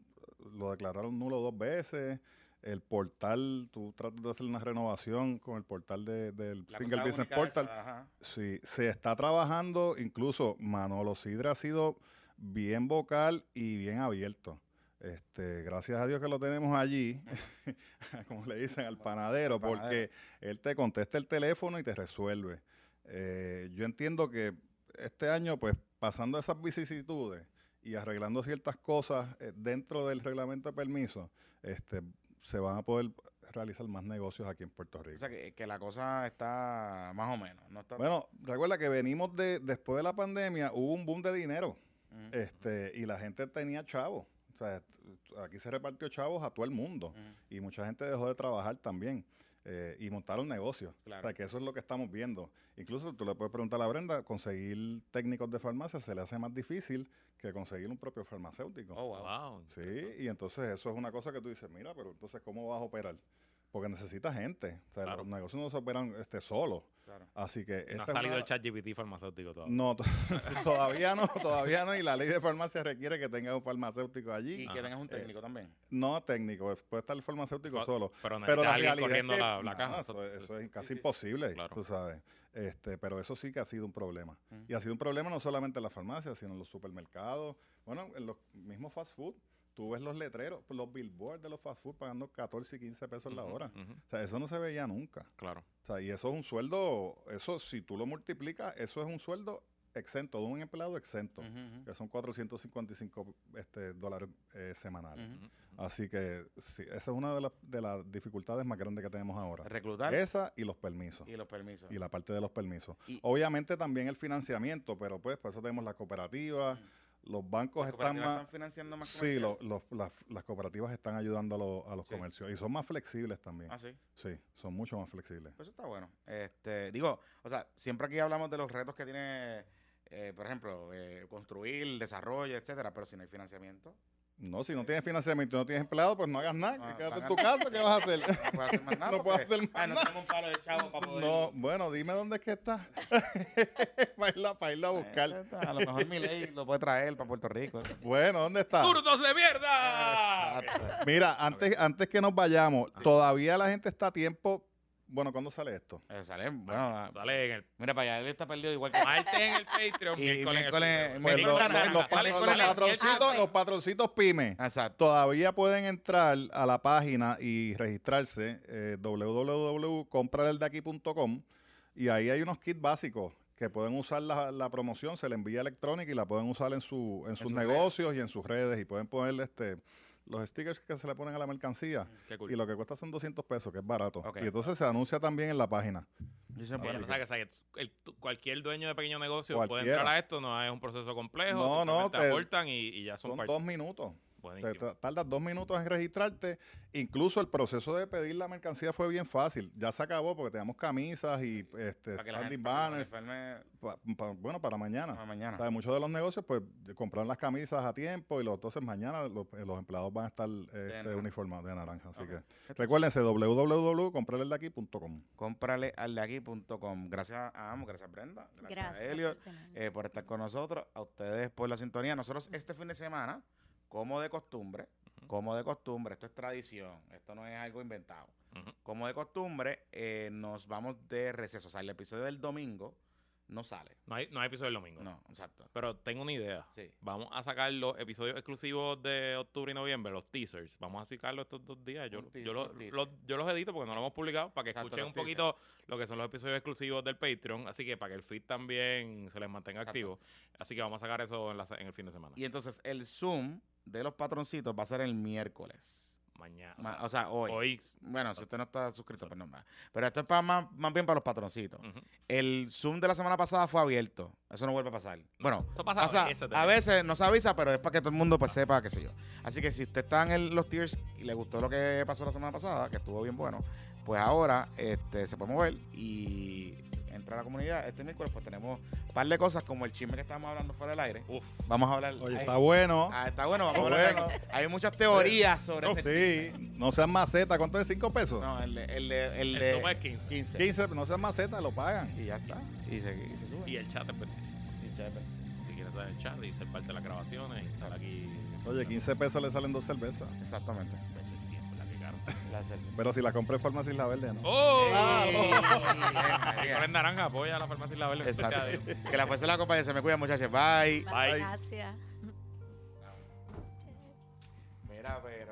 [SPEAKER 3] lo declararon nulo dos veces. El portal, tú tratas de hacer una renovación con el portal de- del
[SPEAKER 1] La
[SPEAKER 3] Single Business Portal.
[SPEAKER 1] esa.
[SPEAKER 3] Sí, se está trabajando, incluso Manolo Sidra ha sido bien vocal y bien abierto. Este, gracias a Dios que lo tenemos allí, como le dicen al panadero,
[SPEAKER 1] Al panadero.
[SPEAKER 3] porque él te contesta el teléfono y te resuelve. Eh, yo entiendo que este año, pues, pasando esas vicisitudes y arreglando ciertas cosas eh, dentro del reglamento de permiso, este, se van a poder realizar más negocios aquí en Puerto
[SPEAKER 1] O
[SPEAKER 3] Rico.
[SPEAKER 1] sea, que, que la cosa está más o menos. No está
[SPEAKER 3] Bueno, recuerda que venimos de, después de la pandemia, hubo un boom de dinero este, y la gente tenía chavos. O sea, aquí se repartió chavos a todo el mundo y mucha gente dejó de trabajar también eh, y montaron negocios.
[SPEAKER 1] Claro.
[SPEAKER 3] O sea, que eso es lo que estamos viendo. Incluso tú le puedes preguntar a Brenda, conseguir técnicos de farmacia se le hace más difícil que conseguir un propio farmacéutico.
[SPEAKER 1] Oh, wow.
[SPEAKER 2] Wow.
[SPEAKER 3] Sí, y entonces eso es una cosa que tú dices, mira, pero entonces ¿cómo vas a operar? Porque necesita gente. O sea,
[SPEAKER 2] Claro.
[SPEAKER 3] los negocios no se operan este, solos.
[SPEAKER 1] Claro.
[SPEAKER 3] Así que
[SPEAKER 2] No
[SPEAKER 3] esa
[SPEAKER 2] ha salido
[SPEAKER 3] una-
[SPEAKER 2] el chat GPT farmacéutico todavía.
[SPEAKER 3] No, to- todavía no, todavía no. Y la ley de farmacia requiere que tengas un farmacéutico allí.
[SPEAKER 1] Y
[SPEAKER 2] Ajá.
[SPEAKER 1] que tengas un
[SPEAKER 3] Eh,
[SPEAKER 1] técnico también.
[SPEAKER 3] No técnico, puede estar el farmacéutico
[SPEAKER 2] Fa-
[SPEAKER 3] solo.
[SPEAKER 2] Pero
[SPEAKER 3] Pero la
[SPEAKER 2] alguien
[SPEAKER 3] realidad
[SPEAKER 2] corriendo
[SPEAKER 3] es que
[SPEAKER 2] la, la
[SPEAKER 3] no,
[SPEAKER 2] caja.
[SPEAKER 3] eso, es- eso es casi
[SPEAKER 1] sí.
[SPEAKER 3] imposible,
[SPEAKER 2] Claro.
[SPEAKER 3] tú sabes. Este, pero eso sí que ha sido un problema. Y ha sido un problema no solamente en las farmacias, sino en los supermercados. Bueno, en los mismos fast food. Tú ves los letreros, los billboards de los fast food pagando 14 y 15 pesos la hora. O sea, eso no se veía nunca.
[SPEAKER 2] Claro.
[SPEAKER 3] O sea, y eso es un sueldo, eso si tú lo multiplicas, eso es un sueldo exento, de un empleado exento,
[SPEAKER 1] Ujú, ujú.
[SPEAKER 3] que son 455 este, dólares eh, semanales. Así que sí, esa es una de, las- de las dificultades más grandes que tenemos ahora.
[SPEAKER 1] Reclutar
[SPEAKER 3] Esa y los permisos.
[SPEAKER 1] y los permisos.
[SPEAKER 3] Y la parte de los permisos.
[SPEAKER 1] Y-
[SPEAKER 3] Obviamente también el financiamiento, pero pues por eso tenemos la cooperativa,
[SPEAKER 1] Mm.
[SPEAKER 3] Los bancos
[SPEAKER 1] ¿Las
[SPEAKER 3] están más...
[SPEAKER 1] están financiando más
[SPEAKER 3] Sí, lo- los- las, las cooperativas están ayudando a, los- a los
[SPEAKER 1] Sí.
[SPEAKER 3] comercios y son más flexibles también.
[SPEAKER 1] Ah, sí.
[SPEAKER 3] Sí, son mucho más flexibles.
[SPEAKER 1] Pues eso está bueno. Este, digo, o sea, siempre aquí hablamos de los retos que tiene, eh, por ejemplo, eh, construir, desarrollo, etcétera, pero si no hay financiamiento,
[SPEAKER 3] No, si no tienes financiamiento y no tienes empleado, pues no hagas nada.
[SPEAKER 1] Ah,
[SPEAKER 3] quédate en tu casa, ¿qué vas a hacer?
[SPEAKER 1] no puedes hacer más nada.
[SPEAKER 3] No puedes
[SPEAKER 1] porque,
[SPEAKER 3] hacer más
[SPEAKER 1] ah, no
[SPEAKER 3] nada.
[SPEAKER 1] tenemos un palo de chavo para poder...
[SPEAKER 3] No, bueno, dime dónde es que está. para, irla, para a buscar.
[SPEAKER 1] A lo mejor mi ley lo puede traer para Puerto Rico.
[SPEAKER 3] Bueno, ¿dónde está?
[SPEAKER 2] ¡Frutos de mierda!
[SPEAKER 1] Exacto.
[SPEAKER 3] Mira, antes, antes que nos vayamos, todavía la gente está a tiempo. Bueno, ¿cuándo sale esto?
[SPEAKER 1] Eh, sale, bueno, ah,
[SPEAKER 2] Sale en el
[SPEAKER 1] mira para allá, él está perdido igual que...
[SPEAKER 2] martes en el Patreon,
[SPEAKER 1] Y
[SPEAKER 2] miércoles en el.
[SPEAKER 3] Pues los, los- los patro- patroncitos, los patroncitos pymes
[SPEAKER 1] Exacto.
[SPEAKER 3] todavía pueden entrar a la página y registrarse eh, www.compradeldaqui.com y ahí hay unos kits básicos que pueden usar la, la promoción, se le envía electrónica y la pueden usar en, su, en sus
[SPEAKER 1] sus
[SPEAKER 3] negocios y en sus redes y pueden ponerle este los stickers que se le ponen a la mercancía
[SPEAKER 2] cool.
[SPEAKER 3] y lo que cuesta son 200 pesos, que es barato. Y entonces se anuncia también en la página.
[SPEAKER 1] Dice,
[SPEAKER 2] Bueno,
[SPEAKER 1] bueno,
[SPEAKER 2] o sea, que, o sea, que el- cualquier dueño de pequeño negocio puede entrar a esto, no es un proceso complejo,
[SPEAKER 3] No, no, te-
[SPEAKER 2] aportan y, y ya son,
[SPEAKER 3] Son dos minutos. Te tardas dos minutos en registrarte. Incluso el proceso de pedir la mercancía fue bien fácil. Ya se acabó porque teníamos camisas y este,
[SPEAKER 1] para
[SPEAKER 3] standing
[SPEAKER 1] gente, para
[SPEAKER 3] banners.
[SPEAKER 1] enferme
[SPEAKER 3] pa- pa- bueno, para mañana.
[SPEAKER 1] para
[SPEAKER 3] O
[SPEAKER 1] mañana.
[SPEAKER 3] sea, muchos de los negocios pues compraron las camisas a tiempo y los, entonces mañana los, los empleados van a estar este, uniformados de naranja. Así
[SPEAKER 1] Ok.
[SPEAKER 3] que recuérdense www.comprareldaqui.com.
[SPEAKER 1] Cómprale al de aquí.com. Gracias a Amo, gracias Brenda, gracias,
[SPEAKER 4] Gracias.
[SPEAKER 1] a Elliot
[SPEAKER 4] por
[SPEAKER 1] eh, por estar con nosotros, a ustedes por la sintonía. Nosotros este fin de semana, como de costumbre, como de costumbre, esto es tradición, esto no es algo inventado. Como de costumbre, eh, nos vamos de receso. O sea, el episodio del domingo no sale.
[SPEAKER 2] No hay, no hay episodio el domingo.
[SPEAKER 1] No, exacto.
[SPEAKER 2] Pero tengo una idea.
[SPEAKER 1] Sí.
[SPEAKER 2] Vamos a sacar los episodios exclusivos de octubre y noviembre, los teasers. Vamos a sacarlos estos dos días. Yo, yo, los, yo los edito porque no los hemos publicado para que
[SPEAKER 1] Exacto,
[SPEAKER 2] escuchen un poquito lo que son los episodios exclusivos del Patreon. Así que para que el feed también se les mantenga
[SPEAKER 1] Exacto.
[SPEAKER 2] activo. Así que vamos a sacar eso en, la- en el fin de semana.
[SPEAKER 1] Y entonces el Zoom de los patroncitos va a ser el miércoles.
[SPEAKER 2] Mañana. o sea,
[SPEAKER 1] O sea, hoy.
[SPEAKER 2] hoy.
[SPEAKER 1] Bueno, si usted no está suscrito, pues no más. Pero esto es para más, más bien para los patroncitos. El Zoom de la semana pasada fue abierto. Eso no vuelve a pasar. Bueno,
[SPEAKER 2] pasa a veces
[SPEAKER 1] a
[SPEAKER 2] también.
[SPEAKER 1] veces no se avisa, pero es para que todo el mundo pues, sepa, qué sé yo. Así que si usted está en el- los tiers y le gustó lo que pasó la semana pasada, que estuvo bien bueno, pues ahora este, se puede mover y entra a la comunidad. Este miércoles pues tenemos un par de cosas como el chisme que estábamos hablando fuera del aire.
[SPEAKER 2] Uf.
[SPEAKER 1] Vamos a hablar...
[SPEAKER 3] Oye, está bueno.
[SPEAKER 1] ah, está bueno, vamos a
[SPEAKER 3] Está
[SPEAKER 1] hablar.
[SPEAKER 3] bueno.
[SPEAKER 1] Hay muchas teorías sobre este
[SPEAKER 3] Sí, no sean macetas. ¿Cuánto es? ¿5 pesos?
[SPEAKER 1] No, el de... El de, el
[SPEAKER 2] El
[SPEAKER 1] de
[SPEAKER 2] Zoom es 15.
[SPEAKER 1] 15.
[SPEAKER 3] 15, no sean macetas, lo pagan.
[SPEAKER 1] Y ya está. Y se, y se sube.
[SPEAKER 2] Y el chat es 25.
[SPEAKER 1] Y chévere.
[SPEAKER 2] Si quieres saber el chat y ser parte de las grabaciones y estar aquí.
[SPEAKER 3] Oye, 15 pesos le salen dos cervezas.
[SPEAKER 1] Exactamente.
[SPEAKER 3] Pero si la compré en Farmacia Isla Verde, ¿no?
[SPEAKER 2] ¡Oh! Con el naranja, apoya a la farmacia y la verde.
[SPEAKER 1] Exacto. Que la fuerza la acompañe. Se me cuida, muchachos. Bye.
[SPEAKER 2] Bye.
[SPEAKER 4] Gracias.
[SPEAKER 1] Mira, pero.